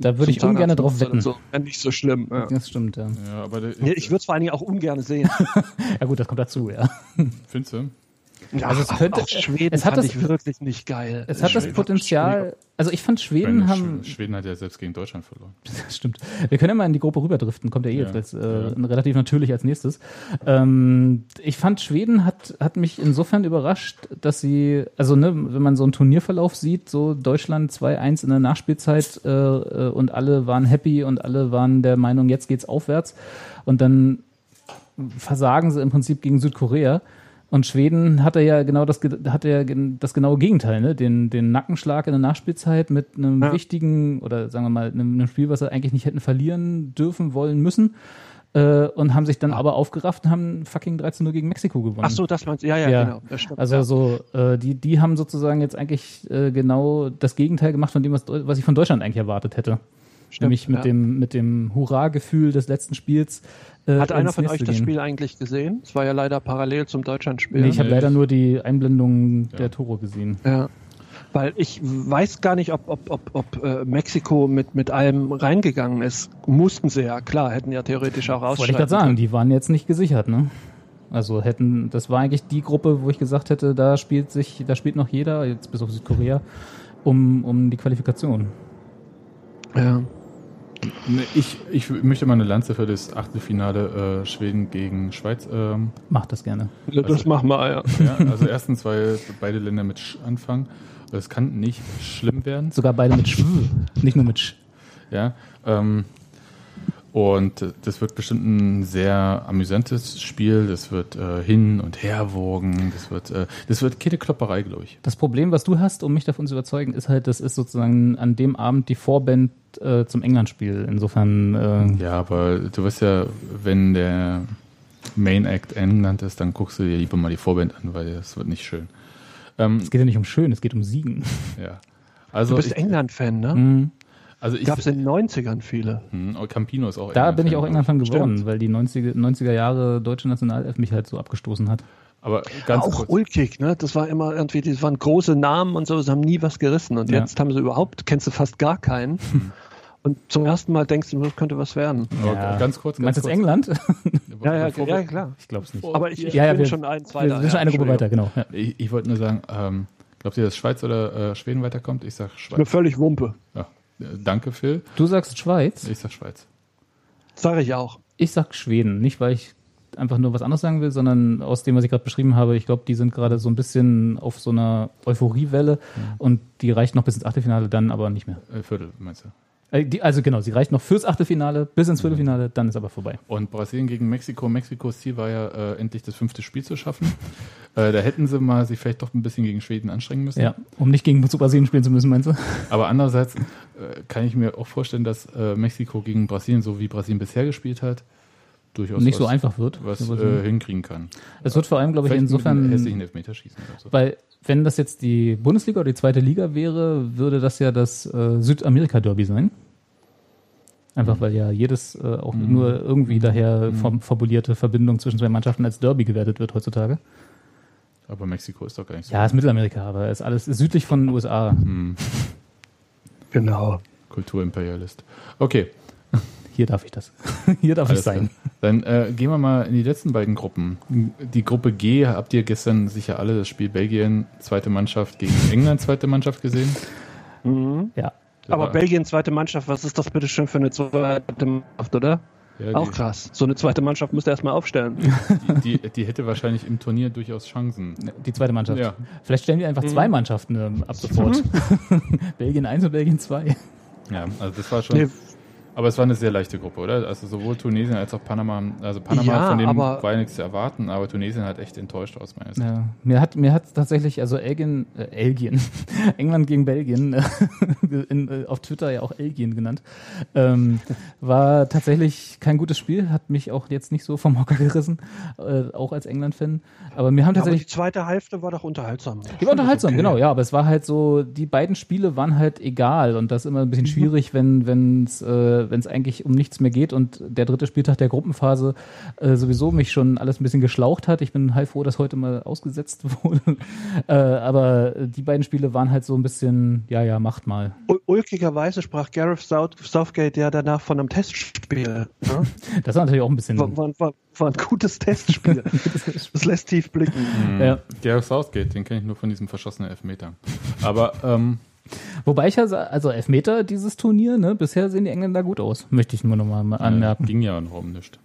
Speaker 2: Da würde ich ungern drauf wetten.
Speaker 3: So, wäre nicht so schlimm. Ja.
Speaker 2: Das stimmt, ja.
Speaker 1: Ja, aber der,
Speaker 3: Nee, Ich würde es vor allen Dingen auch ungern sehen.
Speaker 2: Ja gut, das kommt dazu, ja.
Speaker 1: findest du?
Speaker 3: Ja,
Speaker 2: Also es könnte-
Speaker 3: auch Schweden
Speaker 2: es hat
Speaker 3: fand
Speaker 2: das-
Speaker 3: ich wirklich nicht geil.
Speaker 2: Es hat das
Speaker 3: Schweden-
Speaker 2: Potenzial, also ich fand Schweden
Speaker 1: meine,
Speaker 2: haben,
Speaker 1: Sch- Schweden hat ja selbst gegen Deutschland verloren.
Speaker 2: Das stimmt. Wir können ja mal in die Gruppe rüberdriften, kommt ja eh
Speaker 1: Ja,
Speaker 2: jetzt als, äh,
Speaker 1: ja.
Speaker 2: relativ natürlich als nächstes. Ähm, ich fand, Schweden hat, hat mich insofern überrascht, dass sie, also ne, wenn man so einen Turnierverlauf sieht, so Deutschland 2-1 in der Nachspielzeit äh, äh, und alle waren happy und alle waren der Meinung, jetzt geht's aufwärts und dann versagen sie im Prinzip gegen Südkorea. Und Schweden hatte ja genau das, hatte ja das genaue Gegenteil, ne? Den, den Nackenschlag in der Nachspielzeit mit einem
Speaker 3: Ja.
Speaker 2: wichtigen oder sagen wir mal einem, einem Spiel, was sie eigentlich nicht hätten verlieren dürfen, wollen, müssen. Äh, und haben sich dann aber aufgerafft und haben fucking 13 0 gegen Mexiko gewonnen.
Speaker 3: Ach so, das meinst du? Ja, ja,
Speaker 2: Ja.
Speaker 3: genau. Stimmt.
Speaker 2: Also
Speaker 3: ja.
Speaker 2: so, äh, die, die haben sozusagen jetzt eigentlich äh, genau das Gegenteil gemacht von dem, was, was ich von Deutschland eigentlich erwartet hätte.
Speaker 3: Stimmt,
Speaker 2: Nämlich mit
Speaker 3: ja.
Speaker 2: dem, mit dem Hurra-Gefühl des letzten Spiels. Äh,
Speaker 3: Hat einer von euch das
Speaker 2: gehen.
Speaker 3: Spiel eigentlich gesehen? Es war ja leider parallel zum Deutschlandspiel.
Speaker 2: Nee, ich habe
Speaker 1: Nee,
Speaker 2: leider nur die Einblendung
Speaker 1: Ja.
Speaker 2: der Toro gesehen.
Speaker 3: Ja. Weil ich weiß gar nicht, ob, ob, ob, ob äh, Mexiko mit, mit allem reingegangen ist. Mussten sie ja, klar, hätten ja theoretisch auch
Speaker 2: Wollte ich gerade sagen,
Speaker 3: können.
Speaker 2: die waren jetzt nicht gesichert, ne? Also hätten, das war eigentlich die Gruppe, wo ich gesagt hätte, da spielt sich, da spielt noch jeder, jetzt bis auf Südkorea, um, um die Qualifikation.
Speaker 3: Ja.
Speaker 1: Ich, ich möchte mal eine Lanze für das Achtelfinale äh, Schweden gegen Schweiz. Ähm,
Speaker 2: Macht das gerne.
Speaker 3: Das machen wir, ja.
Speaker 1: ja, also erstens, weil beide Länder mit Sch anfangen. Es kann nicht schlimm werden.
Speaker 2: Sogar beide mit Sch, nicht nur mit Sch.
Speaker 1: Ja, ähm, und das wird bestimmt ein sehr amüsantes Spiel. Das wird äh, hin und her wogen. Das wird, äh, das wird keine Klopperei, glaube ich.
Speaker 2: Das Problem, was du hast, um mich davon zu überzeugen, ist halt, das ist sozusagen an dem Abend die Vorband äh, zum England-Spiel. Insofern, äh,
Speaker 1: Ja, aber du weißt ja, wenn der Main Act England ist, dann guckst du dir lieber mal die Vorband an, weil das wird nicht schön. Ähm,
Speaker 2: es geht ja nicht um schön, es geht um Siegen.
Speaker 1: ja. Also
Speaker 3: Du bist England-Fan, ne?
Speaker 1: Also ich,
Speaker 3: Gab es in den 90ern viele.
Speaker 1: Hm, oh, Campino ist auch
Speaker 2: Da bin ich auch
Speaker 1: England-Fan,
Speaker 2: England-Fan geworden,
Speaker 3: Stimmt.
Speaker 2: weil die 90er, 90er Jahre deutsche Nationalelf mich halt so abgestoßen hat.
Speaker 1: Aber ganz
Speaker 3: auch
Speaker 1: kurz.
Speaker 3: ulkig, ne? Das war immer irgendwie, das waren große Namen und so, das haben nie was gerissen. Und
Speaker 2: Ja.
Speaker 3: jetzt haben sie überhaupt, kennst du fast gar keinen. Und zum ersten Mal denkst du, das könnte was werden.
Speaker 1: Aber Ganz kurz,
Speaker 2: Du
Speaker 1: ganz
Speaker 2: meinst jetzt
Speaker 1: kurz.
Speaker 2: England?
Speaker 3: Ja, ja, ja, klar.
Speaker 2: Ich glaube es nicht.
Speaker 3: Aber ich, ich
Speaker 2: Ja, ja,
Speaker 3: bin
Speaker 2: wir-
Speaker 3: schon ein, zwei
Speaker 2: Wir sind schon eine Gruppe weiter, genau. Ja.
Speaker 1: Ich, ich wollte nur sagen, ähm, glaubt ihr, dass Schweiz oder äh, Schweden weiterkommt? Ich sag
Speaker 3: Mir
Speaker 1: Schweiz.
Speaker 3: völlig Wumpe.
Speaker 1: Ja. Danke, Phil.
Speaker 2: Du sagst Schweiz,
Speaker 1: Ich sag Schweiz.
Speaker 3: Sage ich auch.
Speaker 2: ich sag Schweden. Nicht, weil ich einfach nur was anderes sagen will, sondern aus dem, was ich gerade beschrieben habe. Ich glaube, die sind gerade so ein bisschen auf so einer Euphoriewelle und die reicht noch bis ins Achtelfinale, dann aber nicht mehr.
Speaker 1: Äh, Viertel, meinst du?
Speaker 2: Äh, also genau, sie reicht noch fürs Achtelfinale bis ins Viertelfinale, dann ist aber vorbei.
Speaker 1: Und Brasilien gegen Mexiko. Mexikos Ziel war ja, äh, endlich das fünfte Spiel zu schaffen. äh, da hätten sie mal sich vielleicht doch ein bisschen gegen Schweden anstrengen müssen.
Speaker 2: Ja, um nicht gegen zu Brasilien spielen zu müssen, meinst du?
Speaker 1: Aber andererseits äh, kann ich mir auch vorstellen, dass äh, Mexiko gegen Brasilien, so wie Brasilien bisher gespielt hat, durchaus
Speaker 2: Nicht so
Speaker 1: was,
Speaker 2: einfach wird.
Speaker 1: was äh, hinkriegen kann.
Speaker 2: es wird vor allem, glaube ich, insofern,
Speaker 1: hässlichen Elfmeterschießen oder so.
Speaker 2: weil wenn das jetzt die Bundesliga oder die zweite Liga wäre, würde das ja das äh, Südamerika-Derby sein. Einfach weil ja jedes äh, auch
Speaker 1: Mhm.
Speaker 2: nur irgendwie daher vom formulierte Verbindung zwischen zwei Mannschaften als Derby gewertet wird heutzutage.
Speaker 1: Aber Mexiko ist doch gar nicht so.
Speaker 2: Ja, ist Mittelamerika, aber ist alles ist südlich von den USA.
Speaker 1: Hm,
Speaker 3: Genau.
Speaker 1: Kulturimperialist. Okay,
Speaker 2: Hier darf ich das. Hier darf
Speaker 1: alles
Speaker 2: ich sein.
Speaker 1: klar. Dann äh, gehen wir mal in die letzten beiden Gruppen. Die Gruppe G habt ihr gestern sicher alle das Spiel Belgien, zweite Mannschaft gegen England, zweite Mannschaft gesehen.
Speaker 2: Ja.
Speaker 1: Das
Speaker 3: Aber Belgien, zweite Mannschaft, was ist das bitte schön für eine zweite Mannschaft, oder?
Speaker 1: ja,
Speaker 3: Auch krass. So eine zweite Mannschaft musst du erstmal aufstellen.
Speaker 1: die, die, die hätte wahrscheinlich im Turnier durchaus Chancen.
Speaker 2: Die zweite Mannschaft.
Speaker 1: Ja.
Speaker 2: Vielleicht stellen wir einfach zwei
Speaker 1: Mhm.
Speaker 2: Mannschaften ähm, ab sofort. Belgien 1 und Belgien 2.
Speaker 1: Ja, also das war schon.
Speaker 3: Nee,
Speaker 1: Aber es war eine sehr leichte Gruppe, oder? Also sowohl Tunesien als auch Panama. Also Panama
Speaker 3: Ja,
Speaker 1: von dem
Speaker 3: aber-
Speaker 1: war ja nichts zu erwarten, aber Tunesien hat echt enttäuscht aus meiner Sicht.
Speaker 2: Ja. Mir hat mir hat tatsächlich also Elgin, äh, Elgien, England gegen Belgien äh, in, äh, auf Twitter ja auch Elgien genannt, ähm, war tatsächlich kein gutes Spiel, hat mich auch jetzt nicht so vom Hocker gerissen, äh, auch als England-Fan. Aber mir haben
Speaker 3: aber die
Speaker 2: tatsächlich
Speaker 3: zweite Hälfte war doch unterhaltsam.
Speaker 2: Die war unterhaltsam,
Speaker 3: Okay.
Speaker 2: genau, ja, aber es war halt so, die beiden Spiele waren halt egal und das ist immer ein bisschen schwierig, wenn wenn es äh, wenn's eigentlich um nichts mehr geht und der dritte Spieltag der Gruppenphase äh, sowieso mich schon alles ein bisschen geschlaucht hat. Ich bin heilfroh, dass heute mal ausgesetzt wurde. äh, aber die beiden Spiele waren halt so ein bisschen, ja, ja, macht mal.
Speaker 3: Ul- Ulkigerweise sprach Gareth South Southgate ja danach von einem Testspiel. Ne?
Speaker 2: Das war natürlich auch ein bisschen.
Speaker 3: War, war, war, war ein gutes Testspiel. Das lässt tief blicken.
Speaker 1: Mhm.
Speaker 2: Ja.
Speaker 1: Gareth Southgate, den kenne ich nur von diesem verschossenen Elfmeter. Aber ähm,
Speaker 2: Wobei ich ja, also Elfmeter dieses Turnier, ne, bisher sehen die Engländer gut aus, möchte ich nur nochmal mal anmerken.
Speaker 1: ging ja noch um nichts.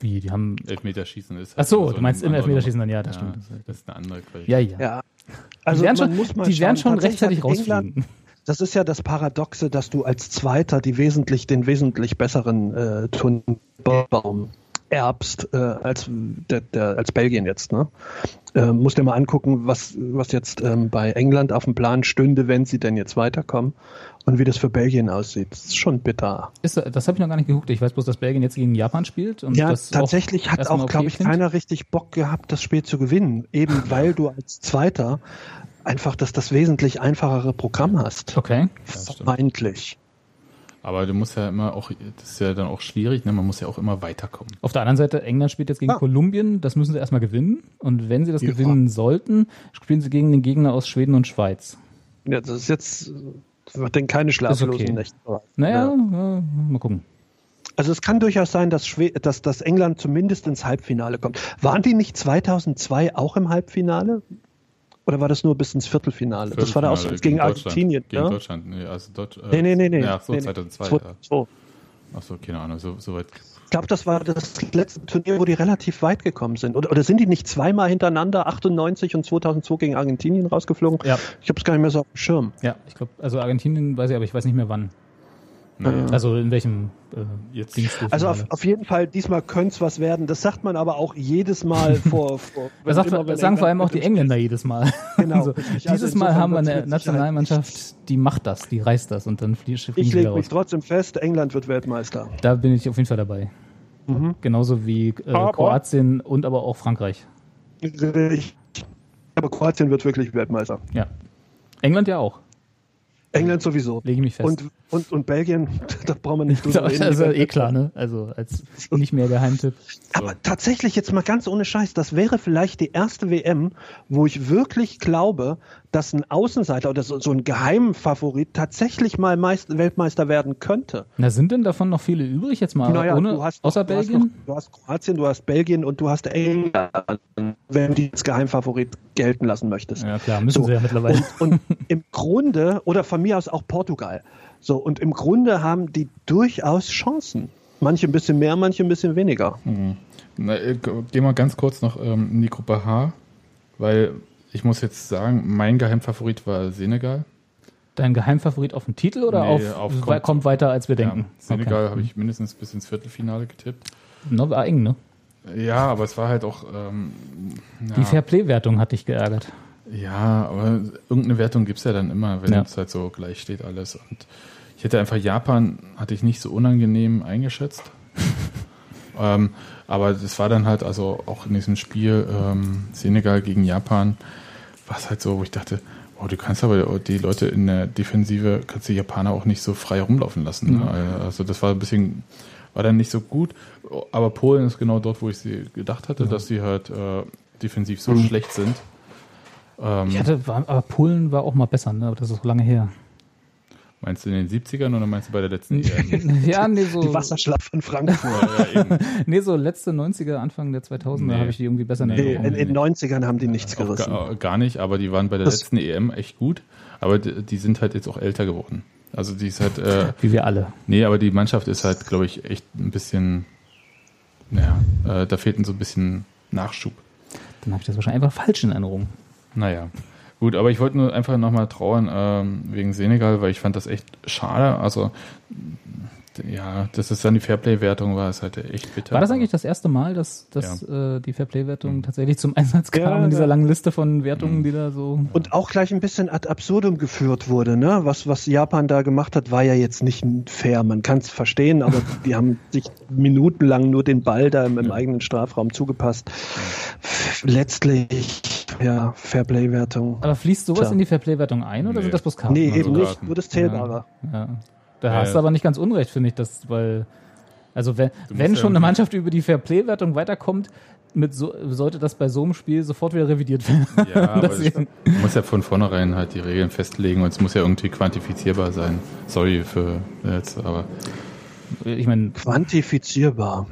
Speaker 2: Wie, die haben.
Speaker 1: Elfmeterschießen ist.
Speaker 2: Ach so,
Speaker 1: halt
Speaker 2: du meinst im Elfmeterschießen dann, ja, das
Speaker 1: Ja,
Speaker 2: stimmt.
Speaker 1: das ist eine andere Qualität.
Speaker 2: Ja, ja.
Speaker 3: Ja.
Speaker 2: die
Speaker 3: Also
Speaker 2: werden
Speaker 3: man
Speaker 2: schon,
Speaker 3: muss mal
Speaker 2: die werden schon rechtzeitig rausfliegen.
Speaker 3: Das ist ja das Paradoxe, dass du als Zweiter die wesentlich, den wesentlich besseren äh, Turnierbaum erbst äh, als, der, der, als Belgien jetzt. Ne? Äh, musst dir mal angucken, was, was jetzt ähm, bei England auf dem Plan stünde, wenn sie denn jetzt weiterkommen und wie das für Belgien aussieht. Das ist schon bitter.
Speaker 2: Ist, das habe ich noch gar nicht geguckt. Ich weiß bloß, dass Belgien jetzt gegen Japan spielt. Und
Speaker 3: ja, tatsächlich hat auch,
Speaker 2: okay
Speaker 3: glaube ich,
Speaker 2: klingt.
Speaker 3: keiner richtig Bock gehabt, das Spiel zu gewinnen. Eben weil du als Zweiter einfach das, das wesentlich einfachere Programm hast.
Speaker 2: Okay.
Speaker 1: das stimmt. Aber du musst ja immer auch, das ist ja dann auch schwierig, ne? man muss ja auch immer weiterkommen.
Speaker 2: Auf der anderen Seite, England spielt jetzt gegen
Speaker 3: Ja.
Speaker 2: Kolumbien. Das müssen sie erstmal gewinnen. Und wenn sie das
Speaker 3: Ja.
Speaker 2: gewinnen sollten, spielen sie gegen den Gegner aus Schweden und Schweiz.
Speaker 3: Ja, das ist jetzt, das wird denn keine schlaflosen
Speaker 2: okay.
Speaker 3: Nächte.
Speaker 2: Naja,
Speaker 3: Ja.
Speaker 2: ja, mal gucken.
Speaker 3: Also es kann durchaus sein, dass, Schwe dass, dass England zumindest ins Halbfinale kommt. Waren die nicht 2002 auch im Halbfinale? Oder war das nur bis ins Viertelfinale? das war da auch so,
Speaker 1: Viertelfinale
Speaker 3: gegen,
Speaker 1: Deutschland.
Speaker 3: Argentinien.
Speaker 1: Gegen
Speaker 3: ja?
Speaker 1: Deutschland, nee, also Deutsch, äh,
Speaker 3: Nee, nee, nee, nee.
Speaker 1: Ja, so,
Speaker 3: nee, nee.
Speaker 1: 2002.
Speaker 3: 2002.
Speaker 1: Ja. Ach so, keine Ahnung, so, so weit.
Speaker 3: Ich glaube, das war das letzte Turnier, wo die relativ weit gekommen sind. Oder, oder sind die nicht zweimal hintereinander, 98 und 2002 gegen Argentinien rausgeflogen?
Speaker 2: Ja.
Speaker 3: Ich habe es gar nicht mehr so auf dem Schirm.
Speaker 2: Ja, ich glaube, also Argentinien weiß ich, aber ich weiß nicht mehr wann.
Speaker 1: Naja,
Speaker 2: Also in welchem äh,
Speaker 1: jetzt.
Speaker 2: Dings-
Speaker 3: Also auf, auf jeden Fall, diesmal könnte es was werden. Das sagt man aber auch jedes Mal vor. vor
Speaker 2: Das, sagt,
Speaker 3: immer,
Speaker 2: das sagen vor allem auch die Engländer jedes Mal.
Speaker 3: Genau,
Speaker 2: Also,
Speaker 3: richtig. Also
Speaker 2: dieses Mal
Speaker 3: insofern
Speaker 2: haben wir eine Nationalmannschaft, die macht das, die reißt das und dann flie- fliegen
Speaker 3: Ich lege mich trotzdem fest, England wird Weltmeister.
Speaker 2: Da bin ich auf jeden Fall dabei.
Speaker 3: Mhm.
Speaker 2: Genauso wie äh, Kroatien und aber auch Frankreich.
Speaker 3: Ich, aber Kroatien wird wirklich Weltmeister.
Speaker 2: Ja. England ja auch.
Speaker 3: England sowieso.
Speaker 2: Lege ich mich fest.
Speaker 3: Und und, und Belgien, da brauchen wir nicht drüber
Speaker 2: reden. Das ist ja eh klar, ne? Also als nicht mehr Geheimtipp.
Speaker 3: Aber tatsächlich jetzt mal ganz ohne Scheiß, das wäre vielleicht die erste WM, wo ich wirklich glaube, dass ein Außenseiter oder so, so ein Geheimfavorit tatsächlich mal Meist Weltmeister werden könnte.
Speaker 2: Na, sind denn davon noch viele übrig jetzt mal?
Speaker 3: Naja,
Speaker 2: ohne,
Speaker 3: du hast
Speaker 2: außer
Speaker 3: du
Speaker 2: Belgien?
Speaker 3: Hast noch, du hast Kroatien, du hast Belgien und du hast England, wenn du die als Geheimfavorit gelten lassen möchtest.
Speaker 2: Ja klar, müssen so. sie ja mittlerweile.
Speaker 3: Und, und im Grunde, oder von mir aus auch Portugal. So, und im Grunde haben die durchaus Chancen. Manche ein bisschen mehr, manche ein bisschen weniger.
Speaker 1: Mhm. Na, äh, gehen wir ganz kurz noch ähm, in die Gruppe H, weil ich muss jetzt sagen, mein Geheimfavorit war Senegal.
Speaker 2: Dein Geheimfavorit auf den Titel oder nee, auf, auf kommt, kommt, weiter, als wir denken? Ja,
Speaker 1: Senegal okay. habe ich mindestens bis ins Viertelfinale getippt.
Speaker 2: No, war eng, ne?
Speaker 1: Ja, aber es war halt auch. Ähm,
Speaker 2: ja. Die Fairplay-Wertung hat dich geärgert.
Speaker 1: Ja, aber irgendeine Wertung gibt es ja dann immer, wenn ja. es halt so gleich steht alles. Und ich hätte einfach Japan, hatte ich nicht so unangenehm eingeschätzt. ähm, aber das war dann halt also auch in diesem Spiel ähm, Senegal gegen Japan, war es halt so, wo ich dachte, oh, du kannst aber die Leute in der Defensive, kannst die Japaner auch nicht so frei rumlaufen lassen. Mhm. Also das war ein bisschen, war dann nicht so gut. Aber Polen ist genau dort, wo ich sie gedacht hatte, ja. dass sie halt äh, defensiv so mhm. schlecht sind.
Speaker 2: Ähm, ich hatte, war, aber Polen war auch mal besser, ne? aber das ist so lange her.
Speaker 1: Meinst du in den 70ern oder meinst du bei der letzten
Speaker 2: EM? ja, nee, so.
Speaker 3: Die Wasserschlacht von Frankfurt.
Speaker 2: ja, ja, nee, so letzte 90er, Anfang der 2000er nee. habe ich die irgendwie besser
Speaker 3: nee, in, in den 90ern haben die nichts gerissen.
Speaker 1: Gar, gar, nicht, aber die waren bei der das letzten EM echt gut. Aber die, die, sind halt jetzt auch älter geworden. Also die ist halt. Äh,
Speaker 2: Wie wir alle.
Speaker 1: Nee, aber die Mannschaft ist halt, glaube ich, echt ein bisschen. Naja, äh, da fehlt so ein bisschen Nachschub.
Speaker 2: Dann habe ich das wahrscheinlich einfach falsch in Erinnerung.
Speaker 1: Naja. Gut, aber ich wollte nur einfach nochmal trauern ähm, wegen Senegal, weil ich fand das echt schade. Also ja, dass es dann die Fairplay-Wertung war, ist halt echt bitter.
Speaker 2: War das eigentlich das erste Mal, dass, dass ja. äh, die Fairplay-Wertung mhm. tatsächlich zum Einsatz kam ja, in dieser langen Liste von Wertungen, mhm. die da so.
Speaker 3: Und auch gleich ein bisschen ad absurdum geführt wurde, ne? Was, was Japan da gemacht hat, war ja jetzt nicht fair. Man kann es verstehen, aber die haben sich minutenlang nur den Ball da im, im ja. eigenen Strafraum zugepasst. Letztlich, ja, Fairplay-Wertung.
Speaker 2: Aber fließt sowas Tja. in die Fairplay-Wertung ein oder nee. sind das bloß Karten?
Speaker 3: Nee, eben also nicht, nur das Zählbare.
Speaker 2: Ja. Da hast du aber nicht ganz unrecht, finde ich, das, weil, also wenn, wenn schon eine Mannschaft über die Fairplay-Wertung weiterkommt, mit so, sollte das bei so einem Spiel sofort wieder revidiert werden.
Speaker 1: Ja, aber man muss ja von vornherein halt die Regeln festlegen und es muss ja irgendwie quantifizierbar sein. Sorry für jetzt, aber.
Speaker 2: Ich meine.
Speaker 3: Quantifizierbar.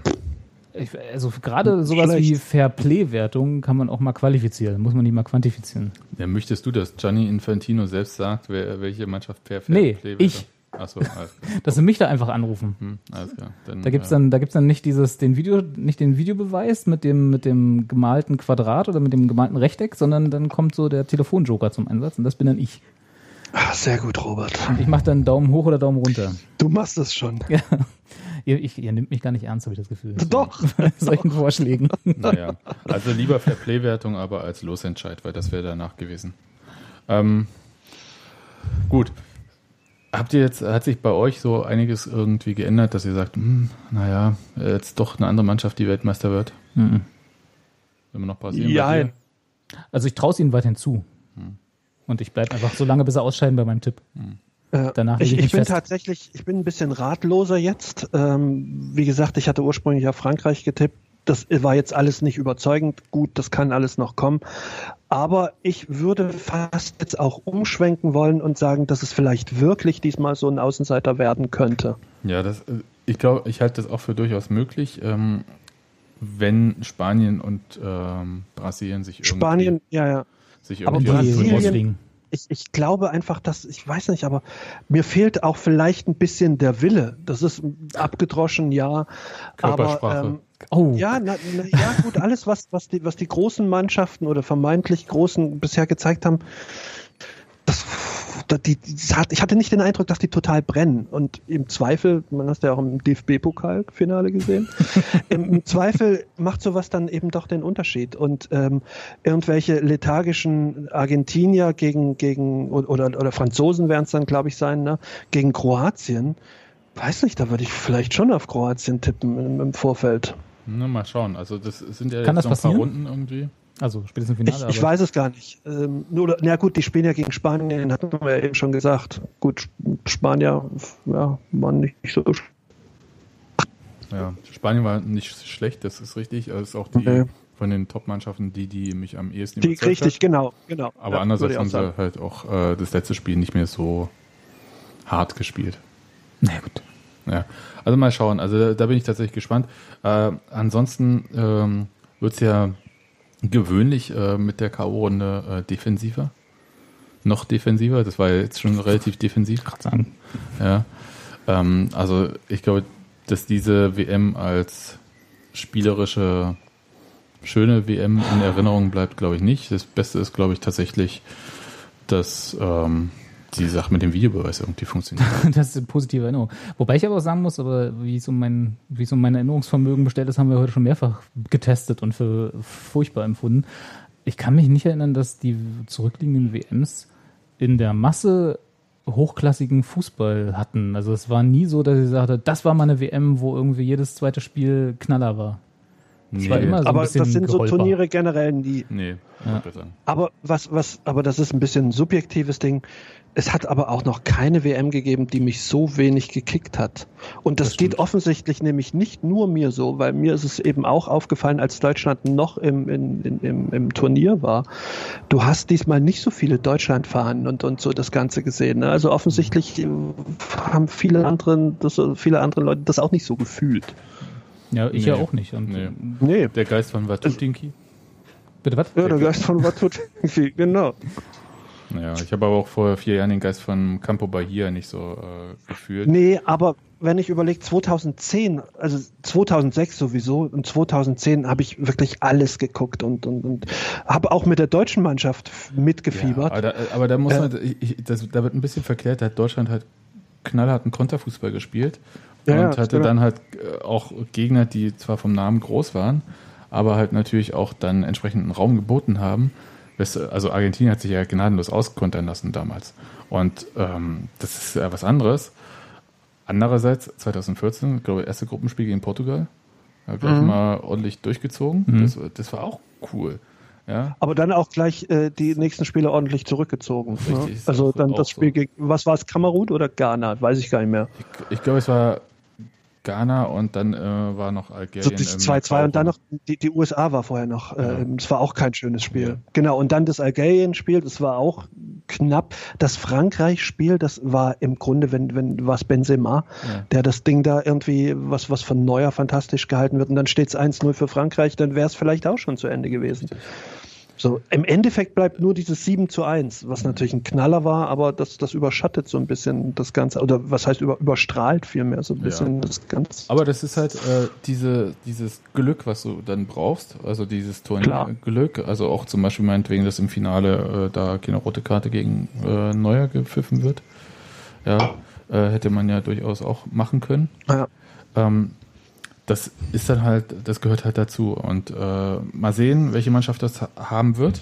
Speaker 2: Ich, also gerade sowas Schlecht. wie Fairplay-Wertung kann man auch mal qualifizieren, muss man nicht mal quantifizieren.
Speaker 1: Ja, möchtest du, dass Gianni Infantino selbst sagt, wer, welche Mannschaft
Speaker 2: per Fairplay-Wertung? Nee, ich. Achso, alles klar. Dass sie mich da einfach anrufen. Hm, alles klar. Dann, da gibt's dann, da gibt's dann nicht dieses, den Video, nicht den Videobeweis mit dem, mit dem gemalten Quadrat oder mit dem gemalten Rechteck, sondern dann kommt so der Telefonjoker zum Einsatz und das bin dann ich.
Speaker 3: Ach, sehr gut, Robert.
Speaker 2: Und ich mache dann Daumen hoch oder Daumen runter.
Speaker 3: Du machst das schon.
Speaker 2: Ja. Ihr, ich, ihr nimmt mich gar nicht ernst, habe ich das Gefühl.
Speaker 3: Doch.
Speaker 2: solchen doch. Vorschlägen.
Speaker 1: Naja, also lieber Fairplay-Wertung, aber als Losentscheid, weil das wäre danach gewesen. Ähm, gut. Habt ihr jetzt, hat sich bei euch so einiges irgendwie geändert, dass ihr sagt, hm, naja, jetzt doch eine andere Mannschaft, die Weltmeister wird? Mhm. Immer noch passieren?
Speaker 2: Ja. Also ich traue es ihnen weiterhin zu. Mhm. Und ich bleibe einfach so lange, bis sie ausscheiden bei meinem Tipp. Mhm.
Speaker 3: Danach ich, ich, ich bin fest. tatsächlich, ich bin ein bisschen ratloser jetzt. Ähm, wie gesagt, ich hatte ursprünglich auf Frankreich getippt das war jetzt alles nicht überzeugend. Gut, das kann alles noch kommen. Aber ich würde fast jetzt auch umschwenken wollen und sagen, dass es vielleicht wirklich diesmal so ein Außenseiter werden könnte.
Speaker 1: Ja, das, äh, ich glaube, ich halte das auch für durchaus möglich, ähm, wenn Spanien und ähm, Brasilien sich
Speaker 3: irgendwie, Spanien, ja, ja.
Speaker 1: Sich irgendwie aber Brasilien,
Speaker 3: ich, ich glaube einfach, dass, ich weiß nicht, aber mir fehlt auch vielleicht ein bisschen der Wille. Das ist abgedroschen, ja.
Speaker 1: Körpersprache. Aber, ähm,
Speaker 3: oh. Ja, na, na, ja, gut, alles, was, was, die, was die großen Mannschaften oder vermeintlich großen bisher gezeigt haben, das die, die, ich hatte nicht den Eindruck, dass die total brennen. Und im Zweifel, man hat ja auch im DFB-Pokal-Finale gesehen, im, Zweifel macht sowas dann eben doch den Unterschied. Und ähm, irgendwelche lethargischen Argentinier gegen, gegen oder, oder Franzosen werden es dann, glaube ich, sein, ne? gegen Kroatien. Weiß nicht, da würde ich vielleicht schon auf Kroatien tippen im, im Vorfeld.
Speaker 1: Na, mal schauen. Also das sind ja
Speaker 2: Kann
Speaker 1: jetzt
Speaker 2: noch ein paar
Speaker 1: Runden irgendwie.
Speaker 2: Also spätestens im Finale.
Speaker 3: Ich, ich weiß es gar nicht. Ähm, nur, na gut, die spielen ja gegen Spanien, hatten wir ja eben schon gesagt. Gut, Spanier ja, waren nicht so
Speaker 1: Ja, Spanien war nicht schlecht, das ist richtig. Das ist auch die
Speaker 3: Nee.
Speaker 1: von den Top-Mannschaften, die, die mich am ehesten
Speaker 3: Die, richtig,
Speaker 1: hat.
Speaker 3: genau, genau.
Speaker 1: Aber
Speaker 3: Ja,
Speaker 1: andererseits haben sie halt auch äh, das letzte Spiel nicht mehr so hart gespielt.
Speaker 2: Na gut.
Speaker 1: Ja, also mal schauen. Also da, da bin ich tatsächlich gespannt. Äh, ansonsten ähm, wird es ja gewöhnlich äh, mit der K.O.-Runde äh, defensiver. Noch defensiver. Das war ja jetzt schon relativ defensiv.
Speaker 2: Gerade sagen.
Speaker 1: Ja. Ähm, also ich glaube, dass diese WM als spielerische schöne WM in Erinnerung bleibt, glaube ich nicht. Das Beste ist, glaube ich, tatsächlich, dass ähm, die Sache mit dem Videobeweis irgendwie funktioniert.
Speaker 2: Das ist eine positive Erinnerung. Wobei ich aber auch sagen muss, aber wie es um mein, wie es um mein Erinnerungsvermögen bestellt ist, haben wir heute schon mehrfach getestet und für furchtbar empfunden. Ich kann mich nicht erinnern, dass die zurückliegenden WMs in der Masse hochklassigen Fußball hatten. Also es war nie so, dass ich sagte, das war mal eine WM, wo irgendwie jedes zweite Spiel Knaller war. Es war immer so
Speaker 3: Aber das sind so
Speaker 2: geholper.
Speaker 3: Turniere generell nie.
Speaker 1: Nee,
Speaker 2: Ja.
Speaker 3: Aber was, was, aber das ist ein bisschen ein subjektives Ding. Es hat aber auch noch keine WM gegeben, die mich so wenig gekickt hat. Und das,
Speaker 1: Das
Speaker 3: geht offensichtlich nämlich nicht nur mir so, weil mir ist es eben auch aufgefallen, als Deutschland noch im, in, in, im, im Turnier war. Du hast diesmal nicht so viele Deutschlandfahnen und, und so das Ganze gesehen. Ne? Also offensichtlich haben viele anderen, das, viele andere Leute das auch nicht so gefühlt.
Speaker 2: Ja, ich
Speaker 1: Nee.
Speaker 2: ja auch nicht. Und,
Speaker 1: Nee.
Speaker 3: Nee.
Speaker 1: Der Geist von Watutinki.
Speaker 2: Bitte was?
Speaker 3: Ja, der Geist von Watut. genau.
Speaker 1: Naja, ich habe aber auch vor vier Jahren den Geist von Campo Bahia nicht so äh, gefühlt.
Speaker 3: Nee, aber wenn ich überlege, 2010, also 2006 sowieso und 2010 habe ich wirklich alles geguckt und, und, und habe auch mit der deutschen Mannschaft mitgefiebert.
Speaker 1: Ja, aber, da, aber da muss
Speaker 3: Äh.
Speaker 1: man, ich, ich- das, da wird ein bisschen verklärt, da hat Deutschland halt knallharten Konterfußball gespielt
Speaker 3: Ja, ja,
Speaker 1: und hatte
Speaker 3: genau.
Speaker 1: dann halt äh, auch Gegner, die zwar vom Namen groß waren, aber halt natürlich auch dann entsprechenden Raum geboten haben. Also Argentinien hat sich ja gnadenlos auskontern lassen damals. Und ähm, das ist ja was anderes. Andererseits, 2014, ich glaube ich, erste Gruppenspiel gegen Portugal, ja, gleich
Speaker 3: Mhm.
Speaker 1: mal ordentlich durchgezogen.
Speaker 2: Mhm.
Speaker 1: Das, das war auch cool. Ja,
Speaker 3: Aber dann auch gleich äh, die nächsten Spiele ordentlich zurückgezogen.
Speaker 1: Richtig,
Speaker 3: ne? Also dann das Spiel
Speaker 1: so.
Speaker 3: gegen, was war es, Kamerun oder Ghana? Weiß ich gar nicht mehr.
Speaker 1: Ich, ich glaube, es war Ghana und dann äh, war noch Algerien.
Speaker 3: das
Speaker 1: im
Speaker 3: 2-2 und dann noch, die, die USA war vorher noch,
Speaker 1: Ja.
Speaker 3: äh, es war auch kein schönes Spiel.
Speaker 1: Ja.
Speaker 3: Genau, und dann das Algerien-Spiel, das war auch knapp. Das Frankreich-Spiel, das war im Grunde, wenn, wenn was Benzema,
Speaker 1: Ja.
Speaker 3: der das Ding da irgendwie, was, was von Neuer fantastisch gehalten wird und dann steht es 1-0 für Frankreich, dann wäre es vielleicht auch schon zu Ende gewesen. So, im Endeffekt bleibt nur dieses 7 zu 1, was natürlich ein Knaller war, aber das, das überschattet so ein bisschen das Ganze, oder was heißt über, überstrahlt vielmehr so ein bisschen das Ganze.
Speaker 1: Aber das ist halt äh, diese, dieses Glück, was du dann brauchst, also dieses. Turnierglück, also auch zum Beispiel meinetwegen, dass im Finale äh, da keine rote Karte gegen äh, Neuer gepfiffen wird. Ja, äh, hätte man ja durchaus auch machen können.
Speaker 3: Ja.
Speaker 1: Ähm, das ist dann halt, das gehört halt dazu. Und äh, mal sehen, welche Mannschaft das ha- haben wird.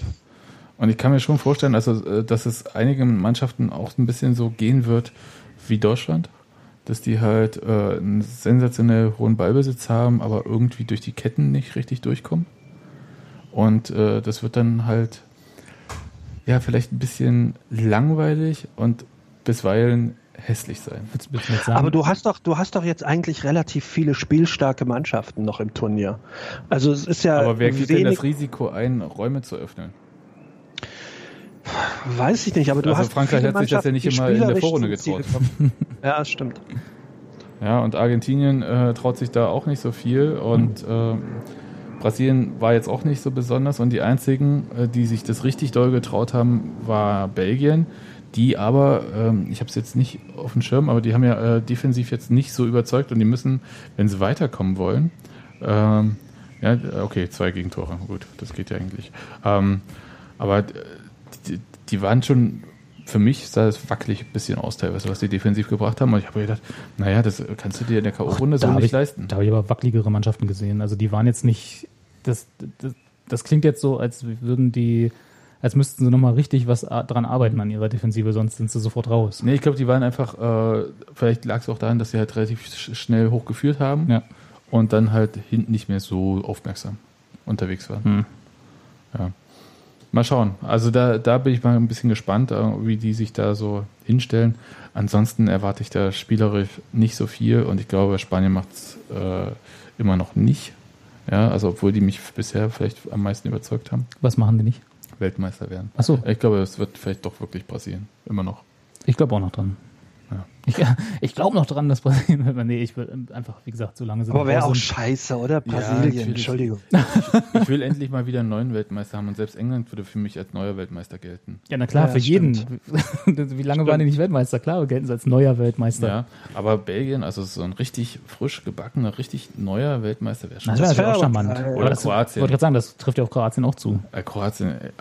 Speaker 1: Und ich kann mir schon vorstellen, also, äh, dass es einigen Mannschaften auch ein bisschen so gehen wird wie Deutschland. Dass die halt äh, einen sensationell hohen Ballbesitz haben, aber irgendwie durch die Ketten nicht richtig durchkommen. Und äh, das wird dann halt ja vielleicht ein bisschen langweilig und bisweilen hässlich sein.
Speaker 2: Willst, willst du?
Speaker 3: Aber du hast doch, du hast doch jetzt eigentlich relativ viele spielstarke Mannschaften noch im Turnier. Also es ist ja
Speaker 1: Aber wer geht denn das Risiko ein, Räume zu öffnen?
Speaker 3: weiß ich nicht, aber du
Speaker 1: Also
Speaker 3: hast
Speaker 1: Frankreich
Speaker 3: viele
Speaker 1: hat sich das ja nicht immer in der Vorrunde getraut.
Speaker 3: Ja, das stimmt.
Speaker 1: Ja, und Argentinien äh, traut sich da auch nicht so viel und äh, Brasilien war jetzt auch nicht so besonders und die einzigen, äh, die sich das richtig doll getraut haben, war Belgien, die aber, ähm, ich habe es jetzt nicht auf dem Schirm, aber die haben ja äh, defensiv jetzt nicht so überzeugt und die müssen, wenn sie weiterkommen wollen, ähm, ja, okay, zwei Gegentore, gut, das geht ja eigentlich. Ähm, aber äh, die, die waren schon, für mich sah es wackelig ein bisschen aus, teilweise, was die defensiv gebracht haben. Und ich habe mir gedacht, naja, das kannst du dir in der K.O.-Runde so nicht
Speaker 2: ich,
Speaker 1: leisten.
Speaker 2: Da habe ich aber wackeligere Mannschaften gesehen. Also die waren jetzt nicht. Das, das, das klingt jetzt so, als würden die, als müssten sie nochmal richtig was a- dran arbeiten an ihrer Defensive, sonst sind sie sofort raus.
Speaker 1: Nee, ich glaube, die waren einfach, äh, vielleicht lag es auch daran, dass sie halt relativ sch schnell hochgeführt haben
Speaker 2: Ja.
Speaker 1: und dann halt hinten nicht mehr so aufmerksam unterwegs waren.
Speaker 2: Hm.
Speaker 1: Ja. Mal schauen. Also da, da bin ich mal ein bisschen gespannt, äh, wie die sich da so hinstellen. Ansonsten erwarte ich da spielerisch nicht so viel und ich glaube, Spanien macht es äh, immer noch nicht. Ja, also obwohl die mich bisher vielleicht am meisten überzeugt haben.
Speaker 2: Was machen die nicht?
Speaker 1: Weltmeister werden.
Speaker 2: Ach so.
Speaker 1: Ich glaube, es wird vielleicht doch wirklich passieren. Immer noch.
Speaker 2: Ich glaube auch noch dran.
Speaker 1: Ja.
Speaker 2: Ich, ich glaube noch dran, dass Brasilien, nee, ich will einfach, wie gesagt, so lange sind
Speaker 3: Aber wäre auch scheiße, oder? Brasilien,
Speaker 1: natürlich.
Speaker 3: Entschuldigung.
Speaker 1: Ich will endlich mal wieder einen neuen Weltmeister haben und selbst England würde für mich als neuer Weltmeister gelten.
Speaker 2: Ja, na klar,
Speaker 3: Ja,
Speaker 2: für jeden.
Speaker 3: stimmt.
Speaker 2: wie lange waren die nicht Weltmeister? Klar, gelten sie als neuer Weltmeister.
Speaker 1: Ja, aber Belgien, also so ein richtig frisch gebackener, richtig neuer Weltmeister wäre schon.
Speaker 2: Das wäre
Speaker 3: Das wär
Speaker 2: natürlich auch charmant.
Speaker 1: Oder
Speaker 2: das,
Speaker 1: Kroatien.
Speaker 2: Ich wollte gerade sagen, das trifft ja auf Kroatien auch zu.
Speaker 1: Äh, Kroatien, äh,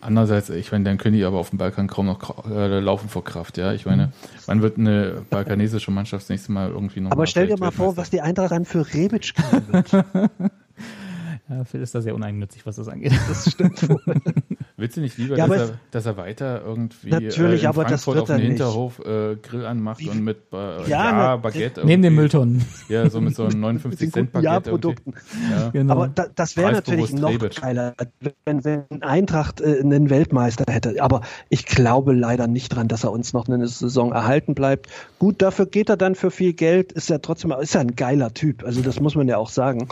Speaker 1: andererseits, ich meine, dann können die aber auf dem Balkan kaum noch äh, laufen vor Kraft, ja. Ich meine, wann wird eine balkanesische Mannschaft das nächste Mal irgendwie noch
Speaker 3: Aber stell dir mal vor, was die Eintracht dann für Rebic kriegen wird.
Speaker 2: Ja, Phil ist da sehr uneigennützig, was das angeht.
Speaker 3: Das stimmt wohl.
Speaker 1: Willst du nicht lieber,
Speaker 3: Ja,
Speaker 1: dass, er, dass er weiter irgendwie
Speaker 3: Natürlich,
Speaker 1: äh, in
Speaker 3: aber das
Speaker 1: Frankfurt
Speaker 3: wird
Speaker 1: auf dem
Speaker 3: er nicht.
Speaker 1: Hinterhof äh, Grill anmacht
Speaker 3: Wie-
Speaker 1: und mit äh,
Speaker 3: Ja,
Speaker 1: ja, Baguette
Speaker 2: Neben den Mülltonnen.
Speaker 1: Ja, so mit so einem
Speaker 3: Mit
Speaker 1: 59
Speaker 3: den
Speaker 1: Cent Baguette. Ja.
Speaker 2: Genau.
Speaker 3: Aber da, das wäre natürlich noch
Speaker 1: Rebic.
Speaker 3: geiler, wenn, wenn Eintracht äh, einen Weltmeister hätte. Aber ich glaube leider nicht dran, dass er uns noch eine Saison erhalten bleibt. Gut, dafür geht er dann für viel Geld. Ist ja trotzdem ist ja ein geiler Typ. Also das muss man ja auch sagen.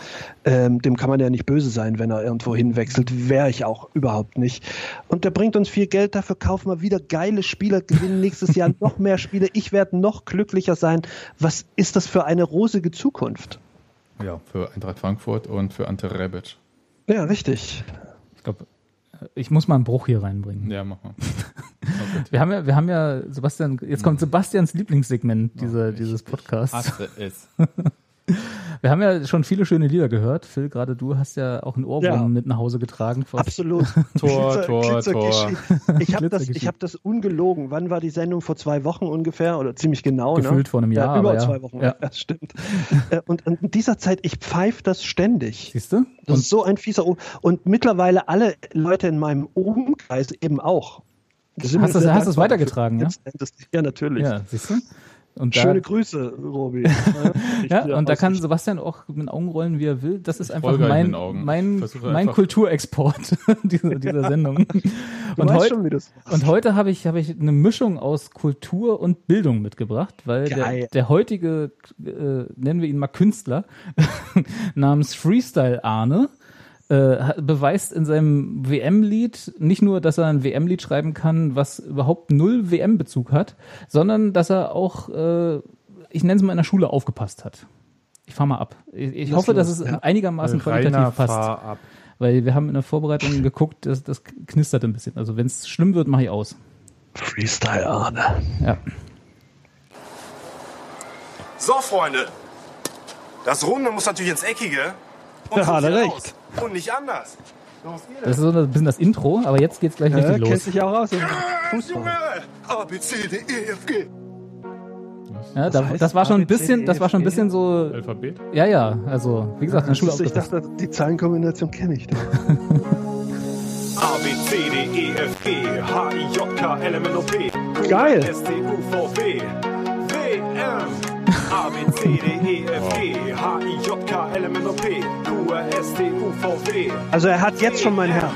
Speaker 3: Ähm, dem kann man ja nicht böse sein, wenn er irgendwo hinwechselt. Wäre ich auch überhaupt nicht. Und der bringt uns viel Geld. Dafür kaufen wir wieder geile Spieler, gewinnen nächstes Jahr noch mehr Spiele. Ich werde noch glücklicher sein. Was ist das für eine rosige Zukunft?
Speaker 1: ja, für Eintracht Frankfurt und für Ante Rebic.
Speaker 3: Ja, richtig.
Speaker 2: Ich glaube, ich muss mal einen Bruch hier reinbringen.
Speaker 1: Ja, mach mal.
Speaker 2: Wir haben ja, wir haben ja, Sebastian, jetzt kommt Sebastians Lieblingssegment dieser,
Speaker 1: ich-
Speaker 2: dieses Podcasts.
Speaker 1: Hasse es.
Speaker 2: Wir haben ja schon viele schöne Lieder gehört. Phil, gerade du hast ja auch einen Ohrwurm
Speaker 3: Ja.
Speaker 2: mit nach Hause getragen.
Speaker 3: Absolut.
Speaker 1: Tor, Tor,
Speaker 3: Glitzergeschichte. Ich habe das, ich hab das ungelogen. Wann war die Sendung? Vor zwei Wochen ungefähr oder ziemlich genau.
Speaker 2: Gefühlt
Speaker 3: ne?
Speaker 2: vor einem Jahr,
Speaker 3: Ja, über
Speaker 2: ja.
Speaker 3: zwei Wochen.
Speaker 2: Ja.
Speaker 3: Ja, stimmt. Äh, und, und in dieser Zeit, ich pfeife das ständig.
Speaker 2: Siehst du?
Speaker 3: Das
Speaker 2: Und
Speaker 3: ist so ein fieser O Und mittlerweile alle Leute in meinem Umkreis eben auch. Das
Speaker 2: Hast hast du's
Speaker 3: dankbar
Speaker 2: weitergetragen, ja?
Speaker 3: Das- Ja, natürlich.
Speaker 2: ja, siehst du? Und da,
Speaker 3: Schöne Grüße, Robi. Ich
Speaker 2: ja, und da kann. Sebastian auch mit den Augen rollen, wie er will. Das ist einfach mein, mein, mein
Speaker 1: einfach-
Speaker 2: Kulturexport dieser, dieser Sendung.
Speaker 3: Du
Speaker 2: Und, heut,
Speaker 3: schon, wie das machst.
Speaker 2: und heute habe ich, habe ich eine Mischung aus Kultur und Bildung mitgebracht, weil der, der heutige, äh, nennen wir ihn mal Künstler, namens Freestyle Arne, äh, beweist in seinem WM-Lied nicht nur, dass er ein WM-Lied schreiben kann, was überhaupt null WM-Bezug hat, sondern dass er auch, äh, ich nenne es mal in der Schule, aufgepasst hat. Ich fahr mal ab. Ich, ich hoffe, dass
Speaker 3: los,
Speaker 2: es
Speaker 3: ja.
Speaker 2: einigermaßen qualitativ
Speaker 1: Rainer,
Speaker 2: passt.
Speaker 1: fahr ab.
Speaker 2: Weil wir haben in der Vorbereitung geguckt, das, das knistert ein bisschen. Also wenn es schlimm wird, mache ich aus.
Speaker 3: Freestyle Arne.
Speaker 2: Ja.
Speaker 4: So, Freunde. Das Runde muss natürlich ins Eckige. Und
Speaker 3: Ja,
Speaker 4: so
Speaker 3: hat er recht.
Speaker 4: aus. Und nicht anders.
Speaker 2: Das ist so ein bisschen das Intro, aber jetzt geht's gleich
Speaker 3: Ja,
Speaker 2: richtig los.
Speaker 3: sich auch aus. im
Speaker 4: Junge!
Speaker 3: Fußball.
Speaker 4: A, B, C, D, E, F, G.
Speaker 2: Ja, da,
Speaker 3: heißt
Speaker 2: das war schon ein bisschen, das war schon ein
Speaker 3: G?
Speaker 2: bisschen so,
Speaker 1: Alphabet?
Speaker 2: ja, ja, also wie gesagt, in der Schule
Speaker 3: Ich dachte, die Zahlenkombination kenne ich doch.
Speaker 4: A, B, C, D, E, F, G. H, I, J, K, L, M, N, O, P.
Speaker 3: Geil.
Speaker 4: S, T, U, V, W. W, M. A, B, C, D, E, F, G. H, I, J, K, L, M, N, O, P. Q, R, S, T, U, V, W.
Speaker 3: Also er hat jetzt schon mein Herz.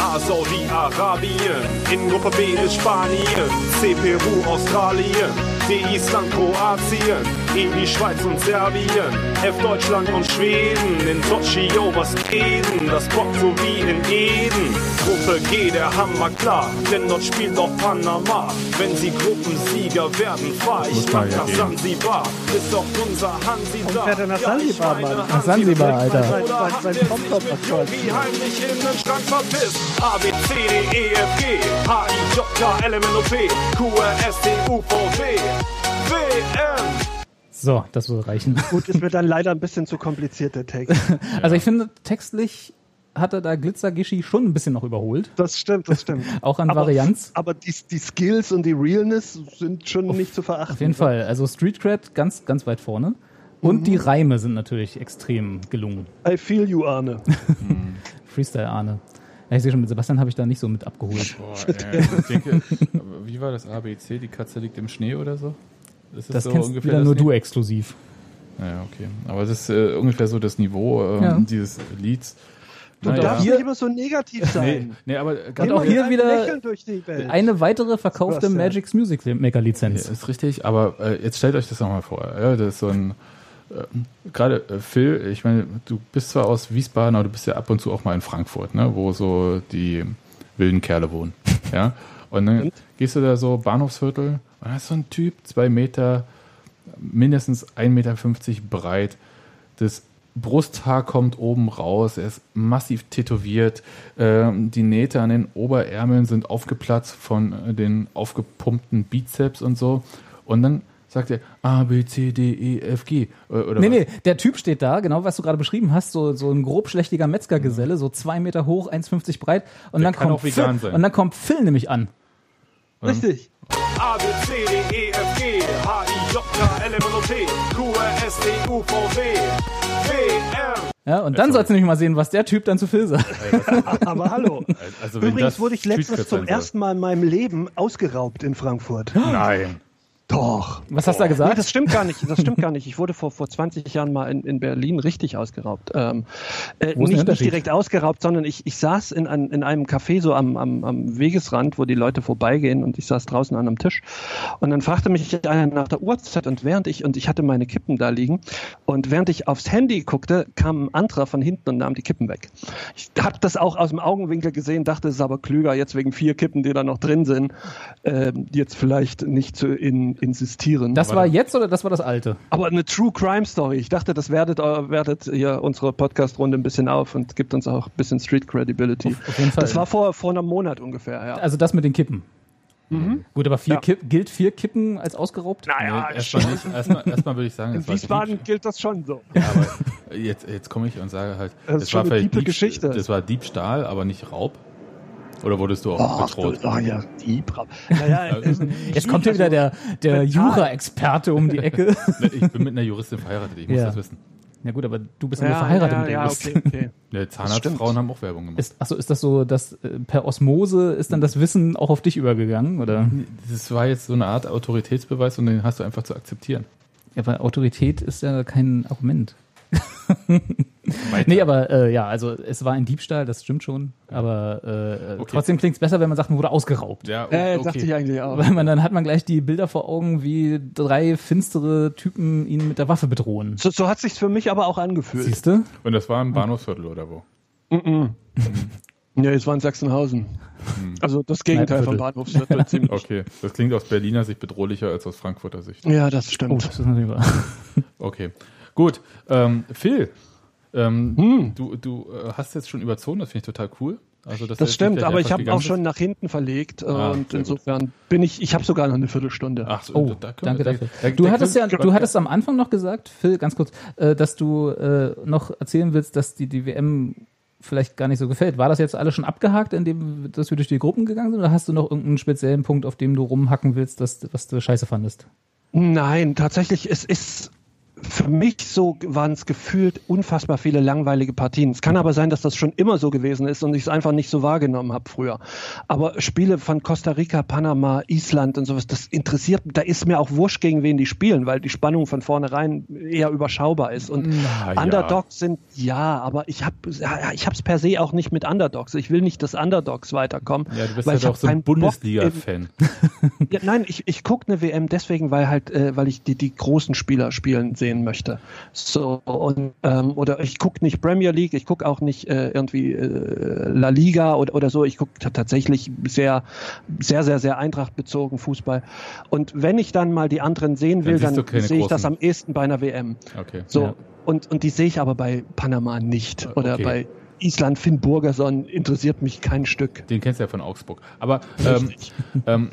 Speaker 4: A Saudi-Arabien, in Gruppe B ist Spanien, C Peru, Australien, D Island, Kroatien, E die Schweiz und Serbien, F Deutschland und Schweden, in Tokio was reden, das Bock so wie in Eden. Gruppe G, der Hammer klar, denn dort spielt auch Panama. Wenn sie Gruppensieger werden, fahr ich
Speaker 1: Muss mal
Speaker 4: nach
Speaker 1: ja.
Speaker 4: Zanzibar, ist doch unser Hansi da.
Speaker 3: fährt er nach
Speaker 4: Ja,
Speaker 3: Zanzibar,
Speaker 4: meine
Speaker 3: Mann?
Speaker 2: Nach Zanzibar, Alter.
Speaker 3: Sein- sein- sein
Speaker 4: Yogi heimlich in den Schrank verpisst. A, B, C, D, E, F, G. H, I, J, K, L, M, N, O, P. Q, R, S, T, U, V, W. W, M.
Speaker 2: So, das würde reichen.
Speaker 3: Gut, ist mir dann leider ein bisschen zu kompliziert, der Text.
Speaker 2: Also ich finde, textlich hat er da Glitzergischi schon ein bisschen noch überholt.
Speaker 3: Das stimmt, das stimmt.
Speaker 2: Auch an
Speaker 3: aber,
Speaker 2: Varianz.
Speaker 3: Aber die, die Skills und die Realness sind schon nicht zu verachten.
Speaker 2: Auf jeden Fall. Also Street Cred ganz, ganz weit vorne. Und die Reime sind natürlich extrem gelungen.
Speaker 3: I feel you, Arne.
Speaker 2: Freestyle Arne. Ja, ich sehe schon, mit Sebastian habe ich da nicht so mit abgeholt.
Speaker 1: Boah, ich denke, wie war das ABC? Die Katze liegt im Schnee oder so? Ist
Speaker 2: Das
Speaker 1: so
Speaker 2: kennst
Speaker 1: ungefähr
Speaker 2: wieder
Speaker 1: das
Speaker 2: nur
Speaker 1: Lied?
Speaker 2: du exklusiv.
Speaker 1: Naja, okay. Aber das ist äh, ungefähr so das Niveau ähm,
Speaker 2: Ja.
Speaker 1: dieses Lieds.
Speaker 3: Du
Speaker 1: Naja.
Speaker 3: darfst
Speaker 2: Hier-
Speaker 3: nicht immer so negativ
Speaker 1: Nee,
Speaker 3: sein.
Speaker 1: nee, aber ganz
Speaker 2: Und auch hier wieder
Speaker 3: Lächeln durch die Welt.
Speaker 2: Eine weitere verkaufte. Magic's Music Maker
Speaker 1: Ja,
Speaker 2: Lizenz.
Speaker 1: ist richtig, aber äh, jetzt stellt euch das nochmal vor. Ja, das ist so ein, gerade äh, Phil, ich meine, du bist zwar aus Wiesbaden, aber du bist ja ab und zu auch mal in Frankfurt, ne, wo so die wilden Kerle wohnen. Ja, und dann gehst du da so Bahnhofsviertel und da ist so ein Typ, zwei Meter, mindestens 1,50 Meter breit, das Brusthaar kommt oben raus, er ist massiv tätowiert, ähm, die Nähte an den Oberärmeln sind aufgeplatzt von äh, den aufgepumpten Bizeps und so. Und dann sagt er A, B, C, D, E, F, G. Äh, Oder
Speaker 2: Nee,
Speaker 1: was?
Speaker 2: nee, der Typ steht da, genau was du gerade beschrieben hast, so, so ein grobschlächtiger Metzgergeselle, so zwei Meter hoch, 1,50 breit. Und
Speaker 1: Der
Speaker 2: dann kommt Phil,
Speaker 1: sein.
Speaker 2: Und dann kommt Phil nämlich an.
Speaker 3: Richtig.
Speaker 4: A, B, C, D, E, F, G, H, I, J, K, L, M, N, O, P, Q, R, S, T, U, V, W, W, R.
Speaker 2: Ja, und dann sollst du nämlich mal sehen, was der Typ dann zu Phil sagt.
Speaker 3: Aber hallo.
Speaker 1: Also wenn
Speaker 3: Übrigens
Speaker 1: das
Speaker 3: wurde ich letztens zum ersten Mal in meinem Leben ausgeraubt in Frankfurt.
Speaker 1: Nein.
Speaker 3: Doch.
Speaker 2: Was hast du da
Speaker 3: Nee,
Speaker 2: gesagt?
Speaker 3: das stimmt gar nicht. Das stimmt gar nicht. Ich wurde vor, vor 20 Jahren mal in, in Berlin richtig ausgeraubt. Ähm, äh, nicht, nicht direkt ausgeraubt, sondern ich, ich saß in, ein, in einem Café so am, am, am Wegesrand, wo die Leute vorbeigehen und ich saß draußen an einem Tisch. Und dann fragte mich einer nach der Uhrzeit und während ich, und ich hatte meine Kippen da liegen, und während ich aufs Handy guckte, kam ein anderer von hinten und nahm die Kippen weg. Ich habe das auch aus dem Augenwinkel gesehen, dachte, es ist aber klüger, jetzt wegen vier Kippen, die da noch drin sind, ähm, jetzt vielleicht nicht zu in, insistieren.
Speaker 2: Das war jetzt oder das war das alte?
Speaker 3: Aber eine True Crime Story. Ich dachte, das wertet, äh, wertet hier unsere Podcast-Runde ein bisschen auf und gibt uns auch ein bisschen Street Credibility.
Speaker 2: Auf jeden Fall.
Speaker 3: Das war vor, vor einem Monat ungefähr, ja.
Speaker 2: Also das mit den Kippen. Gut, aber vier
Speaker 3: Ja.
Speaker 2: Kipp, gilt vier Kippen als ausgeraubt?
Speaker 3: naja,
Speaker 1: Nee, erstmal. Erstmal, erstmal würde ich sagen,
Speaker 3: in
Speaker 1: es war
Speaker 3: Wiesbaden
Speaker 1: Dieb-
Speaker 3: gilt das schon so.
Speaker 1: Ja, aber jetzt, jetzt komme ich und sage halt,
Speaker 3: Das ist schon eine
Speaker 1: Diebst-
Speaker 3: Geschichte.
Speaker 1: Das war Diebstahl, aber nicht Raub. Oder wurdest du auch
Speaker 3: Ach, du,
Speaker 1: bedroht?
Speaker 3: oh ja, Diebra. Naja, äh,
Speaker 2: Jetzt kommt hier wieder der, der. Jura-Experte um die Ecke.
Speaker 1: Ich bin mit einer Juristin verheiratet, ich muss
Speaker 2: Ja.
Speaker 1: das wissen.
Speaker 2: ja gut, aber du bist ja,
Speaker 3: ja,
Speaker 2: verheiratet
Speaker 3: ja,
Speaker 2: mit der
Speaker 3: ja,
Speaker 2: Jurist.
Speaker 3: okay, okay.
Speaker 1: Ja, Zahnarztfrauen haben auch Werbung gemacht.
Speaker 2: Ist, achso, ist das so, dass äh, per Osmose ist dann das Wissen auch auf dich übergegangen? Oder?
Speaker 1: Das war jetzt so eine Art Autoritätsbeweis und den hast du einfach zu akzeptieren.
Speaker 2: Ja, weil Autorität ist ja kein Argument. Nee, aber äh, ja, also es war ein Diebstahl, das stimmt schon. Aber äh,
Speaker 1: Okay.
Speaker 2: trotzdem klingt es besser, wenn man sagt, man wurde ausgeraubt.
Speaker 1: Ja,
Speaker 3: Äh,
Speaker 1: okay.
Speaker 3: dachte ich eigentlich auch.
Speaker 2: Weil man dann hat man gleich die Bilder vor Augen, wie drei finstere Typen ihn mit der Waffe bedrohen.
Speaker 3: So, so hat sich's für mich aber auch angefühlt.
Speaker 2: Siehst du?
Speaker 1: Und das war im Bahnhofsviertel oder wo?
Speaker 3: Nee, es war in Sachsenhausen. Also das Gegenteil vom. Bahnhofsviertel. ziemlich.
Speaker 1: Okay, das klingt aus Berliner Sicht bedrohlicher als aus Frankfurter Sicht.
Speaker 3: Ja, das
Speaker 2: Oh,
Speaker 3: stimmt.
Speaker 2: das ist natürlich wahr.
Speaker 1: Okay, gut. Ähm, Phil, ähm,
Speaker 3: Hm.
Speaker 1: du, du äh, hast jetzt schon überzogen, das finde ich total cool. Also, dass
Speaker 3: Das
Speaker 1: du
Speaker 3: stimmt, aber ich habe auch schon nach hinten verlegt äh,
Speaker 1: Ah,
Speaker 3: und
Speaker 1: sehr gut.
Speaker 3: insofern bin ich, ich habe sogar noch eine Viertelstunde.
Speaker 1: Ach so,
Speaker 2: Oh,
Speaker 1: da
Speaker 2: danke
Speaker 1: wir-
Speaker 2: dafür.
Speaker 1: da-
Speaker 2: Du
Speaker 1: da
Speaker 2: hattest ja, du hattest am Anfang noch gesagt, Phil, ganz kurz, äh, dass du äh, noch erzählen willst, dass die, die WM vielleicht gar nicht so gefällt. War das jetzt alles schon abgehakt, indem dass wir durch die Gruppen gegangen sind, oder hast du noch irgendeinen speziellen Punkt, auf dem du rumhacken willst, dass, was du scheiße fandest?
Speaker 3: Nein, tatsächlich, es ist für mich so waren es gefühlt unfassbar viele langweilige Partien. Es kann aber sein, dass das schon immer so gewesen ist und ich es einfach nicht so wahrgenommen habe früher. Aber Spiele von Costa Rica, Panama, Island und sowas, das interessiert, da ist mir auch wurscht, gegen wen die spielen, weil die Spannung von vornherein eher überschaubar ist. Und
Speaker 1: Na ja.
Speaker 3: Underdogs sind ja, aber ich habe ich es per se auch nicht mit Underdogs. Ich will nicht, dass Underdogs weiterkommen.
Speaker 1: Ja, du bist
Speaker 3: weil
Speaker 1: ja
Speaker 3: ich
Speaker 1: doch so ein Bundesliga-Fan.
Speaker 3: ja, nein, ich, ich gucke eine WM deswegen, weil halt, äh, weil ich die, die großen Spieler spielen sehen möchte. So und ähm, oder ich gucke nicht Premier League, ich gucke auch nicht äh, irgendwie äh, La Liga oder, oder so. Ich gucke tatsächlich sehr, sehr, sehr, sehr Eintracht bezogen Fußball. Und wenn ich dann mal die anderen sehen will, dann,
Speaker 1: keine
Speaker 3: sehe ich das am ehesten bei einer WM.
Speaker 1: Okay.
Speaker 3: So
Speaker 2: Ja.
Speaker 3: und und die sehe ich aber bei Panama nicht
Speaker 1: Äh,
Speaker 3: oder
Speaker 1: okay.
Speaker 3: bei Island Finn Burgerson interessiert mich kein Stück.
Speaker 1: Den kennst du ja von Augsburg. Aber ähm, ähm,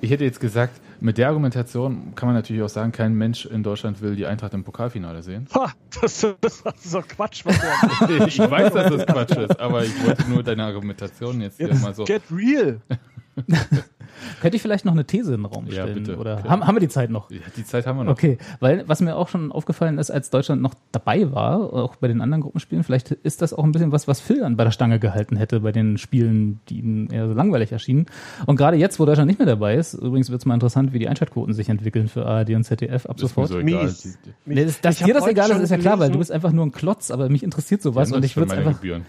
Speaker 1: ich hätte jetzt gesagt, mit der Argumentation kann man natürlich auch sagen, kein Mensch in Deutschland will die Eintracht im Pokalfinale sehen.
Speaker 3: Ha, das, das ist so Quatsch. Was du
Speaker 1: Ich weiß, dass das Quatsch ist, aber ich wollte nur deine Argumentation jetzt hier mal so.
Speaker 3: Get real.
Speaker 2: Könnte ich vielleicht noch eine These in den Raum
Speaker 1: Ja,
Speaker 2: stellen?
Speaker 1: bitte.
Speaker 2: Oder
Speaker 1: Klar.
Speaker 2: haben, haben wir die Zeit noch?
Speaker 1: Ja, die Zeit haben wir noch.
Speaker 2: Okay, weil was mir auch schon aufgefallen ist, als Deutschland noch dabei war, auch bei den anderen Gruppenspielen, vielleicht ist das auch ein bisschen was, was Phil dann bei der Stange gehalten hätte, bei den Spielen, die ihm eher so langweilig erschienen. Und gerade jetzt, wo Deutschland nicht mehr dabei ist, übrigens wird es mal interessant, wie die Einschaltquoten sich entwickeln für ARD und ZDF ab
Speaker 1: Das ist mir
Speaker 2: sofort.
Speaker 1: so egal.
Speaker 2: Nee, das, dass dir das egal ist, ist ja klar, weil du bist einfach nur ein Klotz, aber mich interessiert sowas und ich würde
Speaker 1: meine
Speaker 2: einfach,
Speaker 1: Gebühren.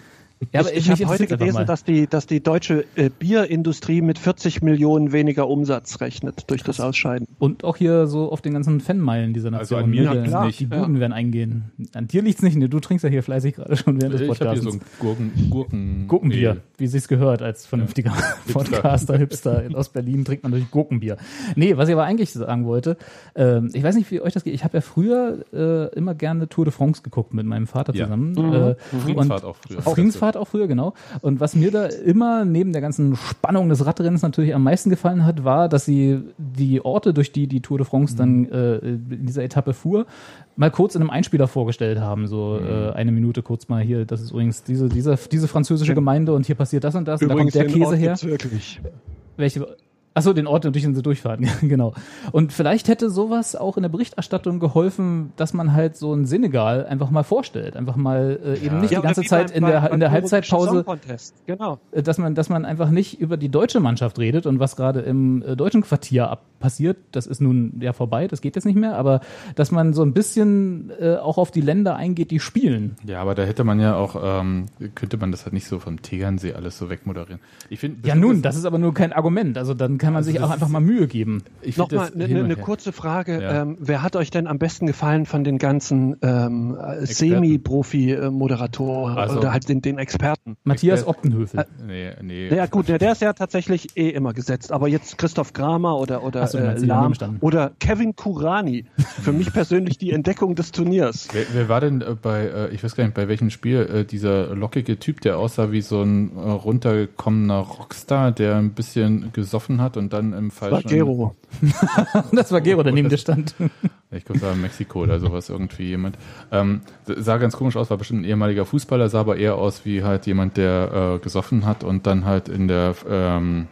Speaker 2: Ja, aber
Speaker 3: ich ich habe heute gelesen, dass die, dass die deutsche äh, Bierindustrie mit 40 Millionen weniger Umsatz rechnet durch das Ausscheiden.
Speaker 2: Und auch hier so auf den ganzen Fanmeilen dieser
Speaker 1: Also
Speaker 2: Nation.
Speaker 1: an mir
Speaker 2: Die-
Speaker 1: liegt's
Speaker 2: die,
Speaker 1: nicht.
Speaker 2: Die Buden werden eingehen. An dir liegt's nicht. Nee, du trinkst ja hier fleißig gerade schon während des
Speaker 1: Ich habe
Speaker 2: Podcasts.
Speaker 1: hier so ein Gurken, Gurken
Speaker 2: Gurkenbier, wie sich's gehört als vernünftiger Podcaster, Hipster in Ostberlin trinkt man natürlich Gurkenbier. Nee, was ich aber eigentlich sagen wollte, ähm, ich weiß nicht, wie euch das geht. Ich habe ja früher äh, immer gerne Tour de France geguckt mit meinem Vater
Speaker 1: Ja.
Speaker 2: zusammen.
Speaker 3: Mhm.
Speaker 2: Äh,
Speaker 1: Friedensfahrt
Speaker 2: und-
Speaker 1: auch früher.
Speaker 2: Friedensfahrt auch früher, genau. Und was mir da immer neben der ganzen Spannung des Radrennens natürlich am meisten gefallen hat, war, dass sie die Orte, durch die die Tour de France dann äh, in dieser Etappe fuhr, mal kurz in einem Einspieler vorgestellt haben. So äh, eine Minute kurz mal hier, das ist übrigens diese, diese, diese französische Gemeinde und hier passiert das und das und da kommt der Käse her.
Speaker 3: wirklich.
Speaker 2: Welche? Achso, den Ort, durch den sie durchfahren, ja, genau. Und vielleicht hätte sowas auch in der Berichterstattung geholfen, dass man halt so ein Senegal einfach mal vorstellt. Einfach mal äh, eben nicht
Speaker 3: Ja,
Speaker 2: die ganze Zeit
Speaker 3: beim-
Speaker 2: in der,
Speaker 3: beim-
Speaker 2: in der Halbzeitpause.
Speaker 3: Genau.
Speaker 2: äh, dass man, dass man einfach nicht über die deutsche Mannschaft redet und was gerade im äh, deutschen Quartier ab passiert, das ist nun ja vorbei, das geht jetzt nicht mehr, aber dass man so ein bisschen äh, auch auf die Länder eingeht, die spielen.
Speaker 1: Ja, aber da hätte man ja auch, ähm, könnte man das halt nicht so vom Tegernsee alles so wegmoderieren. Ich finde,
Speaker 2: Ja nun, das ist aber nur kein Argument, also dann kann man sich
Speaker 1: das
Speaker 2: auch einfach mal Mühe geben.
Speaker 3: Nochmal eine ne, ne kurze Frage.
Speaker 1: Ja.
Speaker 3: Ähm, wer hat euch denn am besten gefallen von den ganzen ähm, äh, Semi-Profi-Moderatoren
Speaker 1: Also-
Speaker 3: oder halt den, den Experten?
Speaker 2: Matthias
Speaker 1: Äh,
Speaker 2: Optenhöfel.
Speaker 1: Nee, nee.
Speaker 3: Ja gut, der, der ist ja tatsächlich eh immer gesetzt. Aber jetzt Christoph Kramer oder, oder
Speaker 2: so,
Speaker 3: äh, Lahm oder Kevin Kurani. Für mich persönlich die Entdeckung des Turniers.
Speaker 1: Wer, wer war denn äh, bei, äh, ich weiß gar nicht, bei welchem Spiel, äh, dieser lockige Typ, der aussah wie so ein äh, runtergekommener Rockstar, der ein bisschen gesoffen hat und dann im falschen...
Speaker 3: Bagero.
Speaker 2: Das war Gero, der neben dir stand.
Speaker 1: Ich glaube, da war Mexiko oder sowas irgendwie jemand. Ähm, sah ganz komisch aus, war bestimmt ein ehemaliger Fußballer, sah aber eher aus wie halt jemand, der äh, gesoffen hat und dann halt in der ähm,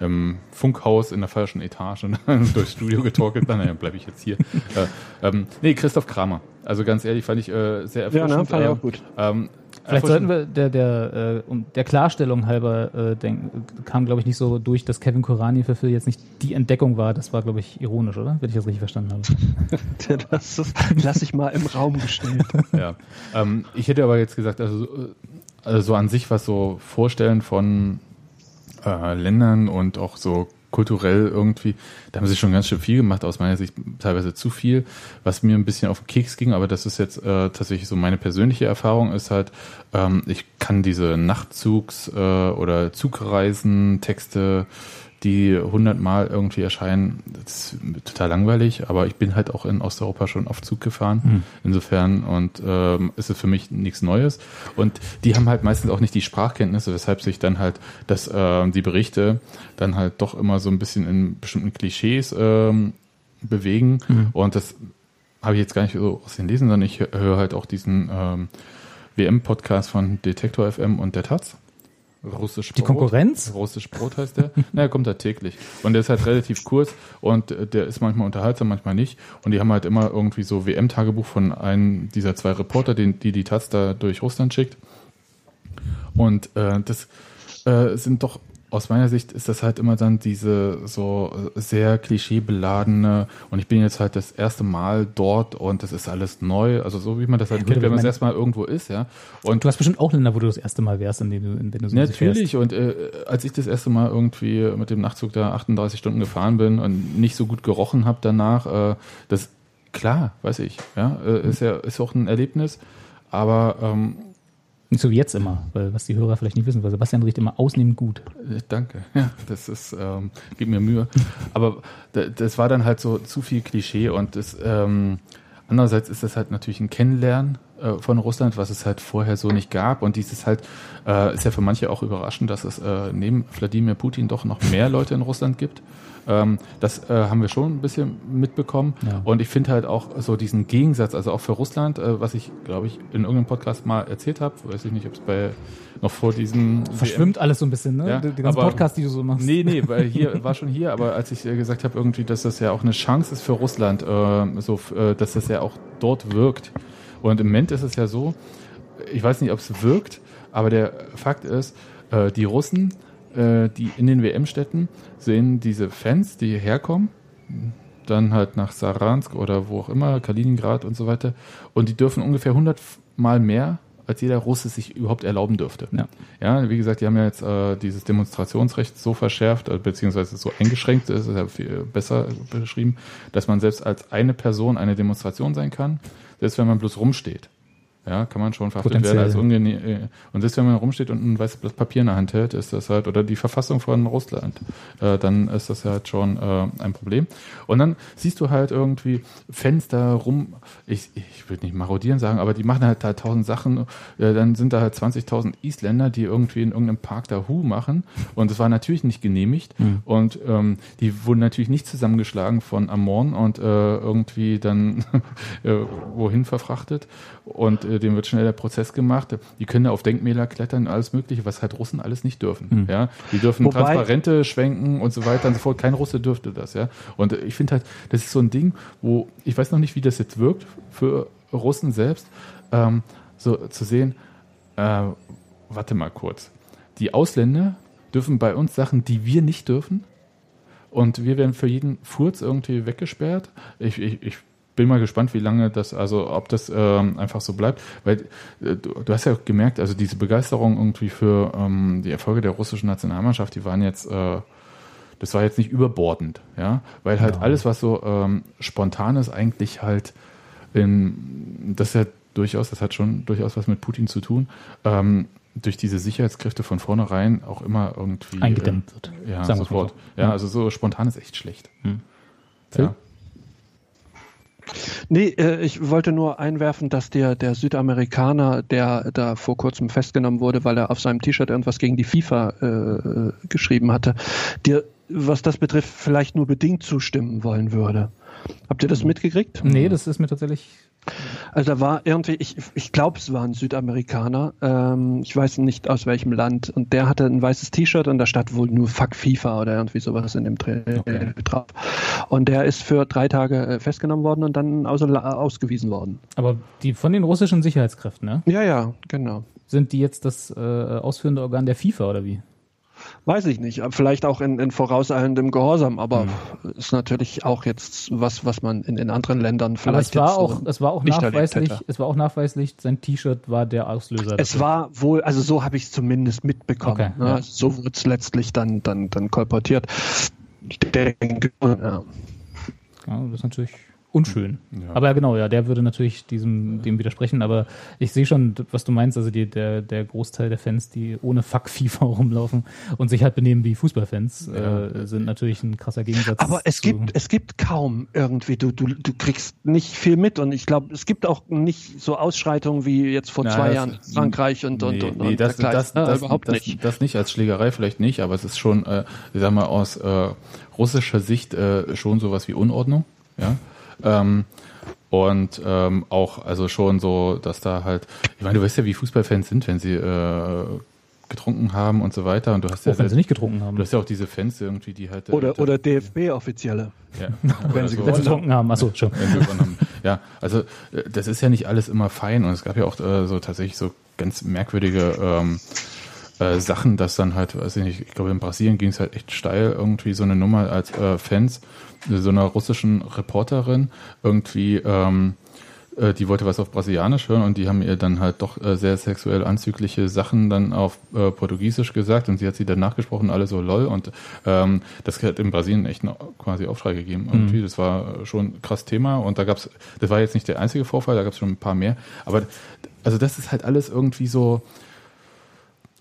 Speaker 1: im Funkhaus in der falschen Etage durchs Studio getorkelt. Naja, bleibe ich jetzt hier. äh, ähm, nee, Christoph Kramer. Also ganz ehrlich, fand ich äh, sehr
Speaker 3: Ja,
Speaker 1: erfrischend.
Speaker 3: ne, fand ich
Speaker 1: äh,
Speaker 3: auch gut.
Speaker 1: Ähm,
Speaker 2: Vielleicht sollten wir der der äh, um der Klarstellung halber äh, denken, kam glaube ich nicht so durch, dass Kevin Kurani für Phil jetzt nicht die Entdeckung war. Das war glaube ich ironisch, oder? Wenn ich das richtig verstanden habe.
Speaker 3: Das ist, lass ich mal im Raum gestellt.
Speaker 1: Ja. Ähm, ich hätte aber jetzt gesagt, also, äh, also so an sich was so Vorstellen von äh, Ländern und auch so kulturell irgendwie, da haben sie schon ganz schön viel gemacht, aus meiner Sicht teilweise zu viel, was mir ein bisschen auf den Keks ging, aber das ist jetzt äh, tatsächlich so meine persönliche Erfahrung, ist halt, ähm, ich kann diese Nachtzugs- äh, oder Zugreisen, Texte, die hundertmal irgendwie erscheinen, das ist total langweilig, aber ich bin halt auch in Osteuropa schon auf Zug gefahren, insofern und ähm, ist es für mich nichts Neues. Und die haben halt meistens auch nicht die Sprachkenntnisse, weshalb sich dann halt das, äh, die Berichte dann halt doch immer so ein bisschen in bestimmten Klischees ähm, bewegen. Und das habe ich jetzt gar nicht so aus den Lesen, sondern ich hö- höre halt auch diesen ähm, WM-Podcast von Detektor FM und der Taz. Russisch
Speaker 2: Die Konkurrenz?
Speaker 1: Russisch Brot heißt der. naja, kommt da täglich. Und der ist halt relativ kurz und äh, der ist manchmal unterhaltsam, manchmal nicht. Und die haben halt immer irgendwie so WM-Tagebuch von einem dieser zwei Reporter, den, die die Taz da durch Russland schickt. Und äh, das äh, sind doch, aus meiner Sicht ist das halt immer dann diese so äh, sehr klischeebeladene und ich bin jetzt halt das erste Mal dort und das ist alles neu, also so wie man das halt
Speaker 2: gut,
Speaker 1: kennt, wenn man das
Speaker 2: meine-
Speaker 1: erstmal irgendwo ist, ja. Und
Speaker 2: Du hast bestimmt auch Länder, wo du das erste Mal wärst, in denen du, in denen du so
Speaker 1: Natürlich, und äh, als ich das erste Mal irgendwie mit dem Nachtzug da 38 Stunden gefahren bin und nicht so gut gerochen habe danach, äh, das klar, weiß ich, ja, äh, ist ja ist auch ein Erlebnis, aber ähm,
Speaker 2: Nicht so wie jetzt immer, weil was die Hörer vielleicht nicht wissen, weil Sebastian riecht immer ausnehmend gut.
Speaker 1: äh, danke, ja, das ist, ähm, gibt mir Mühe, aber da- das war dann halt so zu viel Klischee und das, ähm, andererseits ist das halt natürlich ein Kennenlernen von Russland, was es halt vorher so nicht gab und dieses halt äh, ist ja für manche auch überraschend, dass es äh, neben Wladimir Putin doch noch mehr Leute in Russland gibt. Ähm, das äh, haben wir schon ein bisschen mitbekommen.
Speaker 2: Ja.
Speaker 1: Und ich finde halt auch so diesen Gegensatz, also auch für Russland, äh, was ich, glaube ich, in irgendeinem Podcast mal erzählt habe, weiß ich nicht, ob es bei noch vor diesem
Speaker 2: Verschwimmt alles so ein bisschen, ne?
Speaker 1: Ja,
Speaker 2: die, ganzen Podcasts, die du so machst.
Speaker 1: Nee, nee, weil hier war schon hier, aber als ich äh, gesagt habe, irgendwie, dass das ja auch eine Chance ist für Russland, äh, so, äh, dass das ja auch dort wirkt. Und im Moment ist es ja so, ich weiß nicht, ob es wirkt, aber der Fakt ist, äh, die Russen, äh, die in den WM-Städten sehen diese Fans, die hierher kommen, dann halt nach Saransk oder wo auch immer, Kaliningrad und so weiter, und die dürfen ungefähr 100 Mal mehr als jeder Russe sich überhaupt erlauben dürfte.
Speaker 2: Ja.
Speaker 1: Ja, wie gesagt, die haben ja jetzt äh, dieses Demonstrationsrecht so verschärft, äh, beziehungsweise so eingeschränkt, das ist ja viel besser beschrieben, dass man selbst als eine Person eine Demonstration sein kann, selbst wenn man bloß rumsteht. Ja, kann man schon verhaftet
Speaker 2: Potenziell.
Speaker 1: werden als ungenehm. äh, Und selbst wenn man rumsteht und ein weißes Blatt Papier in der Hand hält, ist das halt, oder die Verfassung von Russland, äh, dann ist das halt schon äh, ein Problem. Und dann siehst du halt irgendwie Fenster rum, ich, ich würde nicht marodieren sagen, aber die machen halt da tausend Sachen, äh, dann sind da halt 20.000 Isländer, die irgendwie in irgendeinem Park da Hu machen und das war natürlich nicht genehmigt und ähm, die wurden natürlich nicht zusammengeschlagen von Amorn und äh, irgendwie dann äh, wohin verfrachtet und äh, dem wird schnell der Prozess gemacht. Die können auf Denkmäler klettern, alles mögliche, was halt Russen alles nicht dürfen. Ja, die dürfen
Speaker 3: Wobei-
Speaker 1: Transparente schwenken und so weiter und so fort. Kein Russe dürfte das, ja. Und äh, ich finde halt, das ist so ein Ding, wo ich weiß noch nicht, wie das jetzt wirkt für Russen selbst, ähm, so zu sehen. Äh, warte mal kurz. Die Ausländer dürfen bei uns Sachen, die wir nicht dürfen. Und wir werden für jeden Furz irgendwie weggesperrt. Ich, ich, ich bin mal gespannt, wie lange das, also ob das ähm, einfach so bleibt. Weil äh, du, du hast ja gemerkt, also diese Begeisterung irgendwie für ähm, die Erfolge der russischen Nationalmannschaft, die waren jetzt, äh, das war jetzt nicht überbordend, ja. Weil halt alles, was so ähm, spontan ist, eigentlich halt in, das ist ja durchaus, das hat schon durchaus was mit Putin zu tun, ähm, durch diese Sicherheitskräfte von vornherein auch immer irgendwie
Speaker 2: Eingedämmt wird.
Speaker 1: Äh, ja, sofort. Ja, also so spontan ist echt schlecht.
Speaker 2: Phil?
Speaker 1: Ja.
Speaker 3: Nee, äh, ich wollte nur einwerfen, dass der, der Südamerikaner, der da vor kurzem festgenommen wurde, weil er auf seinem T-Shirt irgendwas gegen die FIFA äh, geschrieben hatte, dir, was das betrifft, vielleicht nur bedingt zustimmen wollen würde. Habt ihr das mitgekriegt?
Speaker 2: Nee, das ist mir tatsächlich.
Speaker 3: Also da war irgendwie, ich, ich glaube, es war ein Südamerikaner, ähm, ich weiß nicht aus welchem Land, und der hatte ein weißes T-Shirt und da stand wohl nur Fuck FIFA oder irgendwie sowas in dem Tra
Speaker 1: Okay.
Speaker 3: drauf. Und der ist für drei Tage äh, festgenommen worden und dann außer, ausgewiesen worden.
Speaker 2: Aber die von den russischen Sicherheitskräften, ne?
Speaker 3: Ja, ja, genau.
Speaker 2: Sind die jetzt das äh, ausführende Organ der FIFA oder wie?
Speaker 3: Weiß ich nicht. Vielleicht auch in, in vorauseilendem Gehorsam, aber ist natürlich auch jetzt was, was man in, in anderen Ländern
Speaker 2: Aber
Speaker 3: vielleicht
Speaker 2: es war auch,
Speaker 3: äh,
Speaker 2: es war auch nachweislich, es war auch nachweislich, sein T-Shirt war der Auslöser.
Speaker 3: Es
Speaker 2: dafür.
Speaker 3: war wohl, also so habe ich es zumindest mitbekommen.
Speaker 2: Okay,
Speaker 3: ne?
Speaker 2: ja.
Speaker 3: So wurde es letztlich dann, dann, dann kolportiert. Ich denke, ja.
Speaker 2: Ja, das ist natürlich unschön.
Speaker 1: Ja.
Speaker 2: Aber ja, genau, ja, der würde natürlich diesem, dem widersprechen. Aber ich sehe schon, was du meinst. Also die, der, der Großteil der Fans, die ohne Fuck FIFA rumlaufen und sich halt benehmen wie Fußballfans, äh, sind natürlich ein krasser Gegensatz.
Speaker 3: Aber es gibt, es gibt kaum irgendwie, du, du, du kriegst nicht viel mit und ich glaube, es gibt auch nicht so Ausschreitungen wie jetzt vor
Speaker 1: Na,
Speaker 3: zwei Jahren in Frankreich und, und,
Speaker 1: nee,
Speaker 3: und,
Speaker 1: nee,
Speaker 3: und
Speaker 1: das, das,
Speaker 3: Ja,
Speaker 1: das,
Speaker 3: überhaupt
Speaker 1: das,
Speaker 3: nicht.
Speaker 1: Das nicht als Schlägerei vielleicht nicht, aber es ist schon, äh, ich sag mal, aus äh, russischer Sicht äh, schon sowas wie Unordnung. Ja. Ähm, und ähm, auch, also schon so, dass da halt, ich meine, du weißt ja, wie Fußballfans sind, wenn sie äh, getrunken haben und so weiter. Und du hast ja,
Speaker 2: auch wenn sie nicht getrunken haben.
Speaker 1: du hast ja auch diese Fans irgendwie, die halt. äh,
Speaker 3: Oder,
Speaker 1: da-
Speaker 3: oder DFB-Offizielle.
Speaker 1: ja,
Speaker 3: wenn sie
Speaker 1: so.
Speaker 2: wenn sie
Speaker 3: gewonnen
Speaker 2: getrunken haben. Achso, schon.
Speaker 1: wenn sie gewonnen haben. Ja, also äh, das ist ja nicht alles immer fein und es gab ja auch äh, so tatsächlich so ganz merkwürdige ähm, äh, Sachen, dass dann halt, weiß ich nicht, ich glaube in Brasilien ging es halt echt steil, irgendwie so eine Nummer als äh, Fans so einer russischen Reporterin irgendwie ähm, äh, die wollte was auf Brasilianisch hören und die haben ihr dann halt doch äh, sehr sexuell anzügliche Sachen dann auf äh, Portugiesisch gesagt und sie hat sie dann nachgesprochen, alle so lol und ähm, das hat in Brasilien echt einen quasi Aufschrei gegeben irgendwie. Das war schon ein krass Thema und da gab's, das war jetzt nicht der einzige Vorfall, da gab's schon ein paar mehr, aber also das ist halt alles irgendwie so,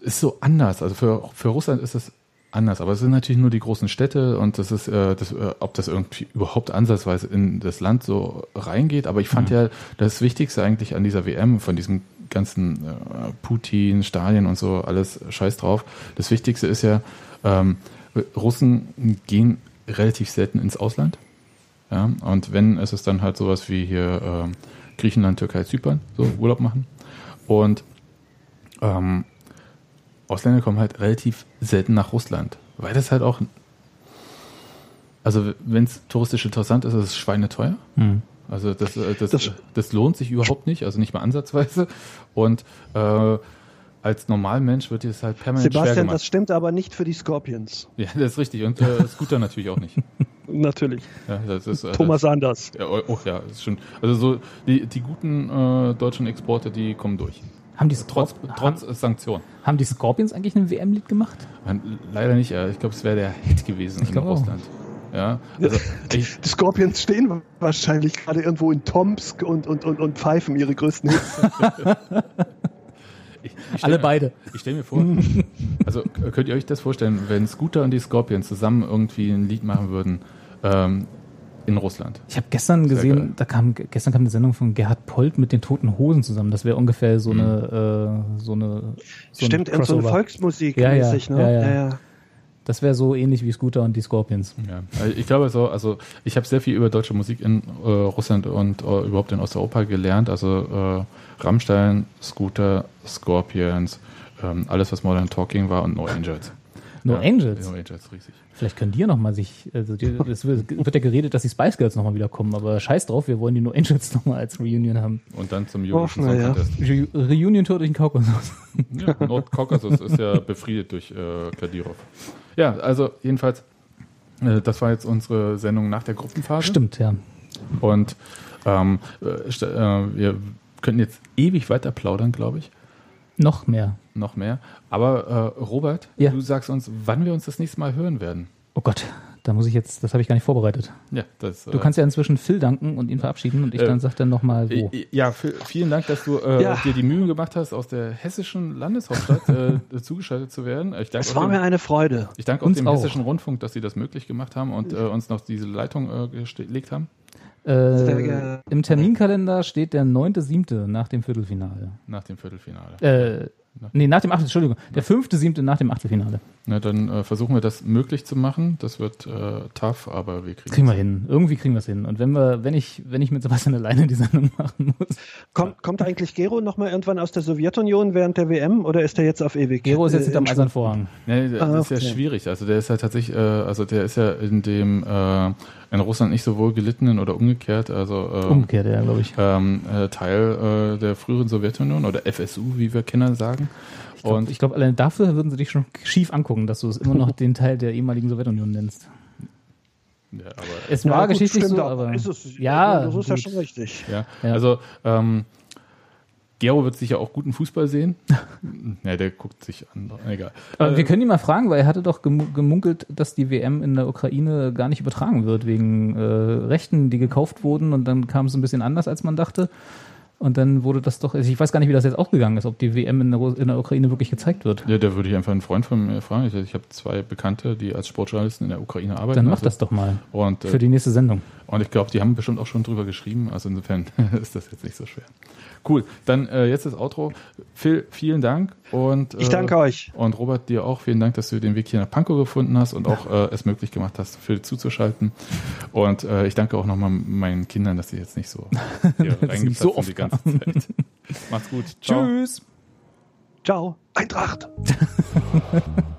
Speaker 1: ist so anders. Also für, für Russland ist es anders, aber es sind natürlich nur die großen Städte und das ist, äh, das, äh, ob das irgendwie überhaupt ansatzweise in das Land so reingeht. Aber ich fand ja das Wichtigste eigentlich an dieser WM von diesem ganzen äh, Putin, Stalin und so alles Scheiß drauf. Das Wichtigste ist ja, ähm, Russen gehen relativ selten ins Ausland. Ja, und wenn, ist es dann halt sowas wie hier ähm, Griechenland, Türkei, Zypern, so Urlaub machen. Und ähm, Ausländer kommen halt relativ selten nach Russland, weil das halt auch, also wenn es touristisch interessant ist, ist es schweineteuer.
Speaker 2: Hm.
Speaker 1: Also das, äh, das,
Speaker 3: Das-
Speaker 1: das, lohnt sich überhaupt nicht, also nicht mal ansatzweise. Und äh, als Normalmensch wird dir das halt permanent schwer
Speaker 3: Sebastian,
Speaker 1: gemacht.
Speaker 3: das stimmt aber nicht für die Scorpions.
Speaker 1: ja, das ist richtig. Und äh, Scooter natürlich auch nicht.
Speaker 3: Natürlich.
Speaker 1: Ja, das ist, äh,
Speaker 3: Thomas Anders.
Speaker 1: Ja, oh, oh ja, ist schon. Also so die, die guten äh, deutschen Exporte, die kommen durch.
Speaker 2: Haben die,
Speaker 1: Trotz,
Speaker 2: Scorp
Speaker 1: trotz Sanktionen.
Speaker 2: haben die Scorpions eigentlich ein WM-Lied gemacht?
Speaker 1: Leider nicht. äh, Ich glaube, es wäre der Hit gewesen
Speaker 2: Ich
Speaker 1: in
Speaker 2: auch.
Speaker 1: Russland. Ja, also ich,
Speaker 3: Die Scorpions stehen wahrscheinlich gerade irgendwo in Tomsk und, und, und, und pfeifen ihre größten Hits.
Speaker 1: ich, ich
Speaker 2: Alle
Speaker 1: mir-
Speaker 2: beide.
Speaker 1: Ich stelle mir vor, also könnt ihr euch das vorstellen, wenn Scooter und die Scorpions zusammen irgendwie ein Lied machen würden ähm, in Russland?
Speaker 2: Ich habe gestern
Speaker 1: Sehr
Speaker 2: gesehen,
Speaker 1: geil.
Speaker 2: da kam gestern kam eine Sendung von Gerhard Polt mit den Toten Hosen zusammen. Das wäre ungefähr so eine äh, so eine so ein
Speaker 3: Stimmt, irgend so eine. Volksmusik
Speaker 2: Ja, ja,
Speaker 3: mäßig, ne?
Speaker 2: ja, ja. Das wäre so ähnlich wie Scooter und die Scorpions.
Speaker 1: Ja, also ich glaube so, also ich habe sehr viel über deutsche Musik in äh, Russland und äh, überhaupt in Osteuropa gelernt. Also äh, Rammstein, Scooter, Scorpions, ähm, alles was Modern Talking war und No Angels.
Speaker 2: No
Speaker 1: ja,
Speaker 2: Angels?
Speaker 1: No Angels, riesig.
Speaker 2: Vielleicht können die ja nochmal sich, also die, es wird, ja geredet, dass die Spice Girls nochmal wiederkommen, aber scheiß drauf, wir wollen die No Angels nochmal als Reunion haben.
Speaker 1: Und dann zum Eurovision
Speaker 3: na
Speaker 1: Song
Speaker 3: ja.
Speaker 1: Contest.
Speaker 2: Re Reunion Tour durch den Kaukasus.
Speaker 1: Ja, Nordkaukasus ist ja befriedet durch äh, Kadyrov. Ja, also jedenfalls, äh, das war jetzt unsere Sendung nach der Gruppenphase.
Speaker 2: Stimmt, ja.
Speaker 1: Und ähm, äh, äh, wir könnten jetzt ewig weiter plaudern, glaube ich.
Speaker 2: Noch mehr.
Speaker 1: Noch mehr. Aber äh, Robert,
Speaker 2: Ja.
Speaker 1: du sagst uns, wann wir uns das nächste Mal hören werden.
Speaker 2: Oh Gott, da muss ich jetzt, das habe ich gar nicht vorbereitet.
Speaker 1: Ja, das,
Speaker 2: Du kannst ja inzwischen Phil danken und ihn verabschieden und ich
Speaker 1: Äh,
Speaker 2: dann sag dann nochmal wo.
Speaker 1: Äh, Ja, vielen Dank, dass du äh,
Speaker 3: Ja.
Speaker 1: dir die Mühe gemacht hast, aus der hessischen Landeshauptstadt äh, zugeschaltet zu werden. Ich danke,
Speaker 3: Es
Speaker 1: auch
Speaker 3: war
Speaker 1: dem,
Speaker 3: mir eine Freude.
Speaker 1: ich danke auch
Speaker 2: Uns
Speaker 1: dem
Speaker 2: auch.
Speaker 1: hessischen Rundfunk, dass sie das möglich gemacht haben und äh, uns noch diese Leitung äh, gelegt haben.
Speaker 2: Äh. Im Terminkalender steht der 9.7. nach dem Viertelfinale.
Speaker 1: Nach dem Viertelfinale.
Speaker 2: Äh, nee, nach dem Achtel, Entschuldigung. Der 5.7. nach dem Achtelfinale.
Speaker 1: Na, dann äh, versuchen wir das möglich zu machen. Das wird äh, tough, aber wir kriegen
Speaker 2: Kriegen wir
Speaker 1: es.
Speaker 2: hin. Irgendwie kriegen wir es hin. Und wenn wir, wenn ich, wenn ich mit Sebastian alleine die Sendung machen muss.
Speaker 3: Kommt, kommt eigentlich Gero nochmal irgendwann aus der Sowjetunion während der WM oder ist er jetzt auf ewig?
Speaker 2: Gero ist jetzt
Speaker 3: äh,
Speaker 2: hinterm
Speaker 3: in
Speaker 2: Eisernen Vorhang.
Speaker 1: Nee, das
Speaker 3: Ah,
Speaker 1: ist ja
Speaker 3: okay.
Speaker 1: schwierig. Also der ist ja tatsächlich, äh, also der ist ja in dem äh, in Russland nicht so wohl gelittenen oder umgekehrt, also äh,
Speaker 2: Umgekehrt, ja, glaube ich.
Speaker 1: ähm, äh, Teil äh, der früheren Sowjetunion oder FSU, wie wir Kinder sagen.
Speaker 2: Ich glaube,
Speaker 1: Und
Speaker 2: glaub, allein dafür würden sie dich schon schief angucken, dass du es immer noch den Teil der ehemaligen Sowjetunion nennst.
Speaker 1: ja, aber
Speaker 2: Es
Speaker 3: Ja,
Speaker 2: war
Speaker 3: gut,
Speaker 2: geschichtlich
Speaker 3: stimmt
Speaker 2: so, aber.
Speaker 3: ist es,
Speaker 2: ja,
Speaker 3: das ist ja
Speaker 2: gut.
Speaker 3: schon richtig.
Speaker 1: ja,
Speaker 2: Ja.
Speaker 1: also ähm, Gero wird sicher auch guten Fußball sehen. ja, der guckt sich an. Egal.
Speaker 2: Aber
Speaker 1: Äh,
Speaker 2: wir können ihn mal fragen, weil er hatte doch gemu- gemunkelt, dass die WM in der Ukraine gar nicht übertragen wird, wegen äh, Rechten, die gekauft wurden und dann kam es ein bisschen anders, als man dachte. Und dann wurde das doch, also ich weiß gar nicht, wie das jetzt ausgegangen ist, ob die WM in der, in der Ukraine wirklich gezeigt wird.
Speaker 1: ja, da würde ich einfach einen Freund von mir fragen. Ich, ich habe zwei Bekannte, die als Sportjournalisten in der Ukraine arbeiten.
Speaker 2: Dann mach
Speaker 1: also-
Speaker 2: das doch mal
Speaker 1: Und, äh,
Speaker 2: für die nächste Sendung.
Speaker 1: Und ich glaube, die haben bestimmt auch schon drüber geschrieben. Also insofern ist das jetzt nicht so schwer. Cool. Dann äh, jetzt das Outro. Phil, vielen Dank. Und, äh,
Speaker 3: Ich danke euch.
Speaker 1: Und Robert, dir auch vielen Dank, dass du den Weg hier nach Pankow gefunden hast und auch äh, es möglich gemacht hast, Phil zuzuschalten. Und äh, ich danke auch nochmal meinen Kindern, dass sie jetzt nicht so hier
Speaker 2: nicht so
Speaker 1: sind die ganze Zeit. Macht's gut. Ciao.
Speaker 2: Tschüss!
Speaker 3: Ciao. Eintracht.